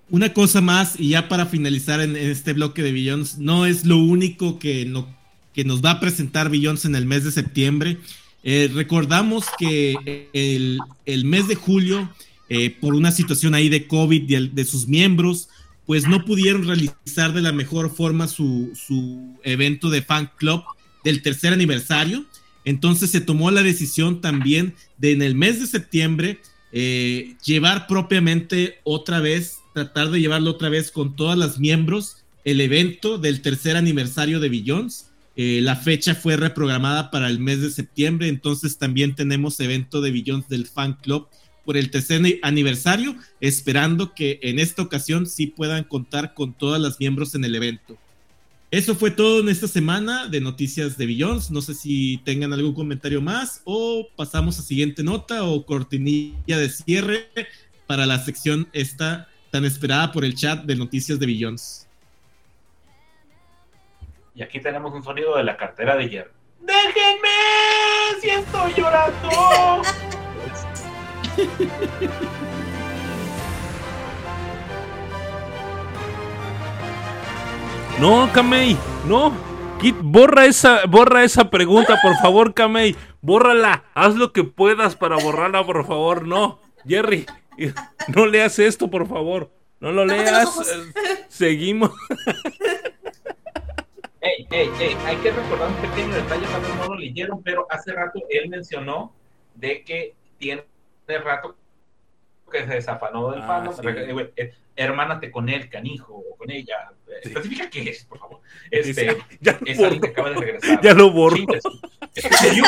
A: una cosa más y ya para finalizar en, en este bloque de Billions, no es lo único que, no, que nos va a presentar Billions en el mes de septiembre. Eh, recordamos que el, el mes de julio, eh, por una situación ahí de COVID de, de sus miembros, pues no pudieron realizar de la mejor forma su, su evento de fan club del tercer aniversario. Entonces se tomó la decisión también de en el mes de septiembre eh, llevar propiamente otra vez, tratar de llevarlo otra vez con todas las miembros, el evento del tercer aniversario de Billions. Eh, la fecha fue reprogramada para el mes de septiembre, entonces también tenemos evento de Billions del Fan Club por el tercer aniversario, esperando que en esta ocasión sí puedan contar con todas las miembros en el evento. Eso fue todo en esta semana de noticias de Billions. No sé si tengan algún comentario más o pasamos a siguiente nota o cortinilla de cierre para la sección esta tan esperada por el chat de noticias de Billions.
D: Y aquí tenemos un sonido de la cartera de hierro. ¡Déjenme! ¡Si estoy llorando!
B: No, Kamei, no. Kit, borra esa, borra esa pregunta, por favor, Kamei. Bórrala. Haz lo que puedas para borrarla, por favor. No, Jerry, no leas esto, por favor. No lo leas. Seguimos.
D: Ey, ey, ey, hay que recordar un pequeño detalle, tal vez no lo leyeron, pero hace rato él mencionó de que tiene rato que se desafanó del ah, fandom. Sí. Eh, hermánate con él, canijo, o con ella. Especifica qué es, por favor. Este, ya es alguien que acaba de regresar.
B: Ya lo borro. ¿En serio?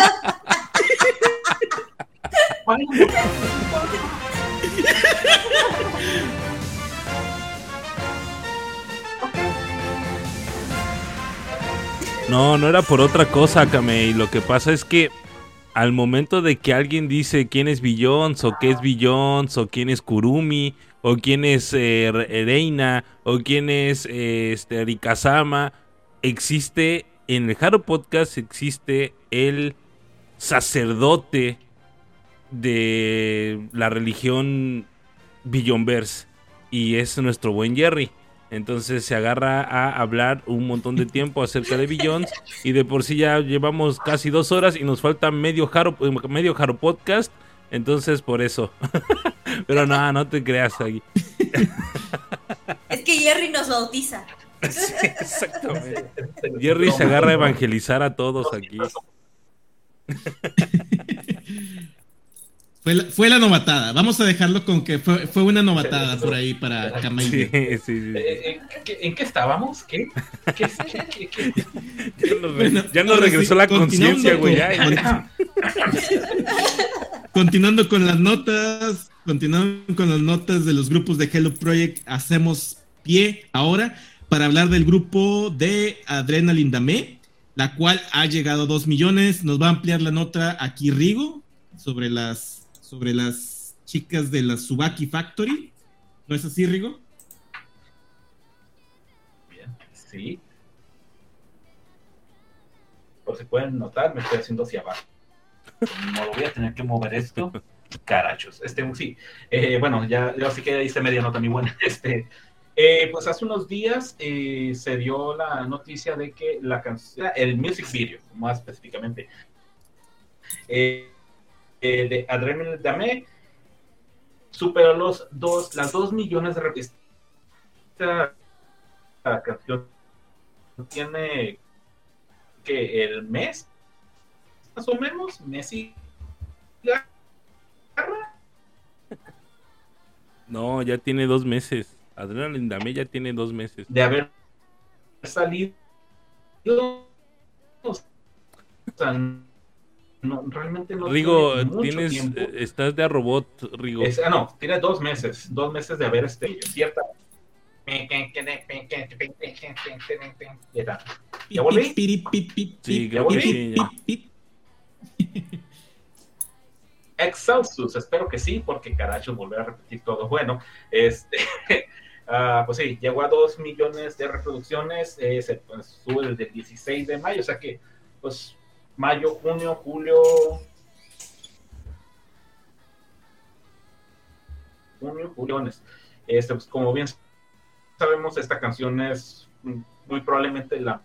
B: No, no era por otra cosa, Kamei. Lo que pasa es que al momento de que alguien dice quién es Billions o qué es Billions o quién es Kurumi o quién es eh, Reina o quién es eh, este, Rikazama, existe en el Haro Podcast existe el sacerdote de la religión Billonverse y es nuestro buen Jerry. Entonces se agarra a hablar un montón de tiempo acerca de Billions y de por sí ya llevamos casi dos horas y nos falta medio Jaro, medio Jaro podcast. Entonces por eso. Pero no, no te creas ahí.
C: Es que Jerry nos bautiza.
B: exactamente. Jerry se agarra a evangelizar a todos aquí.
A: Fue la, fue la, novatada. Vamos a dejarlo con que fue, fue una novatada por ahí para Kamei. Sí,
D: sí, sí. Eh, eh, ¿En qué estábamos? ¿Qué? ¿Qué, qué, qué
B: Ya, nos, bueno, ya nos regresó la conciencia, güey.
A: Continuando con las notas, continuando con las notas de los grupos de Hello Project, hacemos pie ahora para hablar del grupo de Adrenaline Dame, la cual ha llegado a 2 millones. Nos va a ampliar la nota aquí Rigo sobre las sobre las chicas de la Subaki Factory. ¿No es así, Rigo?
D: Bien, sí. Por si pueden notar, me estoy haciendo hacia abajo. No voy a tener que mover esto. Carachos. Este, sí. Eh, bueno, ya, ya sí que hice media nota muy buena. Este, eh, pues hace unos días eh, se dio la noticia de que la canción, el music video, más específicamente, eh, de Adrenaline Dame superó los dos, las dos millones de reproducciones. Esta canción tiene que el mes, más o menos, Messi
B: No, ya tiene dos meses. Adrenaline Dame ya tiene dos meses.
D: De haber salido. O sea, no, realmente no
B: Rigo, tienes, eh, estás de robot, Rigo.
D: ah, no, tiene dos meses, dos meses de haber este, cierta. ¿Ya volví?
B: Sí, creo que sí.
D: Exhaustus, espero que sí, porque caracho, volver a repetir todo. Bueno, este, uh, pues sí, llegó a dos millones de reproducciones, eh, se pues, sube desde el 16 de mayo, o sea que, pues, mayo, junio, julio. Junio, julio. Este, pues, como bien sabemos, esta canción es muy probablemente la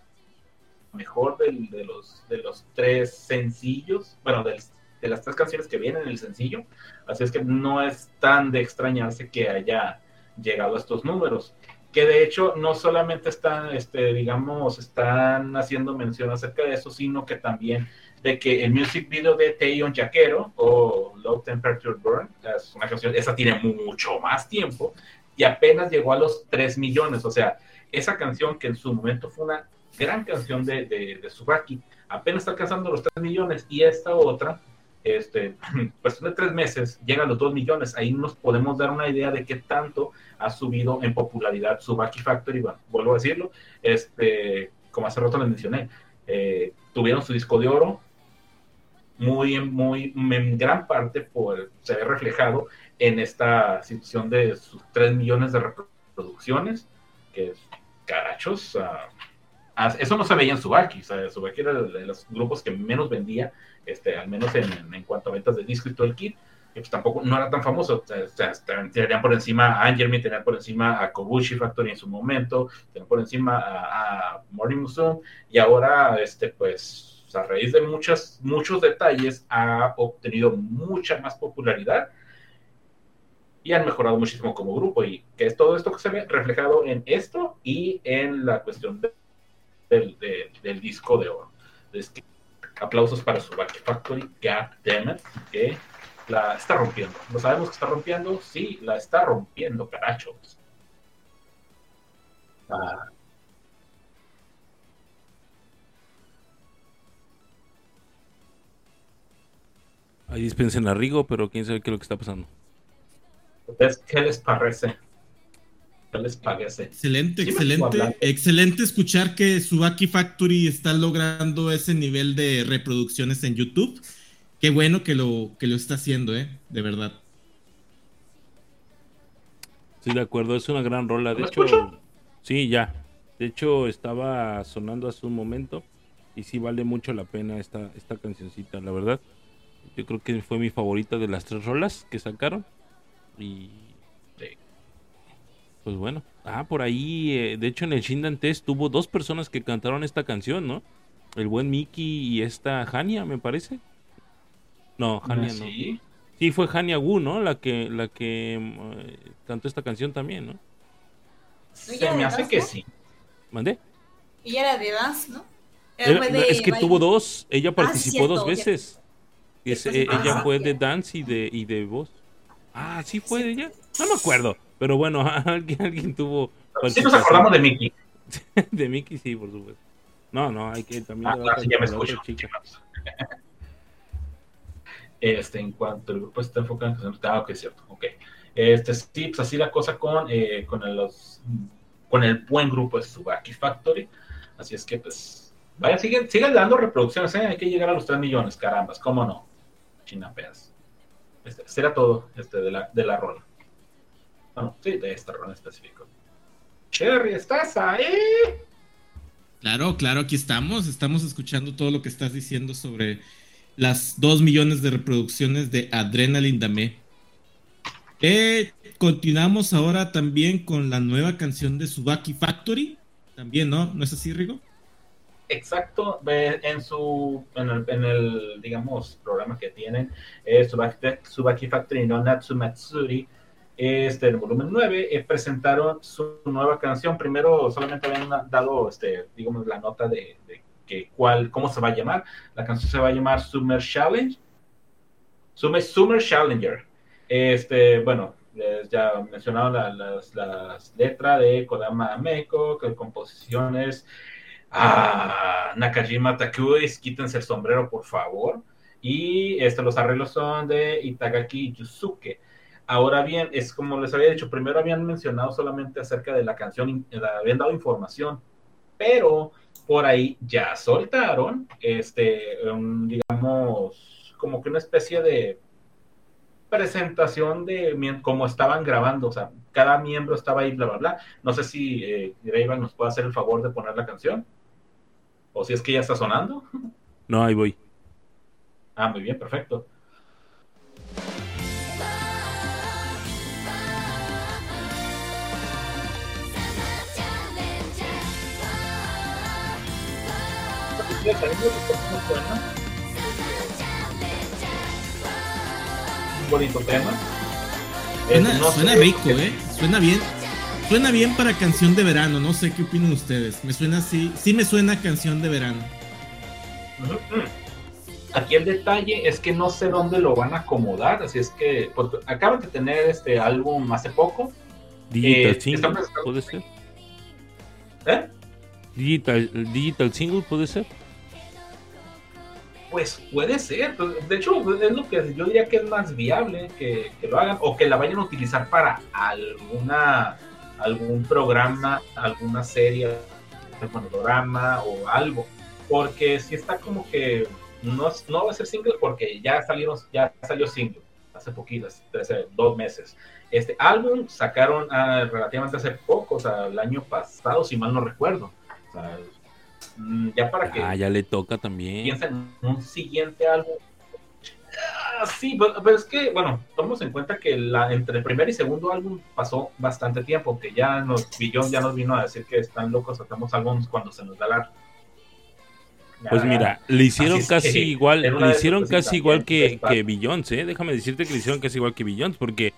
D: mejor de, los, de los tres sencillos, bueno, de las tres canciones que vienen en el sencillo. Así es que no es tan de extrañarse que haya llegado a estos números que de hecho no solamente están, este, digamos, están haciendo mención acerca de eso, sino que también de que el music video de Taeyeon Jaquero o Low Temperature Burn, es una canción, esa tiene mucho más tiempo y apenas llegó a los 3 millones, o sea, esa canción que en su momento fue una gran canción de, de, de Subaki. Apenas está alcanzando los 3 millones y esta otra, este, cuestión de 3 meses, llega a los 2 millones. Ahí nos podemos dar una idea de qué tanto ha subido en popularidad Subaki Factory. Bueno, vuelvo a decirlo, este, como hace rato les mencioné, eh, tuvieron su disco de oro, muy, muy, en gran parte por, se ve reflejado en esta situación de sus 3 millones de reproducciones, que es carachos. Uh, eso no se veía en Subaki, o sea, Subaki era de los grupos que menos vendía, este, al menos en, en cuanto a ventas de disco y todo el kit, y pues tampoco no era tan famoso, o sea, tenían por encima a Angermy, tenían por encima a Kobushi Factory en su momento, tenían por encima a, a Morning Musume, y ahora, este, pues, a raíz de muchas, muchos detalles, ha obtenido mucha más popularidad, y han mejorado muchísimo como grupo y que es todo esto que se ve reflejado en esto y en la cuestión de, del, de, del disco de oro. Es que, aplausos para su Factory, God damn it, que la está rompiendo. Lo sabemos que está rompiendo, sí, la está rompiendo, carachos. Ah.
B: Ahí dispensen a Rigo, pero quién sabe qué es lo que está pasando.
D: ¿Qué les parece? ¿Qué les parece?
A: Excelente, ¿Sí excelente. Excelente escuchar que Subaki Factory está logrando ese nivel de reproducciones en YouTube. Qué bueno que lo, que lo está haciendo, ¿eh? De verdad.
B: Sí, de acuerdo, es una gran rola. De hecho, escucho? sí, ya. De hecho, estaba sonando hace un momento y sí vale mucho la pena esta, esta cancioncita, la verdad. Yo creo que fue mi favorita de las tres rolas que sacaron. Y. Pues bueno. Ah, por ahí. Eh, de hecho, en el Shindan Test tuvo dos personas que cantaron esta canción, ¿no? El buen Mickey y esta Hania, me parece. No, Hania no.
D: ¿Sí?
B: Sí, fue Hania Wu, ¿no? La que, la que eh, cantó esta canción también, ¿no?
D: Se me hace que sí.
B: ¿Mandé?
C: Y era de dance, ¿no?
B: Era, de es que baile. tuvo dos. Ella participó ah, cierto, dos veces. Es, eh, ella ah, fue de dance y de, y de voz. Ah, ¿sí fue de ella? No me acuerdo. Pero bueno, alguien, alguien tuvo.
D: Sí, nos acordamos de Mickey.
B: de Mickey, sí, por supuesto. No, no, hay que también.
D: Ah, claro, sí, ya me escucho. Este, en cuanto el grupo está enfocado en ah, ok, cierto, ok. Este, sí, pues así la cosa con, eh, con, el, los, con el buen grupo de Subaki Factory. Así es que, pues, vaya, siguen, siguen dando reproducciones, ¿eh? hay que llegar a los 3 millones, carambas, ¿cómo no? Chinapeas. Este, será todo este, de, la, de la rola. Bueno, sí, de esta rola en específico. Cherry, ¿estás ahí?
A: Claro, claro, aquí estamos. Estamos escuchando todo lo que estás diciendo sobre las 2 millones de reproducciones de Adrenaline Dame. Eh, continuamos ahora también con la nueva canción de Subaki Factory. También, ¿no? ¿No es así, Rigo?
D: Exacto, en su, en el, en el digamos, programa que tienen, eh, Subaki, Factory no Natsumatsuri, este, el volumen 9, eh, presentaron su nueva canción. Primero solamente habían dado, este, digamos, la nota de, que cómo se va a llamar. La canción se va a llamar Summer Challenge. Summer, Summer Challenger. Este, bueno, ya mencionaron la, las, las letras de Kodama Meiko, que composiciones a Nakajima Takuis, quítense el sombrero, por favor. Y este, los arreglos son de Itagaki Yusuke. Ahora bien, es como les había dicho, primero habían mencionado solamente acerca de la canción, habían dado información, pero por ahí ya soltaron, este, digamos, como que una especie de presentación de cómo estaban grabando, o sea, cada miembro estaba ahí, bla, bla, bla. No sé si eh, nos puede hacer el favor de poner la canción. ¿O si es que ya está sonando?
B: No, ahí voy.
D: Ah, muy bien, perfecto. Un bonito tema.
A: Suena, no suena rico, ¿eh? Suena bien. Suena bien para canción de verano, no sé qué opinan ustedes. Me suena así, sí me suena canción de verano.
D: Aquí el detalle es que no sé dónde lo van a acomodar, así es que porque acaban de tener este álbum hace poco.
B: Digital eh, Single, ¿puede ser?
D: ¿Eh?
B: Digital, digital single puede ser.
D: Pues puede ser, pues, de hecho es lo que yo diría que es más viable que, que, lo hagan o que la vayan a utilizar para alguna algún programa, alguna serie, algún programa o algo, porque si está como que no, no va a ser single porque ya salieron, ya salió single hace poquitas, hace dos meses. Este álbum sacaron ah, relativamente hace poco, o sea, el año pasado, si mal no recuerdo. O sea, ya para que.
B: Ah, ya le toca también.
D: Piensen en un siguiente álbum. Ah, sí, pero, es que, bueno, tomemos en cuenta que la, entre el primer y segundo álbum pasó bastante tiempo, que ya nos, Billón ya nos vino a decir que están locos, sacamos álbumes cuando se nos da la
B: pues mira, le hicieron casi igual, le hicieron casi igual que, que Billions, ¿eh? Déjame decirte que le hicieron casi igual que Billions, porque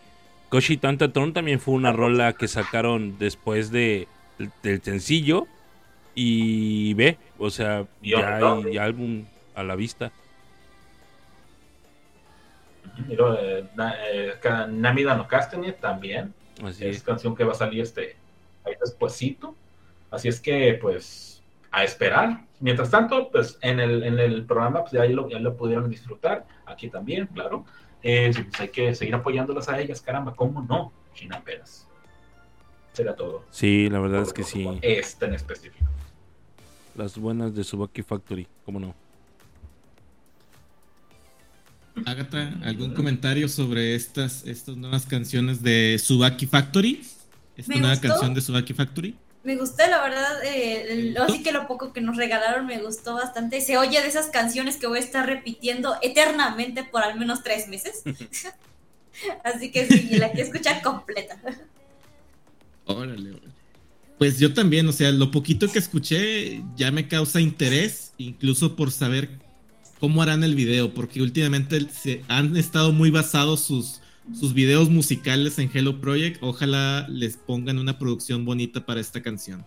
B: Koshi Tantatron también fue una rola que sacaron después de, del sencillo. Y ve, o sea, ya hay álbum a la vista.
D: Eh, eh, Namida no Castañet también. Así es, canción que va a salir este ahí despuesito. Así es que, pues, a esperar. Mientras tanto, pues en el, en el programa pues, ya, lo, ya lo pudieron disfrutar. Aquí también, claro. Eh, pues hay que seguir apoyándolas a ellas, caramba, ¿cómo no? China Peras. Será todo.
B: Sí, la verdad es que sí.
D: Este en específico.
B: Las buenas de Subaki Factory, ¿cómo no?
A: Agatha, ¿algún comentario sobre estas, estas nuevas canciones de Subaki Factory? ¿Esta nueva canción de Subaki Factory?
C: me gustó, la verdad, eh, así que lo poco que nos regalaron me gustó bastante. Se oye de esas canciones que voy a estar repitiendo eternamente por al menos tres meses. así que sí, la que escuchar completa.
A: Órale, Pues yo también, o sea, lo poquito que escuché ya me causa interés, incluso por saber cómo harán el video, porque últimamente han estado muy basados sus sus videos musicales en Hello Project. Ojalá les pongan una producción bonita para esta canción.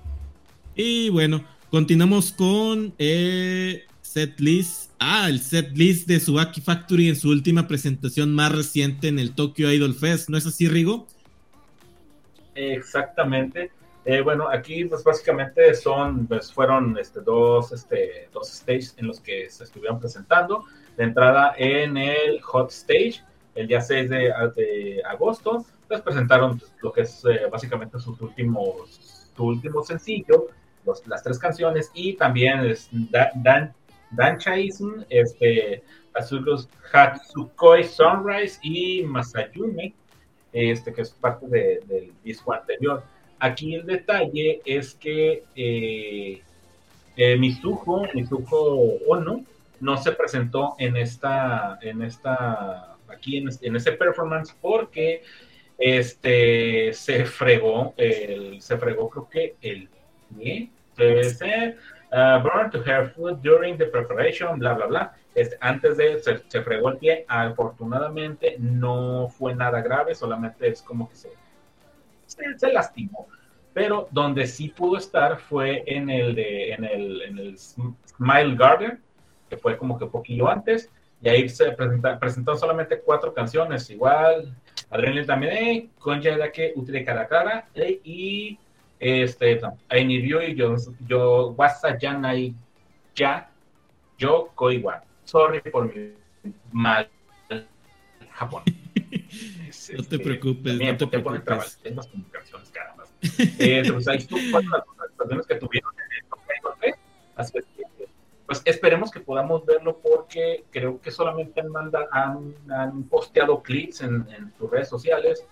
A: Y bueno, continuamos con eh, set list. Ah, el set list de Subaki Factory en su última presentación más reciente en el Tokyo Idol Fest. ¿No es así, Rigo?
D: Exactamente. Eh, bueno, aquí pues básicamente son, pues fueron este, dos, este, dos stages en los que se estuvieron presentando. De entrada en el Hot Stage, el día 6 de, agosto, pues presentaron lo que es eh, básicamente sus últimos, su último sencillo, las tres canciones, y también es Dan, Dan, este, Hatsukoi Sunrise y Masayume, este, que es parte del disco anterior. Aquí el detalle es que eh, eh, Mizuho, Mizuho Ono, no se presentó en esta, en esta aquí en, ese performance porque este se fregó, el, se fregó creo que el pie, debe ser, uh, burn to her food during the preparation, bla, bla, bla. Antes de se, se, fregó el pie, afortunadamente no fue nada grave, solamente es como que se, se, lastimó. Pero donde sí pudo estar fue en el, de, en el, en el Smile Garden, que fue como que poquillo antes, y ahí se presenta, presentaron solamente cuatro canciones, igual, Adrenaline también, con ya que Utile Cara Cara, y este, I Need You y yo, yo, Wasa Yanai Ya, yo, Koiwa. Sorry por mi mal Japón.
A: no te preocupes, no te preocupes.
D: Es más comunicaciones, caramba. Eh, entonces, ahí estuvo cuatro las canciones que tuvieron en el Así que pues esperemos que podamos verlo porque creo que solamente han, han, posteado clips en, sus redes sociales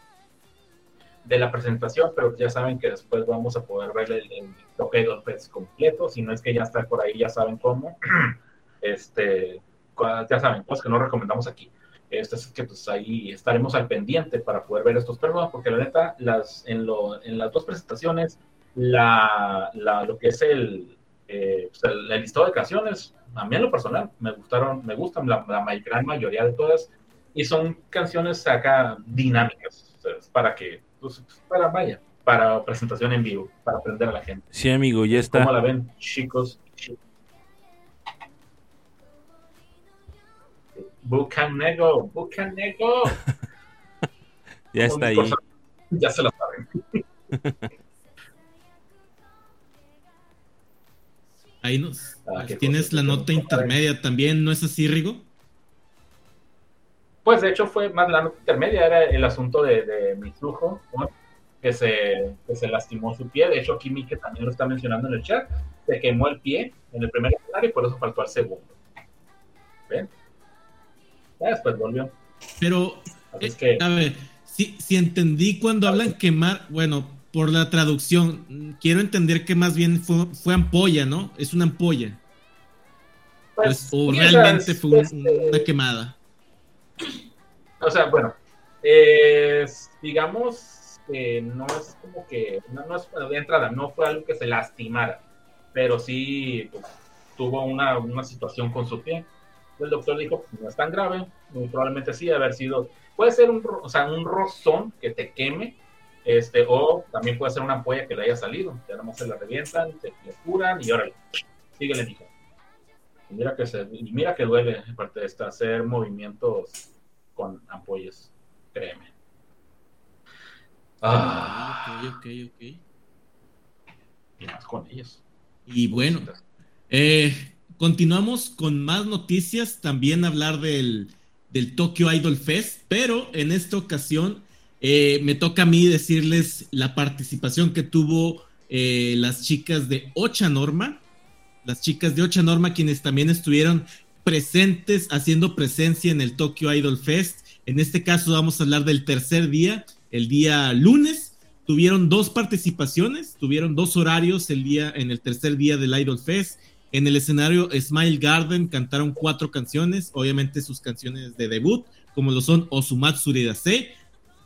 D: de la presentación, pero ya saben que después vamos a poder ver el, el toque de completo, si no es que ya está por ahí, ya saben cómo. Este, ya saben, pues que no recomendamos aquí. Este es que pues ahí estaremos al pendiente para poder ver estos personas, porque la neta, las, en, lo, en las dos presentaciones, la, la, lo que es el, eh, pues, el, listado de canciones, a mí en lo personal, me gustaron, me gustan la, gran mayoría de todas, y son canciones acá dinámicas, para que, pues, para vaya, para presentación en vivo, para aprender a la gente.
B: Sí, amigo, ya está.
D: ¿Cómo la ven, chicos? Bucanego, Bucanego.
B: ya está ahí.
D: Ya se la saben.
A: Ahí nos ah, tienes la nota intermedia también, ¿no es así, Rigo?
D: Pues de hecho fue más la nota intermedia, era el asunto de, de Mitsuho, que, se, que se lastimó su pie. De hecho, aquí Mike también lo está mencionando en el chat. Se quemó el pie en el primer escenario y por eso faltó al segundo. ¿Ven? Después volvió.
A: Pero, eh, a ver, si, si entendí cuando hablan quemar, bueno, por la traducción, quiero entender que más bien fue, fue ampolla, ¿no? Es una ampolla. Pues, o realmente fue una quemada.
D: O sea, bueno, eh, digamos que no es como que, no, es de entrada, no fue algo que se lastimara, pero sí pues, tuvo una, una, situación con su pie. El doctor dijo, no es tan grave, muy probablemente sí, haber sido, puede ser un, o sea, un rozón que te queme, este, o también puede ser una ampolla que le haya salido. Ya nomás se la revientan, se le curan y órale, síguele, dijo. Y mira que, se, y mira que duele, aparte de hacer movimientos con ampollas, créeme.
A: Ah, ok, ok, ok.
D: Y más con ellos.
A: Y bueno, eh, continuamos con más noticias, también hablar del, del Tokyo Idol Fest, pero en esta ocasión eh, me toca a mí decirles la participación que tuvo eh, las chicas de Ocha Norma, las chicas de Ocha Norma, quienes también estuvieron presentes, haciendo presencia en el Tokyo Idol Fest. En este caso vamos a hablar del tercer día, el día lunes. Tuvieron dos participaciones, tuvieron dos horarios el día, en el tercer día del Idol Fest. En el escenario Smile Garden cantaron cuatro canciones, obviamente sus canciones de debut, como lo son Osumatsuri Dase,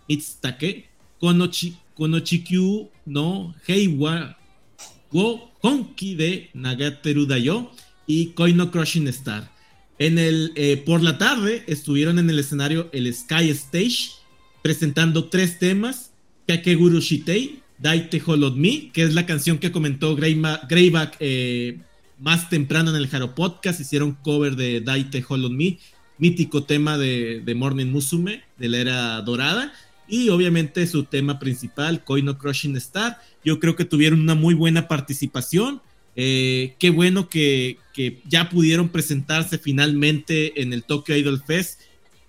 A: Itsutake, Konochi, Konochikyu no Heiwa wo Konki de Nagateru Dayo y Koino Crushing Star. En el, eh, por la tarde estuvieron en el escenario el Sky Stage presentando tres temas: Kakeguru Shitei, Daite Holod Me, que es la canción que comentó Greyback eh, más temprano en el Jaro Podcast. Hicieron cover de Daite Holod Me, mítico tema de, de Morning Musume de la era dorada y obviamente su tema principal, Koino Crushing Star. Yo creo que tuvieron una muy buena participación. Eh, qué bueno que, ya pudieron presentarse finalmente en el Tokyo Idol Fest.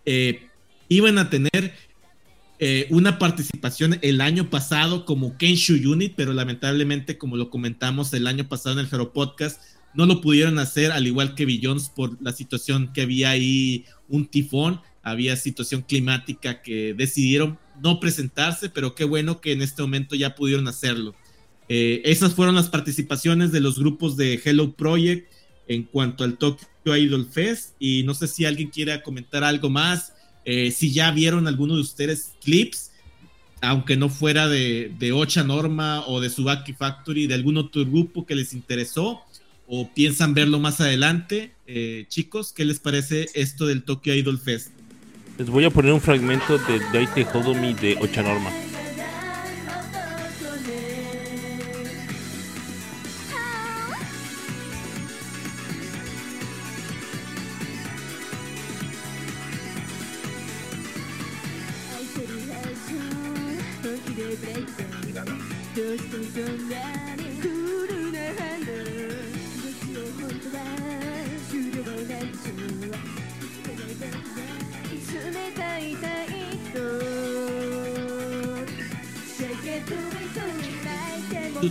A: Eh, iban a tener eh, una participación el año pasado como Kenshu Unit, pero lamentablemente, como lo comentamos el año pasado en el Hero Podcast, no lo pudieron hacer, al igual que Billions, por la situación que había ahí un tifón había situación climática que decidieron no presentarse, pero qué bueno que en este momento ya pudieron hacerlo. Eh, esas fueron las participaciones de los grupos de Hello Project en cuanto al Tokyo Idol Fest y no sé si alguien quiera comentar algo más, eh, si ya vieron alguno de ustedes clips, aunque no fuera de, de Ocha Norma o de Subaki Factory, de algún otro grupo que les interesó o piensan verlo más adelante. Eh, chicos, ¿qué les parece esto del Tokyo Idol Fest?
B: Les voy a poner un fragmento de Daite Hodomi de Ochanorma.
E: も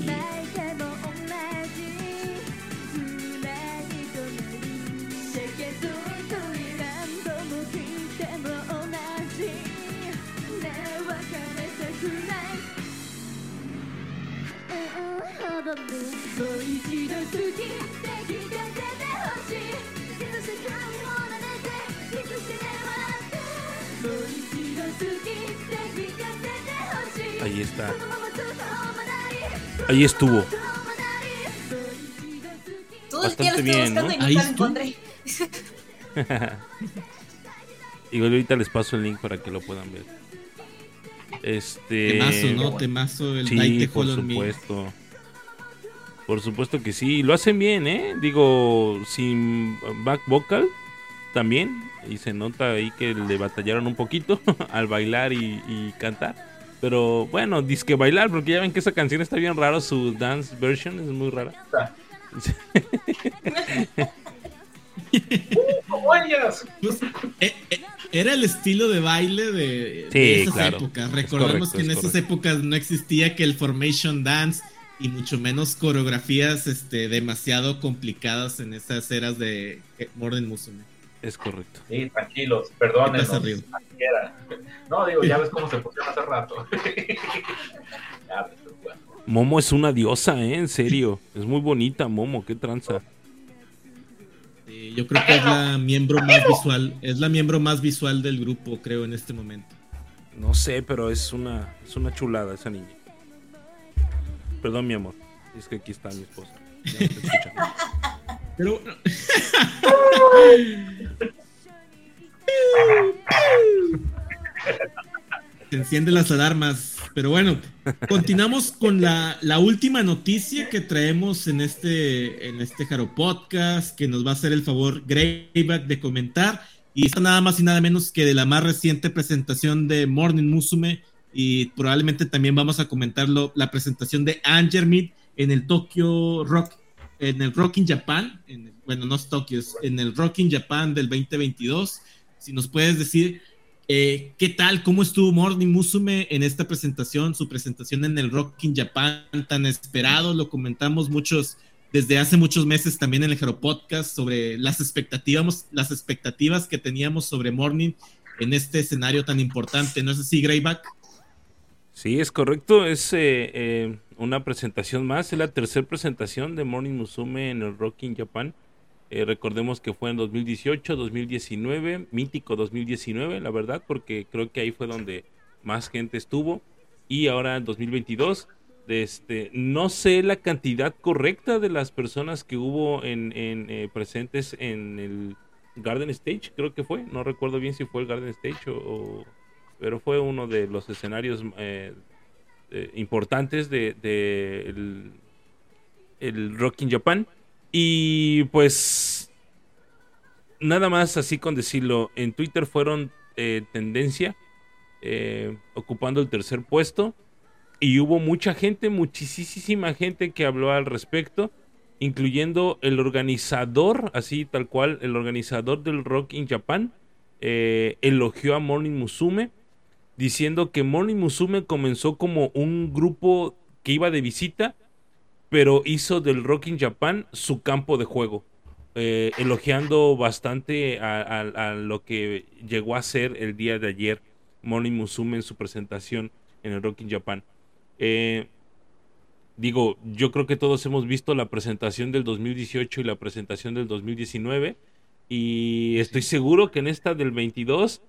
E: う一度好きで聞かせてほしいいつしかをなでてキスして笑ってもう一度好きで聞かせてほしい
B: Ahí está. Ahí estuvo. Bastante bien, ¿no?
C: Ahí estuvo.
B: Igual ahorita les paso el link para que lo puedan ver. Este.
A: Temazo, ¿no? Temazo el
B: Sí, por supuesto. Por supuesto que sí. Lo hacen bien, ¿eh? Digo, sin back vocal también. Y se nota ahí que le batallaron un poquito al bailar y, y cantar. Pero bueno, disque bailar, porque ya ven que esa canción está bien rara, su dance version es muy rara.
A: Pues, eh, eh, era el estilo de baile de, esas épocas. Recordemos que en esas épocas no existía que el Formation Dance y mucho menos coreografías este, demasiado complicadas en esas eras de Morden Musume.
B: Es correcto.
D: Sí, tranquilos, perdónenos. No, digo, ya ves cómo se pusieron hace rato.
B: Momo es una diosa, ¿eh? En serio. Es muy bonita, Momo, qué tranza.
A: yo creo que es la miembro más visual, es la miembro más visual del grupo, creo, en este momento.
B: No sé, pero es una, es una chulada esa niña. Perdón, mi amor. Es que aquí está mi esposa. Pero.
A: Se encienden las alarmas. Pero bueno, continuamos con la, última noticia que traemos en este, en este Jaro Podcast, que nos va a hacer el favor Greyback de comentar. Y está nada más y nada menos que de la más reciente presentación de Morning Musume. Y probablemente también vamos a comentarlo, la presentación de Angermid en el Tokyo Rock, en el Rock in Japan. bueno, no es Tokio, es en el Rock in Japan del 2022. Si nos puedes decir eh, ¿Qué tal? ¿Cómo estuvo Morning Musume en esta presentación? Su presentación en el Rock in Japan, tan esperado, lo comentamos muchos desde hace muchos meses también en el Hero Podcast sobre las expectativas, las expectativas que teníamos sobre Morning en este escenario tan importante. ¿No es así, Greyback?
B: Sí, es correcto. Es eh, eh, una presentación más. Es la tercera presentación de Morning Musume en el Rock in Japan. Eh, recordemos que fue en 2018, 2019, mítico 2019, la verdad, porque creo que ahí fue donde más gente estuvo. Y ahora en 2022, este, no sé la cantidad correcta de las personas que hubo en, eh, presentes en el Garden Stage, creo que fue. No recuerdo bien si fue el Garden Stage o, pero fue uno de los escenarios eh, importantes de, el, Rock in Japan. Y pues nada más así con decirlo, en Twitter fueron eh, tendencia, eh, ocupando el tercer puesto. Y hubo mucha gente, muchísima gente que habló al respecto, incluyendo el organizador, así tal cual, el organizador del Rock in Japan, eh, elogió a Morning Musume, diciendo que Morning Musume comenzó como un grupo que iba de visita pero hizo del Rock in Japan su campo de juego, eh, elogiando bastante a, lo que llegó a ser el día de ayer Moni Musume en su presentación en el Rock in Japan. Eh, digo, yo creo que todos hemos visto la presentación del 2018 y la presentación del 2019 y estoy seguro que en esta del 22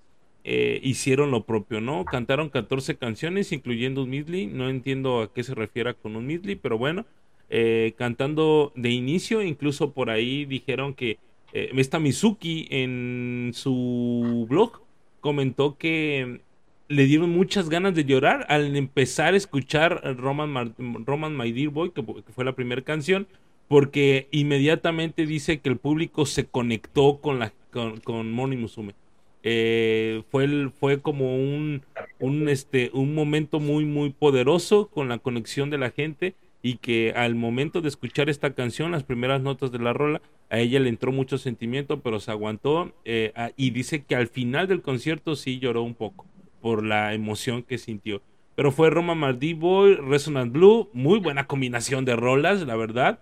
B: eh, hicieron lo propio, ¿no? Cantaron 14 canciones, incluyendo un medley. No entiendo a qué se refiere con un medley, pero bueno, eh, cantando de inicio, incluso por ahí dijeron que eh, esta Mizuki en su blog comentó que le dieron muchas ganas de llorar al empezar a escuchar Roman, Roman My Dear Boy, que, fue la primera canción, porque inmediatamente dice que el público se conectó con, la, con, Moni Musume. Eh, fue, fue como un, un, este, un momento muy, muy poderoso con la conexión de la gente y que al momento de escuchar esta canción, las primeras notas de la rola, a ella le entró mucho sentimiento, pero se aguantó eh, y dice que al final del concierto sí lloró un poco por la emoción que sintió. Pero fue Roma Mardi Boy, Resonant Blue, muy buena combinación de rolas, la verdad.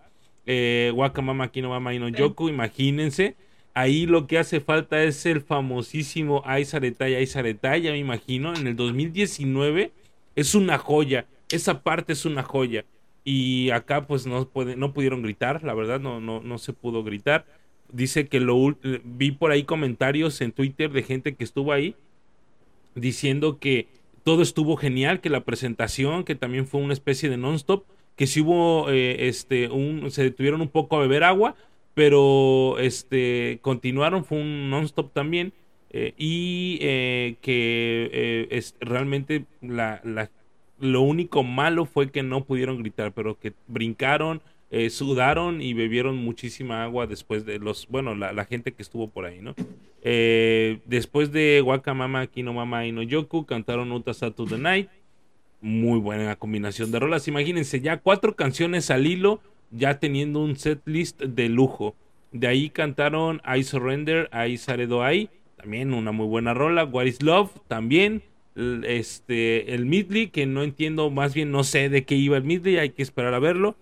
B: Eh, Wakamama Kino Mama Ino Yoku, imagínense. Ahí lo que hace falta es el famosísimo Aizaretaya, Aizaretaya, me imagino, en el 2019. Es una joya, esa parte es una joya y acá pues no, puede, no pudieron gritar, la verdad no, no, no se pudo gritar. Dice que lo vi por ahí comentarios en Twitter de gente que estuvo ahí diciendo que todo estuvo genial, que la presentación, que también fue una especie de non-stop, que si hubo, eh, este, un, se detuvieron un poco a beber agua, pero este, continuaron, fue un non-stop también, eh, y eh, que es, realmente la, la, lo único malo fue que no pudieron gritar, pero que brincaron, eh, sudaron y bebieron muchísima agua después de los, bueno, la, gente que estuvo por ahí, ¿no? Eh, después de Wakamama, Kino Mama y no Yoku, cantaron Uta Satu the Night. Muy buena combinación de rolas. Imagínense, ya cuatro canciones al hilo ya teniendo un set list de lujo. De ahí cantaron I Surrender, I Saredo I, también una muy buena rola. What is Love, también. Este, el Midley, que no entiendo, más bien no sé de qué iba el Midley, hay que esperar a verlo.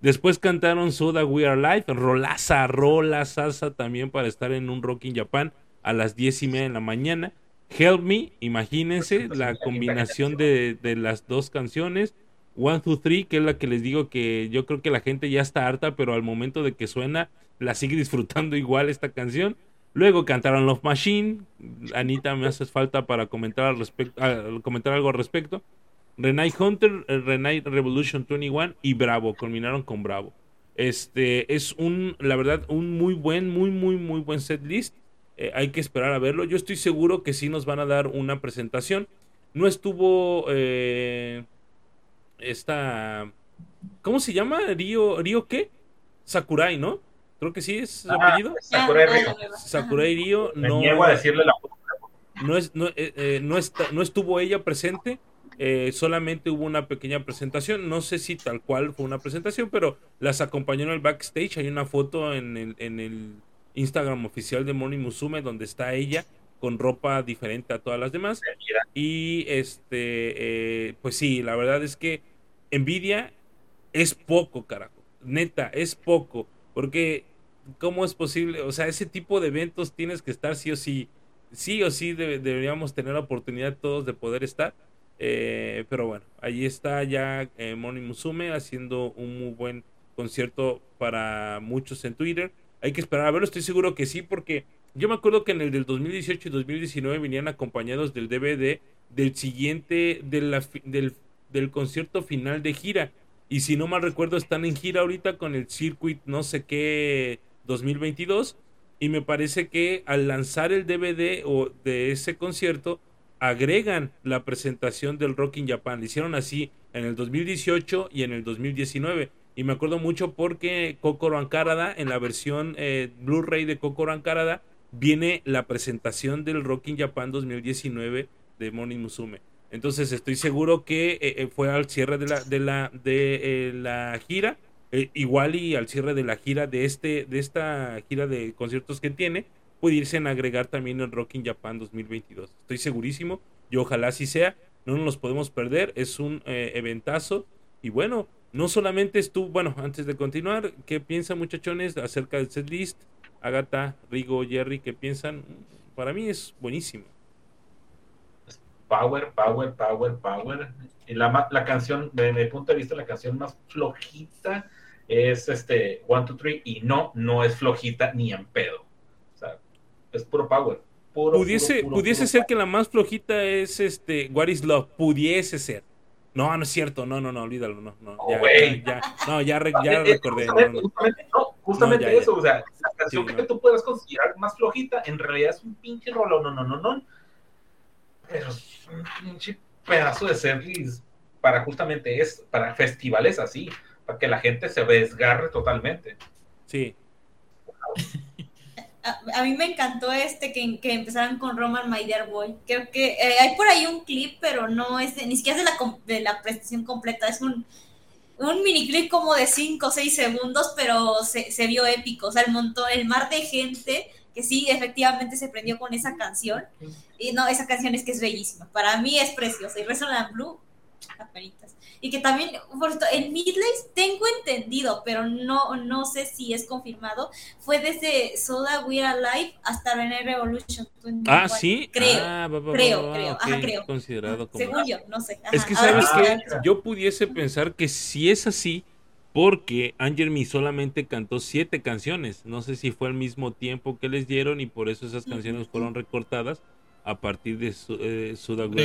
B: Después cantaron Soda We Are Live, Rolaza, Rola, Salsa también para estar en un Rock in Japan a las diez y media de la mañana. Help Me, imagínense la combinación de, de las dos canciones. One, Two, Three, que es la que les digo que yo creo que la gente ya está harta, pero al momento de que suena, la sigue disfrutando igual esta canción. Luego cantaron Love Machine. Anita, me hace falta para comentar, al respecto, comentar algo al respecto. Renai Hunter, eh, Renai Revolution 21 y Bravo. Culminaron con Bravo. Este es un, la verdad, un muy buen, muy, muy, muy buen set list. Eh, hay que esperar a verlo. Yo estoy seguro que sí nos van a dar una presentación. No estuvo eh, esta. ¿Cómo se llama? ¿Río, ¿Río qué? Sakurai, ¿no? Creo que sí es su ah, apellido.
D: Sakurai Río.
B: Sakurai Río no.
D: a decirle la
B: no, es, no, eh, eh, no, está, no estuvo ella presente. Eh, solamente hubo una pequeña presentación. No sé si tal cual fue una presentación, pero las acompañó en el backstage. Hay una foto en el, en el Instagram oficial de Moni Musume donde está ella con ropa diferente a todas las demás. Y este, pues sí, la verdad es que Nvidia es poco, carajo. Neta, es poco. Porque, ¿cómo es posible? O sea, ese tipo de eventos tienes que estar sí o sí. Sí o sí deberíamos tener la oportunidad todos de poder estar. Eh, pero bueno, ahí está ya eh, Moni Musume haciendo un muy buen concierto para muchos en Twitter. Hay que esperar a verlo, estoy seguro que sí, porque yo me acuerdo que en el del 2018 y 2019 venían acompañados del DVD del siguiente, del, del concierto final de gira. Y si no mal recuerdo, están en gira ahorita con el Circuit no sé qué 2022. Y me parece que al lanzar el DVD o de ese concierto, agregan la presentación del Rock in Japan. Lo hicieron así en el 2018 y en el 2019. Y me acuerdo mucho porque Kokoro Ankarada, en la versión eh, Blu-ray de Kokoro Ankarada, viene la presentación del Rock in Japan 2019 de Moni Musume. Entonces estoy seguro que eh, eh, fue al cierre de la, de la, de, eh, la gira, igual y al cierre de la gira de, este, de esta gira de conciertos que tiene, pudiese agregar también el Rock in Japan 2022. Estoy segurísimo y ojalá así sea. No nos los podemos perder, es un eventazo. Y bueno, no solamente estuvo, bueno, antes de continuar, ¿qué piensan muchachones acerca del setlist? Agatha, Rigo, Jerry, ¿qué piensan? Para mí es buenísimo
D: power, power, power, power. La, la canción, de mi punto de vista, la canción más flojita es este One, Two, Three, y no, no es flojita ni en pedo. O sea, es puro power.
B: pudiese pudiese ser que la más flojita es este What is Love, pudiese ser. No, no es cierto, no, no, no, olvídalo, no, no, ya, ya, no, ya, ya recordé.
D: Justamente, no, justamente, eso, o sea, la canción que tú puedas considerar más flojita, en realidad es un pinche rolo, no, no, no, no, pero un pinche pedazo de series para justamente es, para festivales así, para que la gente se desgarre totalmente.
B: Sí.
C: A, mí me encantó este que, que, empezaran con Roman My Dear Boy. Creo que eh, hay por ahí un clip, pero no es ni siquiera es de la, de la presentación completa. Es un, un mini clip como de 5 o 6 segundos, pero se, se, vio épico. O sea, el montón, el mar de gente que sí, efectivamente se prendió con esa canción. Y no, esa canción es que es bellísima. Para mí es preciosa. Y Resonant Blue, apenitas. Y que también, por cierto, el Midlays tengo entendido, pero no, no sé si es confirmado. Fue desde Soda We're Alive hasta René Revolution.
B: Ah, sí.
C: Creo.
B: Ah,
C: creo, creo. Ajá, creo.
B: Considerado como.
C: Según yo, no sé.
B: Es que, ¿sabes que Yo pudiese pensar que si es así porque Angermy solamente cantó siete canciones. No sé si fue al mismo tiempo que les dieron y por eso esas canciones fueron recortadas a partir de su, eh,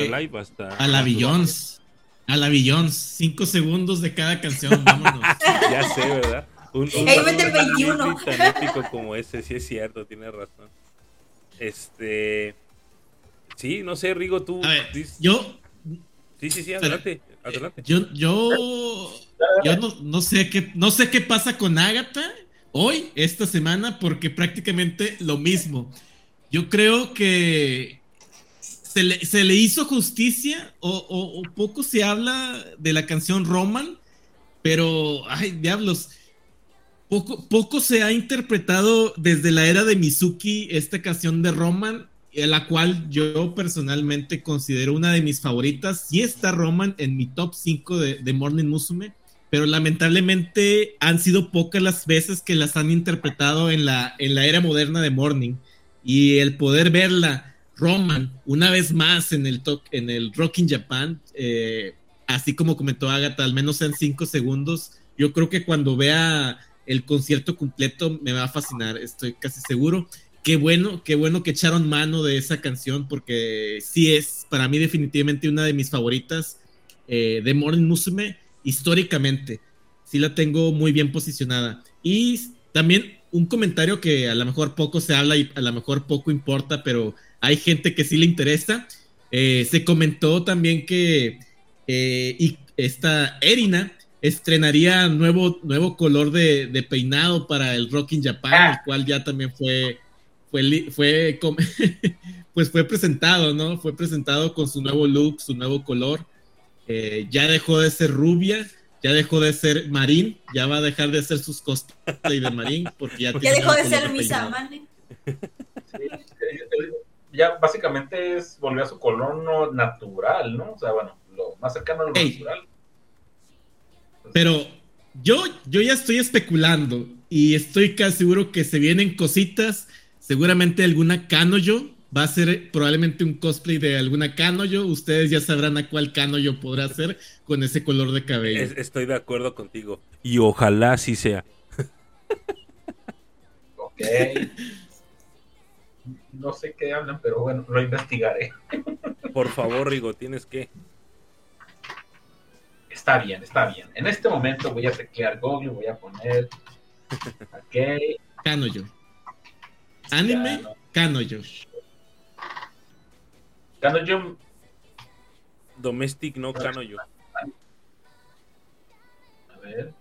B: Live hasta...
A: A la Billions. A la Billions. Cinco segundos de cada canción. Vámonos.
B: ya sé, ¿verdad?
C: Un, un, Ahí mete 21.
B: tan épico como ese, sí es cierto, tiene razón. Este... Sí, no sé, Rigo, tú...
A: A ver, yo...
B: Sí, sí, sí, adelante. adelante.
A: Yo, yo yo no, sé qué, no sé qué pasa con Agatha hoy, esta semana, porque prácticamente lo mismo. Yo creo que se le, hizo justicia o, poco se habla de la canción Roman, pero, ay, diablos, poco, poco se ha interpretado desde la era de Mizuki esta canción de Roman, la cual yo personalmente considero una de mis favoritas. Sí está Roman en mi top 5 de, de Morning Musume, pero lamentablemente han sido pocas las veces que las han interpretado en la, en la era moderna de Morning. Y el poder verla, Roman, una vez más en el, en el Rock in Japan, eh, así como comentó Agatha, al menos en cinco segundos, yo creo que cuando vea el concierto completo me va a fascinar, estoy casi seguro. Qué bueno, qué bueno que echaron mano de esa canción, porque sí es para mí definitivamente una de mis favoritas eh, de Morning Musume históricamente. Sí la tengo muy bien posicionada. Y también un comentario que a lo mejor poco se habla y a lo mejor poco importa, pero hay gente que sí le interesa. Eh, se comentó también que eh, y esta Erina estrenaría nuevo, nuevo color de, peinado para el Rock in Japan, el ah. cual ya también fue, fue, fue pues fue presentado, ¿no? Fue presentado con su nuevo look, su nuevo color. Eh, ya dejó de ser rubia, ya dejó de ser marín, ya va a dejar de hacer sus cosplay de marín porque ya,
C: ya dejó de ser misa
D: ya básicamente es volvió a su color no natural, ¿no? O sea, bueno, lo más cercano a lo natural.
A: Pero yo, yo ya estoy especulando y estoy casi seguro que se vienen cositas, seguramente alguna Kanoyo va a ser probablemente un cosplay de alguna Kanoyo. Ustedes ya sabrán a cuál Kanoyo podrá ser con ese color de cabello.
B: estoy de acuerdo contigo. Y ojalá sí sea.
D: ok. No sé qué hablan, pero bueno, lo investigaré.
B: Por favor, Rigo, tienes que.
D: Está bien, está bien. En este momento voy a teclear Google, voy a poner. Ok.
A: Kanoyo. Anime Kanoyo.
D: Kanoyo.
B: Domestic, no Kanoyo.
D: A ver.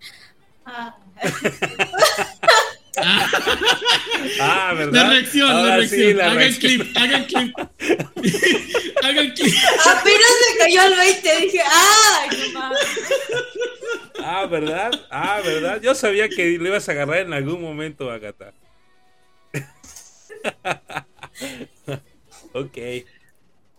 C: Ah.
B: ah, ¿verdad?
A: La reacción, la reacción. hagan clip, hagan clip. hagan clip.
C: Apenas me cayó el 20, dije, ¡ay, no mames!
B: Ah, ¿verdad? Ah, ¿verdad? Yo sabía que lo ibas a agarrar en algún momento, Agatha. ok.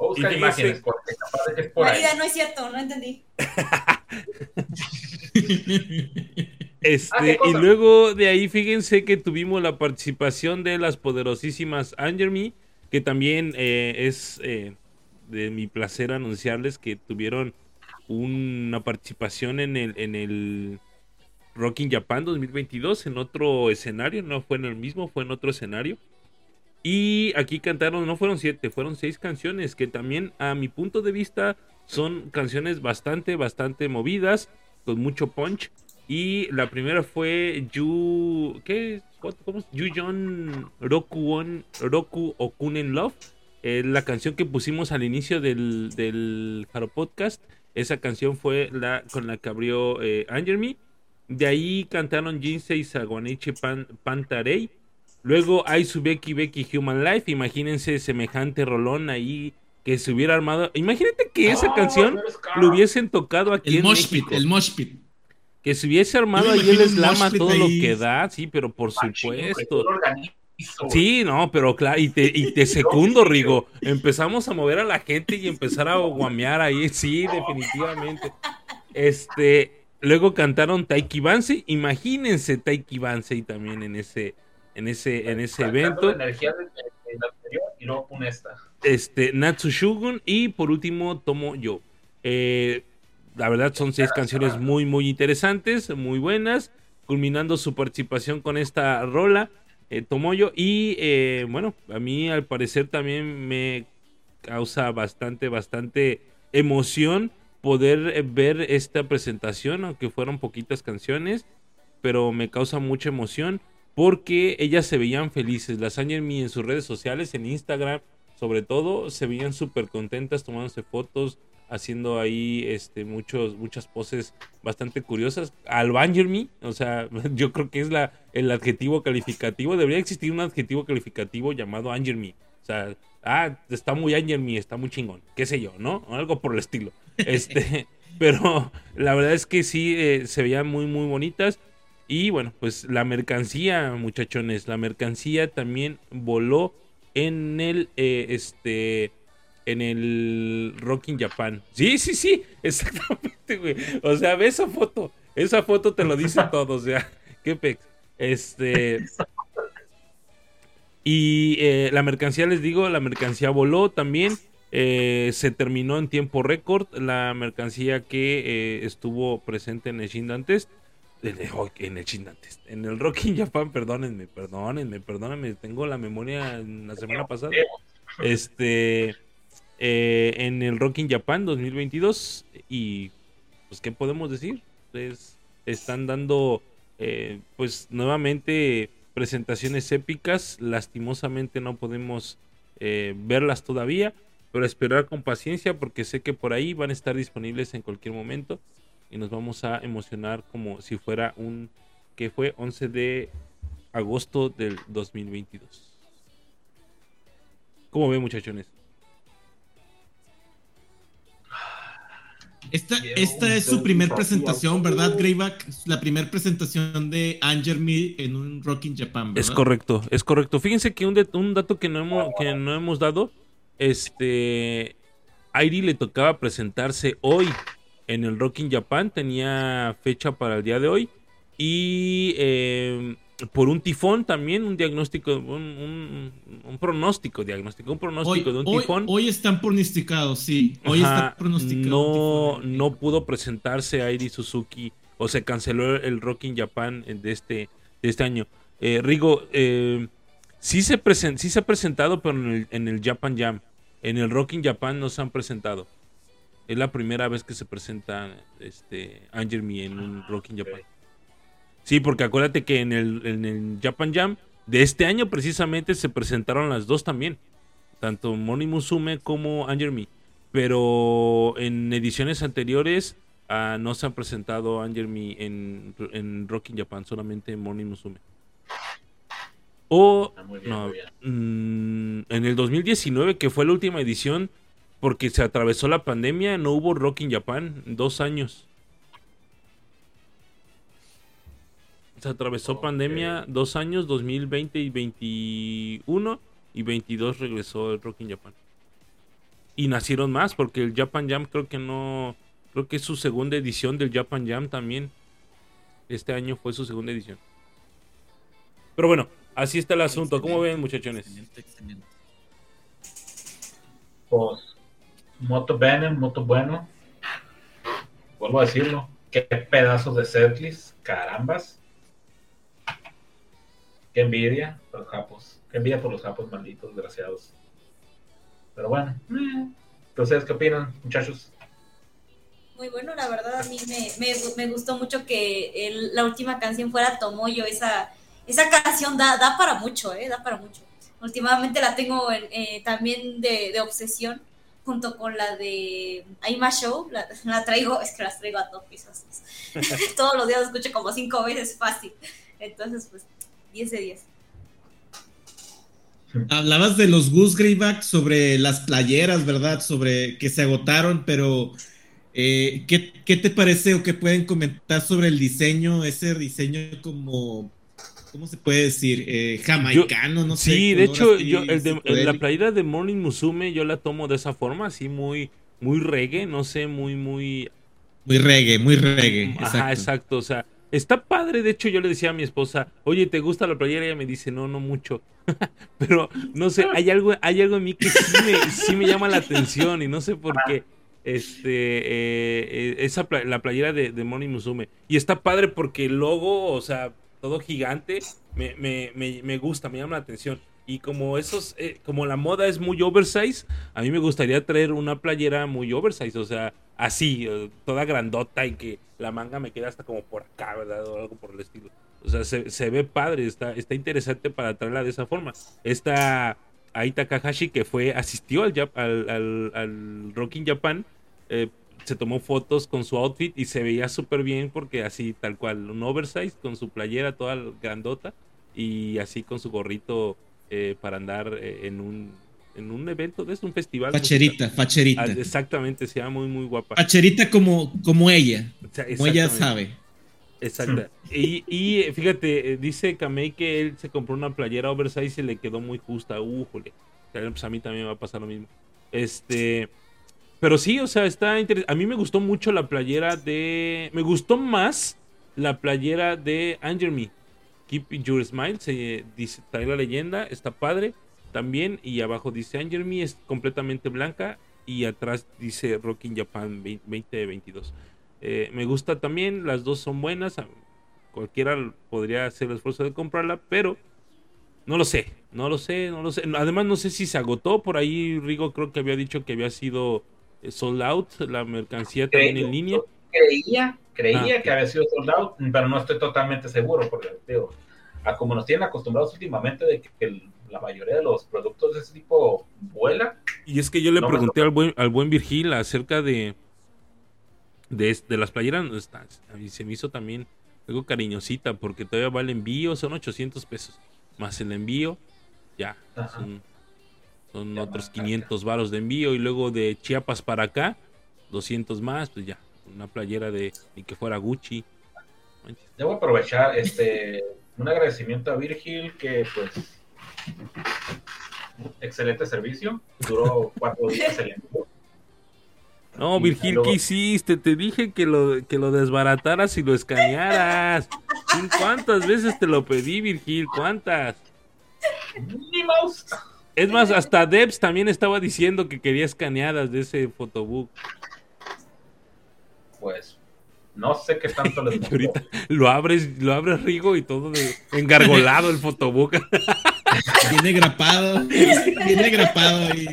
D: O buscar imágenes, porque capaz de que es por
C: Marida, no es cierto, no entendí.
B: Este, ah, y luego de ahí, fíjense que tuvimos la participación de las poderosísimas Angerme, que también eh, es eh, de mi placer anunciarles que tuvieron una participación en el, en el Rocking Japan 2022 en otro escenario, no fue en el mismo, fue en otro escenario. Y aquí cantaron, no fueron siete, fueron seis canciones que también a mi punto de vista son canciones bastante, bastante movidas, con mucho punch. Y la primera fue Yu. ¿Qué? ¿Cómo? Yu Roku, Roku Okunen Love. Eh, la canción que pusimos al inicio del, del Haro Podcast. Esa canción fue la con la que abrió eh, Me. De ahí cantaron Jinsei Saguanichi Pan, Pantarei. Luego hay su Becky Becky Human Life. Imagínense semejante rolón ahí que se hubiera armado. Imagínate que esa canción lo hubiesen tocado aquí
A: el en México. El Moshpit.
B: Que se hubiese armado ahí el slam todo lo que da, sí, pero por supuesto. Sí, no, pero claro, y te, y te secundo, Rigo. Empezamos a mover a la gente y empezar a guamear ahí, sí, definitivamente. Este, luego cantaron Taiki Bansei, imagínense Taiki Bansei también en ese, en ese, en ese evento.
D: y luego esta.
B: Este, Natsu Shugun y por último Tomo Yo. Eh, la verdad son seis canciones muy, muy interesantes, muy buenas, culminando su participación con esta rola, eh, Tomoyo. Y eh, bueno, a mí al parecer también me causa bastante, bastante emoción poder eh, ver esta presentación, aunque fueron poquitas canciones, pero me causa mucha emoción porque ellas se veían felices. Las Angelme en sus redes sociales, en Instagram, sobre todo, se veían súper contentas tomándose fotos, haciendo ahí este, muchos, muchas poses bastante curiosas. Al Me, o sea, yo creo que es la, el adjetivo calificativo. Debería existir un adjetivo calificativo llamado Me. O sea, ah, está muy Me, está muy chingón, qué sé yo, ¿no? Algo por el estilo. Este, pero la verdad es que sí, eh, se veían muy, muy bonitas. Y bueno, pues la mercancía, muchachones, la mercancía también voló en el, eh, este, en el Rocking Japan. Sí, sí, sí, exactamente, güey. O sea, ve esa foto. Esa foto te lo dice todo, o sea, qué pex. Este. Y eh, la mercancía, les digo, la mercancía voló también. Eh, se terminó en tiempo récord la mercancía que eh, estuvo presente en el Shindan Test. En el Test. En el Rocking Japan, perdónenme, perdónenme, perdónenme. Tengo la memoria en la semana pasada. Este. en el Rocking Japan 2022. Y. Pues, ¿qué podemos decir? Pues, están dando. pues nuevamente presentaciones épicas. Lastimosamente no podemos eh, verlas todavía, pero esperar con paciencia porque sé que por ahí van a estar disponibles en cualquier momento y nos vamos a emocionar como si fuera un que fue 11 de agosto del 2022. ¿Cómo ven muchachones?
A: Esta, esta es su primer presentación, ¿verdad, Greyback? La primera presentación de Angermy en un Rock in Japan, ¿verdad?
B: Es correcto, es correcto. Fíjense que un, un dato que no, hemos, que no hemos dado, este, Airi le tocaba presentarse hoy en el Rock in Japan, tenía fecha para el día de hoy y eh, por un tifón también, un diagnóstico, un, pronóstico, diagnóstico, un pronóstico de un tifón.
A: Hoy están pronosticados, sí. Hoy está
B: pronosticado. No, no pudo presentarse Airi Suzuki o se canceló el Rock in Japan de este, de este año. Eh, Rigo, eh, sí, se sí se ha presentado, pero en el, en el Japan Jam. En el Rock in Japan no se han presentado. Es la primera vez que se presenta este Angermy en un Rock in Japan. Sí, porque acuérdate que en el, en el Japan Jam de este año precisamente se presentaron las dos también. Tanto Moni Musume como Anger Me. Pero en ediciones anteriores ah, no se han presentado Anger Me en, en Rocking Japan, solamente Moni Musume. O ah, no, mm, en el 2019, que fue la última edición, porque se atravesó la pandemia, no hubo Rocking Japan, dos años. Se atravesó pandemia dos años, 2020 y 21, y 22 regresó el Rock in Japan. Y nacieron más, porque el Japan Jam creo que no, creo que es su segunda edición del Japan Jam también. Este año fue su segunda edición. Pero bueno, así está el asunto. ¿Cómo ven, muchachones? Excelente, excelente.
D: Pues, moto bene, moto bueno. Vuelvo a decirlo. Qué pedazos de setlist, carambas. Qué envidia por los japos. Qué envidia por los japos malditos, desgraciados. Pero bueno. Entonces, ¿qué opinan, muchachos?
C: Muy bueno, la verdad a mí me, gustó mucho que la última canción fuera Tomoyo. Esa, esa canción da, da para mucho, ¿eh? Da para mucho. Últimamente la tengo eh, también de, obsesión junto con la de Aima Show, la, traigo, es que las traigo a todos Todos los días escucho como cinco veces fácil. Entonces, pues 10 de 10.
A: Hablabas de los Goose Greyback sobre las playeras, ¿verdad? Sobre que se agotaron, pero eh, ¿qué, te parece o qué pueden comentar sobre el diseño? Ese diseño como, ¿cómo se puede decir? Eh, jamaicano, no sé.
B: Sí, de hecho, yo, el de, la playera de Morning Musume yo la tomo de esa forma, así muy, muy reggae, no sé, muy, muy...
A: Muy reggae, muy reggae.
B: Ajá, exacto, o sea Está padre, de hecho yo le decía a mi esposa, oye, ¿te gusta la playera? Y ella me dice, no, no mucho. Pero no sé, hay algo, hay algo en mí que sí me, llama la atención y no sé por qué. Este, eh, eh, esa la playera de, de Moni Musume. Y está padre porque el logo, o sea, todo gigante, me, me, me, me gusta, me llama la atención. Y como esos, eh, como la moda es muy oversize, a mí me gustaría traer una playera muy oversize, o sea, así, eh, toda grandota y que la manga me quede hasta como por acá, ¿verdad? O algo por el estilo. O sea, se, ve padre, está, está interesante para traerla de esa forma. Esta Aita Takahashi que fue, asistió al, al, al, Rocking Japan, eh, se tomó fotos con su outfit y se veía súper bien porque así, tal cual, un oversize con su playera toda grandota y así con su gorrito eh, para andar eh, en un en un evento de es un festival.
A: Facherita, facherita.
B: exactamente, se llama muy, muy guapa.
A: Facherita como, como ella. como ella sabe.
B: Exacto. Y, y fíjate, eh, dice Kamei que él se compró una playera oversize y le quedó muy justa. Újole. Pues a mí también me va a pasar lo mismo. Este. Pero sí, o sea, está interesante. A mí me gustó mucho la playera de. Me gustó más la playera de Anger Me. Keep Your Smile. Se dice, la leyenda. Está padre. También. Y abajo dice Anger Me. Es completamente blanca. Y atrás dice Rocking Japan 2022. Eh, me gusta también. Las dos son buenas. Cualquiera podría hacer el esfuerzo de comprarla. Pero no lo sé. No lo sé. No lo sé. Además, no sé si se agotó. Por ahí Rigo creo que había dicho que había sido sold out, la mercancía también en línea.
D: Creía, creía ah, que había sido sold out, pero no estoy totalmente seguro, porque digo, a como nos tienen acostumbrados últimamente de que la mayoría de los productos de ese tipo vuela.
B: Y es que yo le pregunté al buen, al buen Virgil acerca de, de, de las playeras, y se me hizo también algo cariñosita, porque todavía va el envío, son 800 pesos, más el envío, ya, son son otros 500 varos de envío y luego de Chiapas para acá, 200 más, pues ya, una playera de y que fuera Gucci.
D: Debo aprovechar este un agradecimiento a Virgil que pues excelente servicio, duró cuatro días el envío.
B: No, Virgil, ¿qué hiciste? Te dije que lo, que lo desbarataras y lo escanearas. ¿Cuántas veces te lo pedí, Virgil? ¿Cuántas?
D: Ni mouse.
B: Es más, hasta Debs también estaba diciendo que quería escaneadas de ese fotobook.
D: Pues, no sé qué tanto les
B: ahorita lo abres, lo abres Rigo y todo de, engargolado el fotobook.
A: Viene grapado, viene grapado y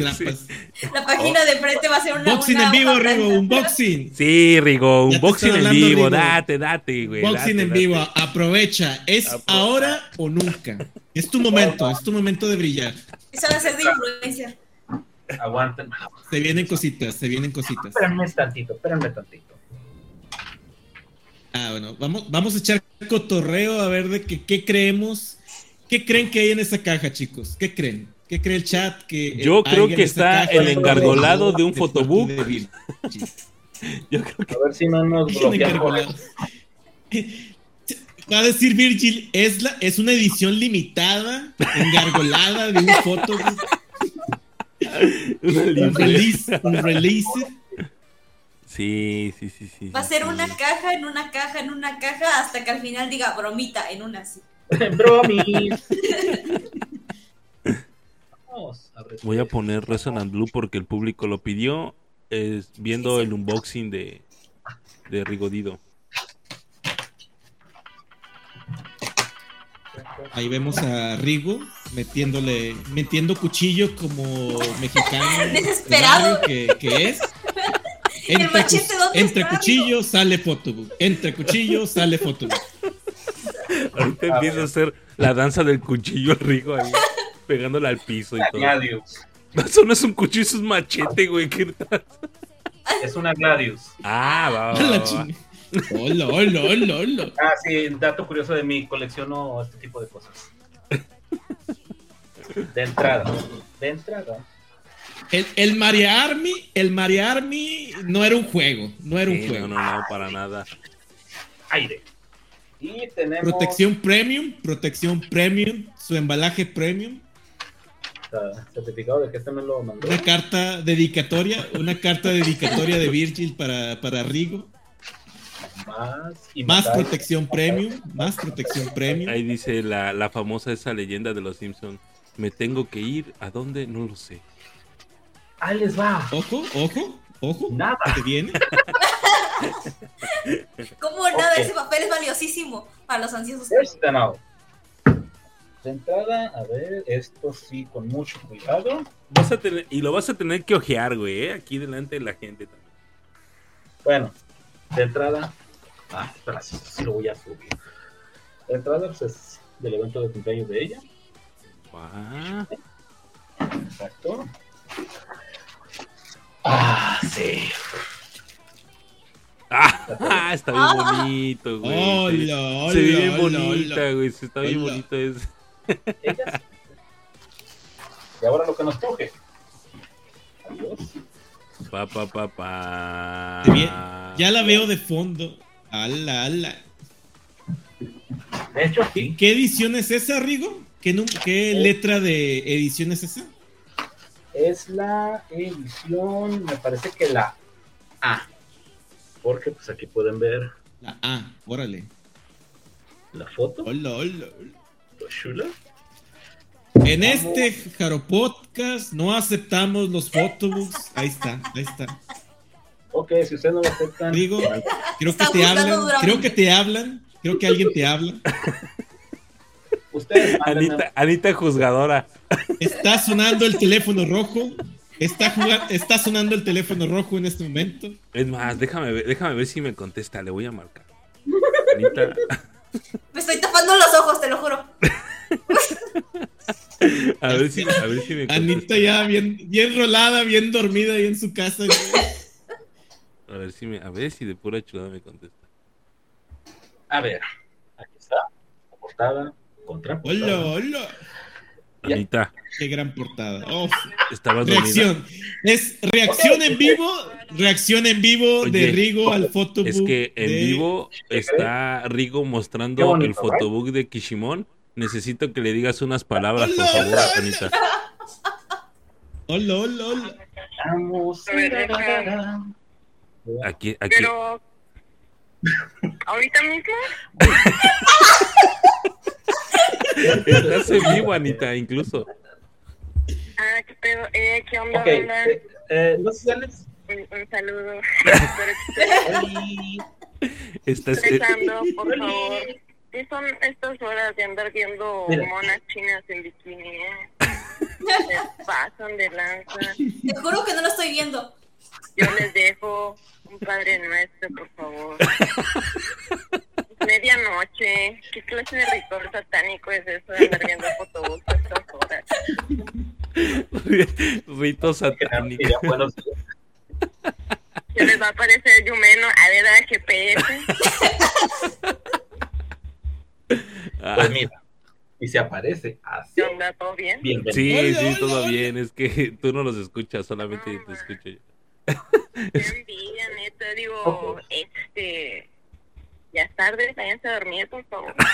C: La página de frente va a ser un
A: Boxing en vivo, Rigo, un boxing.
B: Sí, Rigo, un boxing en vivo, date, date, güey.
A: Boxing en vivo, aprovecha, ¿es ahora o nunca? Es tu momento, es tu momento de brillar.
C: Eso va a ser de influencia.
D: Aguanten.
A: Se vienen cositas, se vienen cositas.
D: Espérenme tantito, espérenme tantito.
A: Ah, bueno, vamos, vamos a echar cotorreo a ver de que, qué creemos. ¿Qué creen que hay en esa caja, chicos? ¿Qué creen? ¿Qué cree el chat? Que
B: Yo creo que está el engargolado de un fotobook.
D: Yo creo que... A ver si no nos bloquean
A: Va a decir Virgil, es, la, es una edición limitada, engargolada de un foto. un release, un release.
B: Sí, sí, sí, sí.
C: Va a ser una caja en una caja en una caja hasta que al final diga bromita en una así.
D: Bromis.
B: Voy a poner Resonant Blue porque el público lo pidió. Es viendo el unboxing de, de Rigodido.
A: Ahí vemos a Rigo metiéndole, metiendo cuchillo como mexicano.
C: Desesperado.
A: Que, es. Entre, entre cuchillo sale fotobook. Entre cuchillo sale fotobook.
B: Ahorita empieza a hacer la danza del cuchillo Rigo ahí, pegándole al piso y todo.
D: Gladius.
B: Eso no es un cuchillo, eso es machete, güey. ¿Qué
D: Es una Gladius.
B: Ah, va, va, va.
A: Hola, hola, hola, hola.
D: Ah, sí, dato curioso de mí, colecciono este tipo de cosas. De entrada, de entrada.
A: El, el Maria Army, el Maria Army no era un juego, no era un juego.
B: No, no, no, para nada.
D: Aire. Y tenemos...
A: Protección premium, protección premium, su embalaje premium.
D: Certificado de que este me lo mandó.
A: Una carta dedicatoria, una carta dedicatoria de Virgil para, para Rigo.
D: Más, y
A: más protección premium, más protección premium.
B: Ahí dice la, la famosa esa leyenda de los Simpsons. Me tengo que ir, ¿a dónde? No lo sé.
D: Ahí les va.
A: Ojo, ojo, ojo.
D: Nada.
A: ¿Te viene?
C: ¿Cómo nada? Ese papel es valiosísimo para los ansiosos.
D: Este no. De entrada, a ver, esto sí, con mucho cuidado.
B: Vas a tener, y lo vas a tener que ojear, güey, ¿eh? aquí delante de la gente también.
D: Bueno, de entrada, Ah, espera, si lo voy a subir. La entrada pues, es del evento de cumpleaños de ella.
B: Ah.
D: Exacto. Ah, sí.
B: Ah, está bien bonito, güey.
A: Hola,
B: se ve bien bonita, güey. Está bien bonito eso.
D: Ella sí. Y ahora lo que nos coge. Adiós.
B: Pa, pa, pa, pa.
A: Se Ya la veo de fondo. Ala, ala.
D: De hecho,
A: ¿Qué,
D: sí.
A: qué edición es esa, Rigo? ¿Qué, letra de edición es esa?
D: Es la edición, me parece que la A. Porque pues aquí pueden ver
A: La A, órale.
D: la foto.
A: Hola, hola. hola.
D: chula.
A: En este Jaro Podcast no aceptamos los photobooks. Ahí está, ahí está.
D: Ok, si ustedes no lo aceptan,
A: Rigo, creo que te hablan. Creo que te hablan. Creo que alguien te habla.
D: ustedes
B: Anita, Anita juzgadora.
A: Está sonando el teléfono rojo. Está, está sonando el teléfono rojo en este momento.
B: Es más, déjame ver, déjame ver si me contesta. Le voy a marcar. Anita,
C: Me estoy tapando los ojos, te lo juro.
B: a ver si, a ver si me contesta.
A: Anita ya bien, bien rolada, bien dormida ahí en su casa.
B: A ver si me, a ver si de pura chulada me contesta.
D: A ver, aquí está. La portada, contraportada.
A: Hola, hola.
B: Anita,
A: Qué gran portada. Oh,
B: ¿estabas dormida?
A: reacción. Es reacción en vivo. Reacción en vivo de Rigo al fotobook.
B: Es que en
A: de-
B: vivo está Rigo mostrando
D: bonito,
B: el fotobook de Kishimon. Necesito que le digas unas palabras, por favor,
A: hola,
B: Anita.
A: Hola, hola, hola.
D: Vamos.
B: Aquí, aquí.
F: Pero ahorita mismo
B: Estás en vivo, Anita, incluso.
F: ah qué pedo eh qué onda
D: Ok,
F: banda?
D: eh, eh, los sociales.
F: un, un saludo
B: Estás,
F: empezando por favor ¿Qué son estas horas de andar viendo
D: Mira.
F: monas chinas en bikini eh? se pasan de lanza
C: Te juro que no lo estoy viendo.
F: Yo les dejo un padre nuestro por favor medianoche qué clase de ritual satánico es eso de andar viendo fotobús a estas horas
B: Rito satánico.
F: ¿Qué les va a aparecer Yumeno? A ver, a GPS.
B: Ah,
D: Pues mira, y se aparece así.
F: ¿Todo bien?
D: Bienvenido.
B: sí, sí, todo bien. Es que tú no los escuchas, solamente te escucho yo.
F: Qué envidia, neta. Digo, este... Ya es tarde, váyanse a dormir, por favor.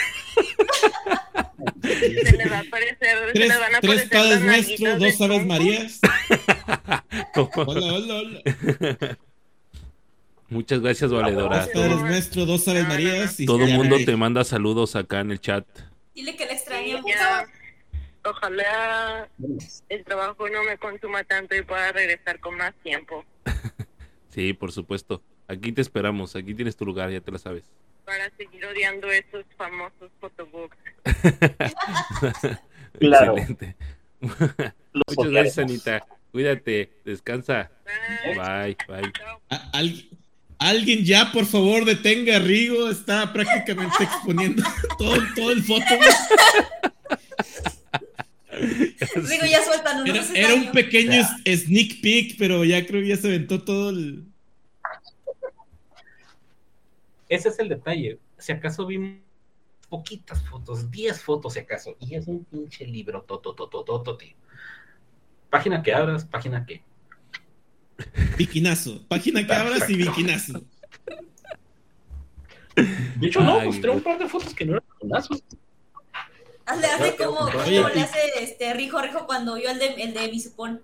F: Se les va a aparecer, se
A: Tres,
F: les van a
A: tres
F: aparecer
A: padres nuestros, dos aves. Marías. Hola, hola, hola.
B: Muchas gracias, valedora.
A: Dos padres nuestros, dos aves. Marías. y
B: Todo el mundo te manda saludos acá en el chat.
C: Dile que le
F: Sí,
C: extrañamos.
F: ya. Ojalá el trabajo no me consuma tanto y pueda regresar con más tiempo
B: Sí, por supuesto. Aquí te esperamos, aquí tienes tu lugar, ya te lo sabes.
F: para seguir odiando esos famosos photobooks.
D: Claro.
B: Excelente. Muchas gracias, Anita. Cuídate, descansa.
F: Bye.
B: Bye,
A: al- alguien ya, por favor, detenga a Rigo. Está prácticamente exponiendo todo, todo el fotobook.
C: Digo, ya sueltan
A: Era,
C: unos
A: era un pequeño sneak peek, pero ya creo que ya se aventó todo el.
D: Ese es el detalle. Si acaso vimos poquitas fotos, 10 fotos si acaso, y es un pinche libro totototototi. Página que abras, página que.
A: Viquinazo. Página que abras y viquinazo.
D: De hecho, no,
B: Ay,
D: mostré un par de fotos que no eran fonazos.
C: Hazle, hazle como, como le hace este Rijo Rijo cuando vio el de, el de Bisupón.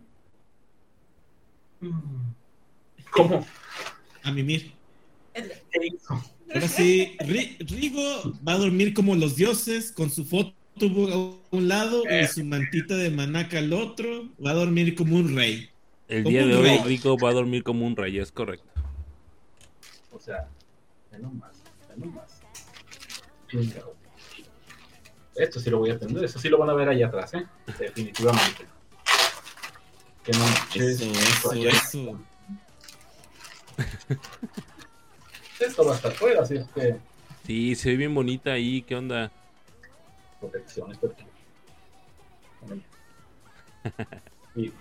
D: Mm. ¿Cómo?
A: A mimir. Ahora sí, Ri- Rigo va a dormir como los dioses, con su fotobook a un lado y su mantita de manaca al otro. Va a dormir como un rey.
B: El día de hoy. Rico va a dormir como un rey, es correcto.
D: O sea, ve nomás, ve nomás. Esto sí lo voy a atender, eso sí lo van a ver allá atrás, ¿eh? Definitivamente. Que no manches,
A: eso,
D: allá-
A: eso.
D: Esto va a estar fuera, así es que
B: Sí, se ve bien bonita ahí, ¿qué onda?
D: protección, esto aquí. Y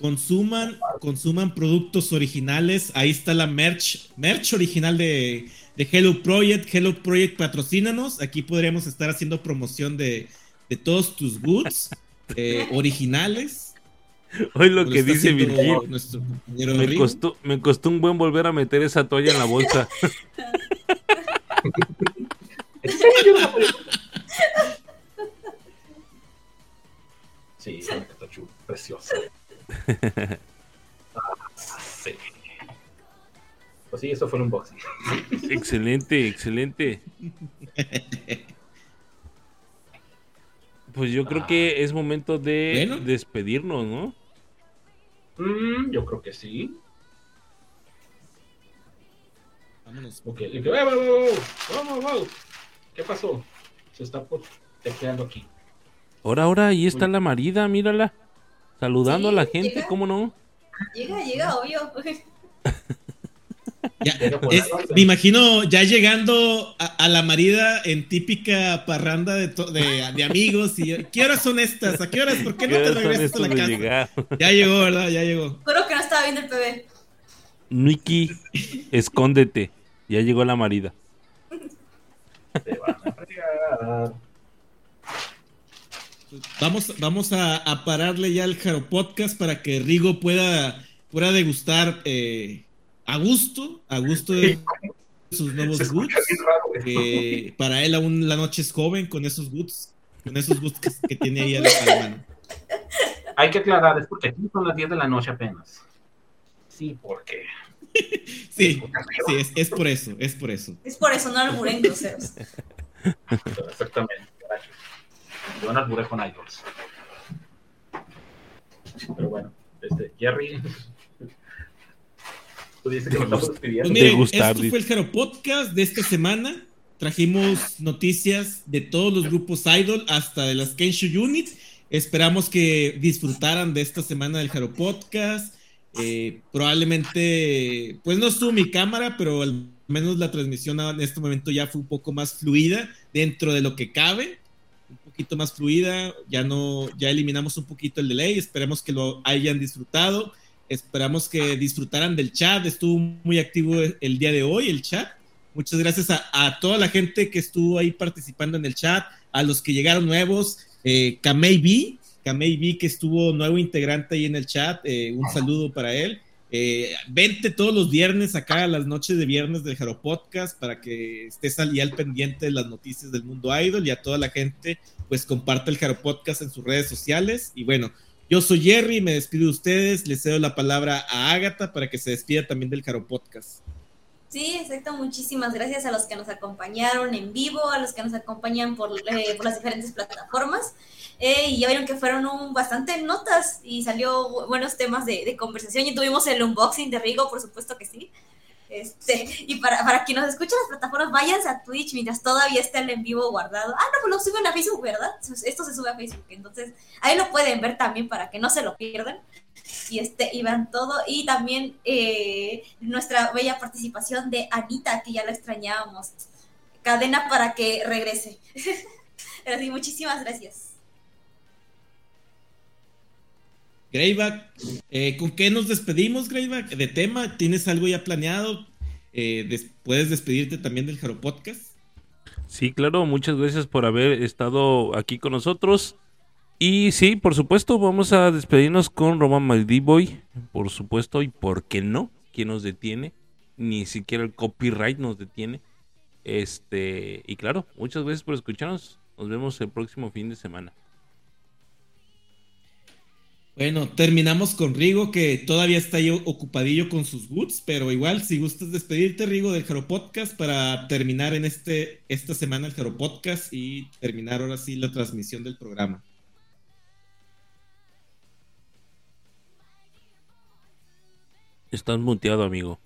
A: Consuman, consuman productos originales. Ahí está la merch, merch original de, de Hello Project. Hello Project patrocínanos. Aquí podríamos estar haciendo promoción de, de todos tus goods eh, originales.
B: Hoy lo
A: Lo
B: que dice Virgil,
A: Nuestro compañero
B: me costó, me costó un buen volver a meter esa toalla en la bolsa.
D: Sí, una preciosa. Pues sí, eso fue el unboxing.
B: Excelente, excelente. Pues yo creo que es momento de
A: Bueno.
B: despedirnos, ¿no?
D: Mm, yo creo que sí.
A: Vámonos.
D: Ok, ¡Eh! Wow, wow! ¿Qué pasó? Se está por tecleando aquí.
B: Ahora, ahora, ahí está la marida, mírala. Saludando
C: Sí,
B: a la gente,
C: llega.
B: ¿cómo no?
C: Llega, llega, obvio.
A: Ya, es- me imagino ya llegando a, a la marida en típica parranda de, to- de, de amigos y ¿qué horas son estas? ¿A qué horas? ¿Por qué no
B: ¿Qué
A: te regresas a la casa?
B: llegar?
A: Ya llegó, ¿verdad? Ya llegó.
C: Juro que no estaba viendo el PB.
B: Niki, escóndete. Ya llegó la marida.
D: Te van a fregar.
A: Vamos, vamos a, a pararle ya al Jaro Podcast para que Rigo pueda, pueda degustar eh, a gusto, a gusto de sus nuevos goods.
D: raro,
A: que para él aún la noche es joven con esos goods, con esos goods que, que tiene ahí a la, a la mano.
D: Hay que aclarar, es porque aquí son las 10 de la noche apenas. Sí, porque.
A: Sí, sí, es, es por eso, es por eso.
C: Es por eso, no alburen groseros.
D: Exactamente. gracias. Yo no alburé con idols. Pero bueno, este, Jerry. Tú dices que nos.
A: Pues miren, esto fue el Jaro Podcast de esta semana. Trajimos noticias de todos los grupos Idol, hasta de las Kensho Unit. Esperamos que disfrutaran de esta semana del Jaro Podcast. Eh, probablemente, pues no estuvo mi cámara, pero al menos la transmisión en este momento ya fue un poco más fluida dentro de lo que cabe. Un poquito más fluida. Ya no, ya eliminamos un poquito el delay. Esperemos que lo hayan disfrutado. Esperamos que disfrutaran del chat. Estuvo muy activo el día de hoy el chat. Muchas gracias a, toda la gente que estuvo ahí participando en el chat, a los que llegaron nuevos, eh, Kamei B, que estuvo nuevo integrante ahí en el chat, eh, un saludo para él. Eh, vente todos los viernes acá a las noches de viernes del Jaro Podcast para que estés al, al pendiente de las noticias del mundo idol y a toda la gente pues comparte el Jaro Podcast en sus redes sociales y bueno, yo soy Jerry, me despido de ustedes, les cedo la palabra a Ágata para que se despida también del Jaro Podcast.
C: Sí, exacto. Muchísimas gracias a los que nos acompañaron en vivo, a los que nos acompañan por, eh, las diferentes plataformas. Eh, y ya vieron que fueron un, bastante notas y salió bu- buenos temas de, de conversación. Y tuvimos el unboxing de Rigo, por supuesto que sí. Este, y para, para quien nos escuche en las plataformas, váyanse a Twitch mientras todavía esté el en vivo guardado. Ah, no, pues lo suben a Facebook, ¿verdad? Esto se sube a Facebook. Entonces, ahí lo pueden ver también para que no se lo pierdan y este y vean todo y también eh, nuestra bella participación de Anita que ya la extrañábamos cadena para que regrese pero muchísimas gracias
A: Greyback, eh, ¿con qué nos despedimos, Greyback? ¿De tema? ¿Tienes algo ya planeado? Eh, des- ¿Puedes despedirte también del Jaro Podcast?
B: Sí, claro, muchas gracias por haber estado aquí con nosotros. Y sí, por supuesto, vamos a despedirnos con Roman Maldivoy, por supuesto, y por qué no, ¿quién nos detiene? Ni siquiera el copyright nos detiene. Este, y claro, muchas gracias por escucharnos. Nos vemos el próximo fin de semana.
A: Bueno, terminamos con Rigo, que todavía está ahí ocupadillo con sus boots, pero igual, si gustas despedirte, Rigo, del Jaro Podcast para terminar en este, esta semana el Jaro Podcast y terminar ahora sí la transmisión del programa.
B: Estás muteado, amigo.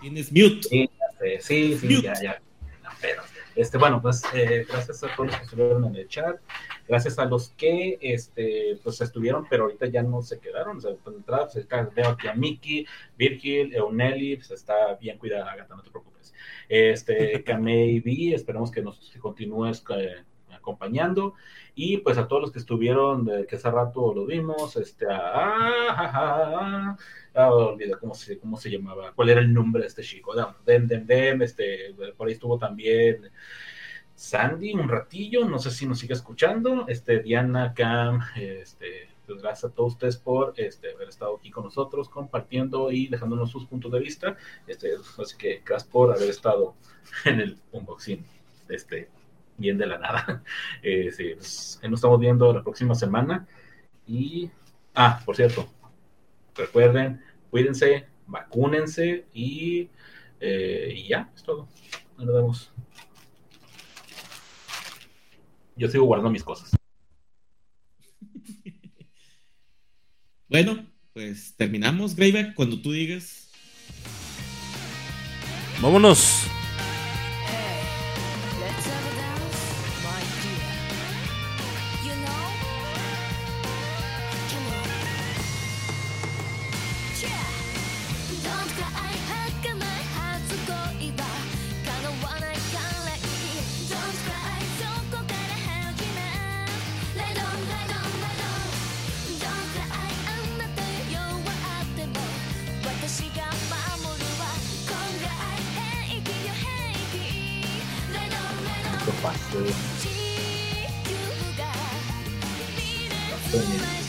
A: Tienes mute.
D: Sí, ya sé, sí, sí, ya, ya. No, pero, este, bueno, pues eh, gracias a todos los que estuvieron en el chat, gracias a los que este, pues estuvieron, pero ahorita ya no se quedaron. O sea, pues, entrada, pues, veo aquí a Miki, Virgil, Euneli, pues está bien cuidada, Agatha, no te preocupes. Este, Kamei B, esperemos que nos continúes eh, acompañando. Y pues a todos los que estuvieron, eh, que hace rato lo vimos, este, ah, ah, ah, olvidé cómo se, cómo se llamaba, cuál era el nombre de este chico, Dem, Dem, Dem, este, por ahí estuvo también. Sandy, un ratillo, no sé si nos sigue escuchando, este, Diana, Cam, este, pues, gracias a todos ustedes por este, haber estado aquí con nosotros, compartiendo y dejándonos sus puntos de vista. Este, así que gracias por haber estado en el unboxing. Este, bien de la nada. Eh, pues, nos estamos viendo la próxima semana. Y, ah, por cierto, recuerden, cuídense, vacúnense y, eh, y ya, es todo. Nos vemos. Yo sigo guardando mis cosas.
A: Bueno, pues terminamos, Greyback, cuando tú digas.
E: Vámonos.
D: 你就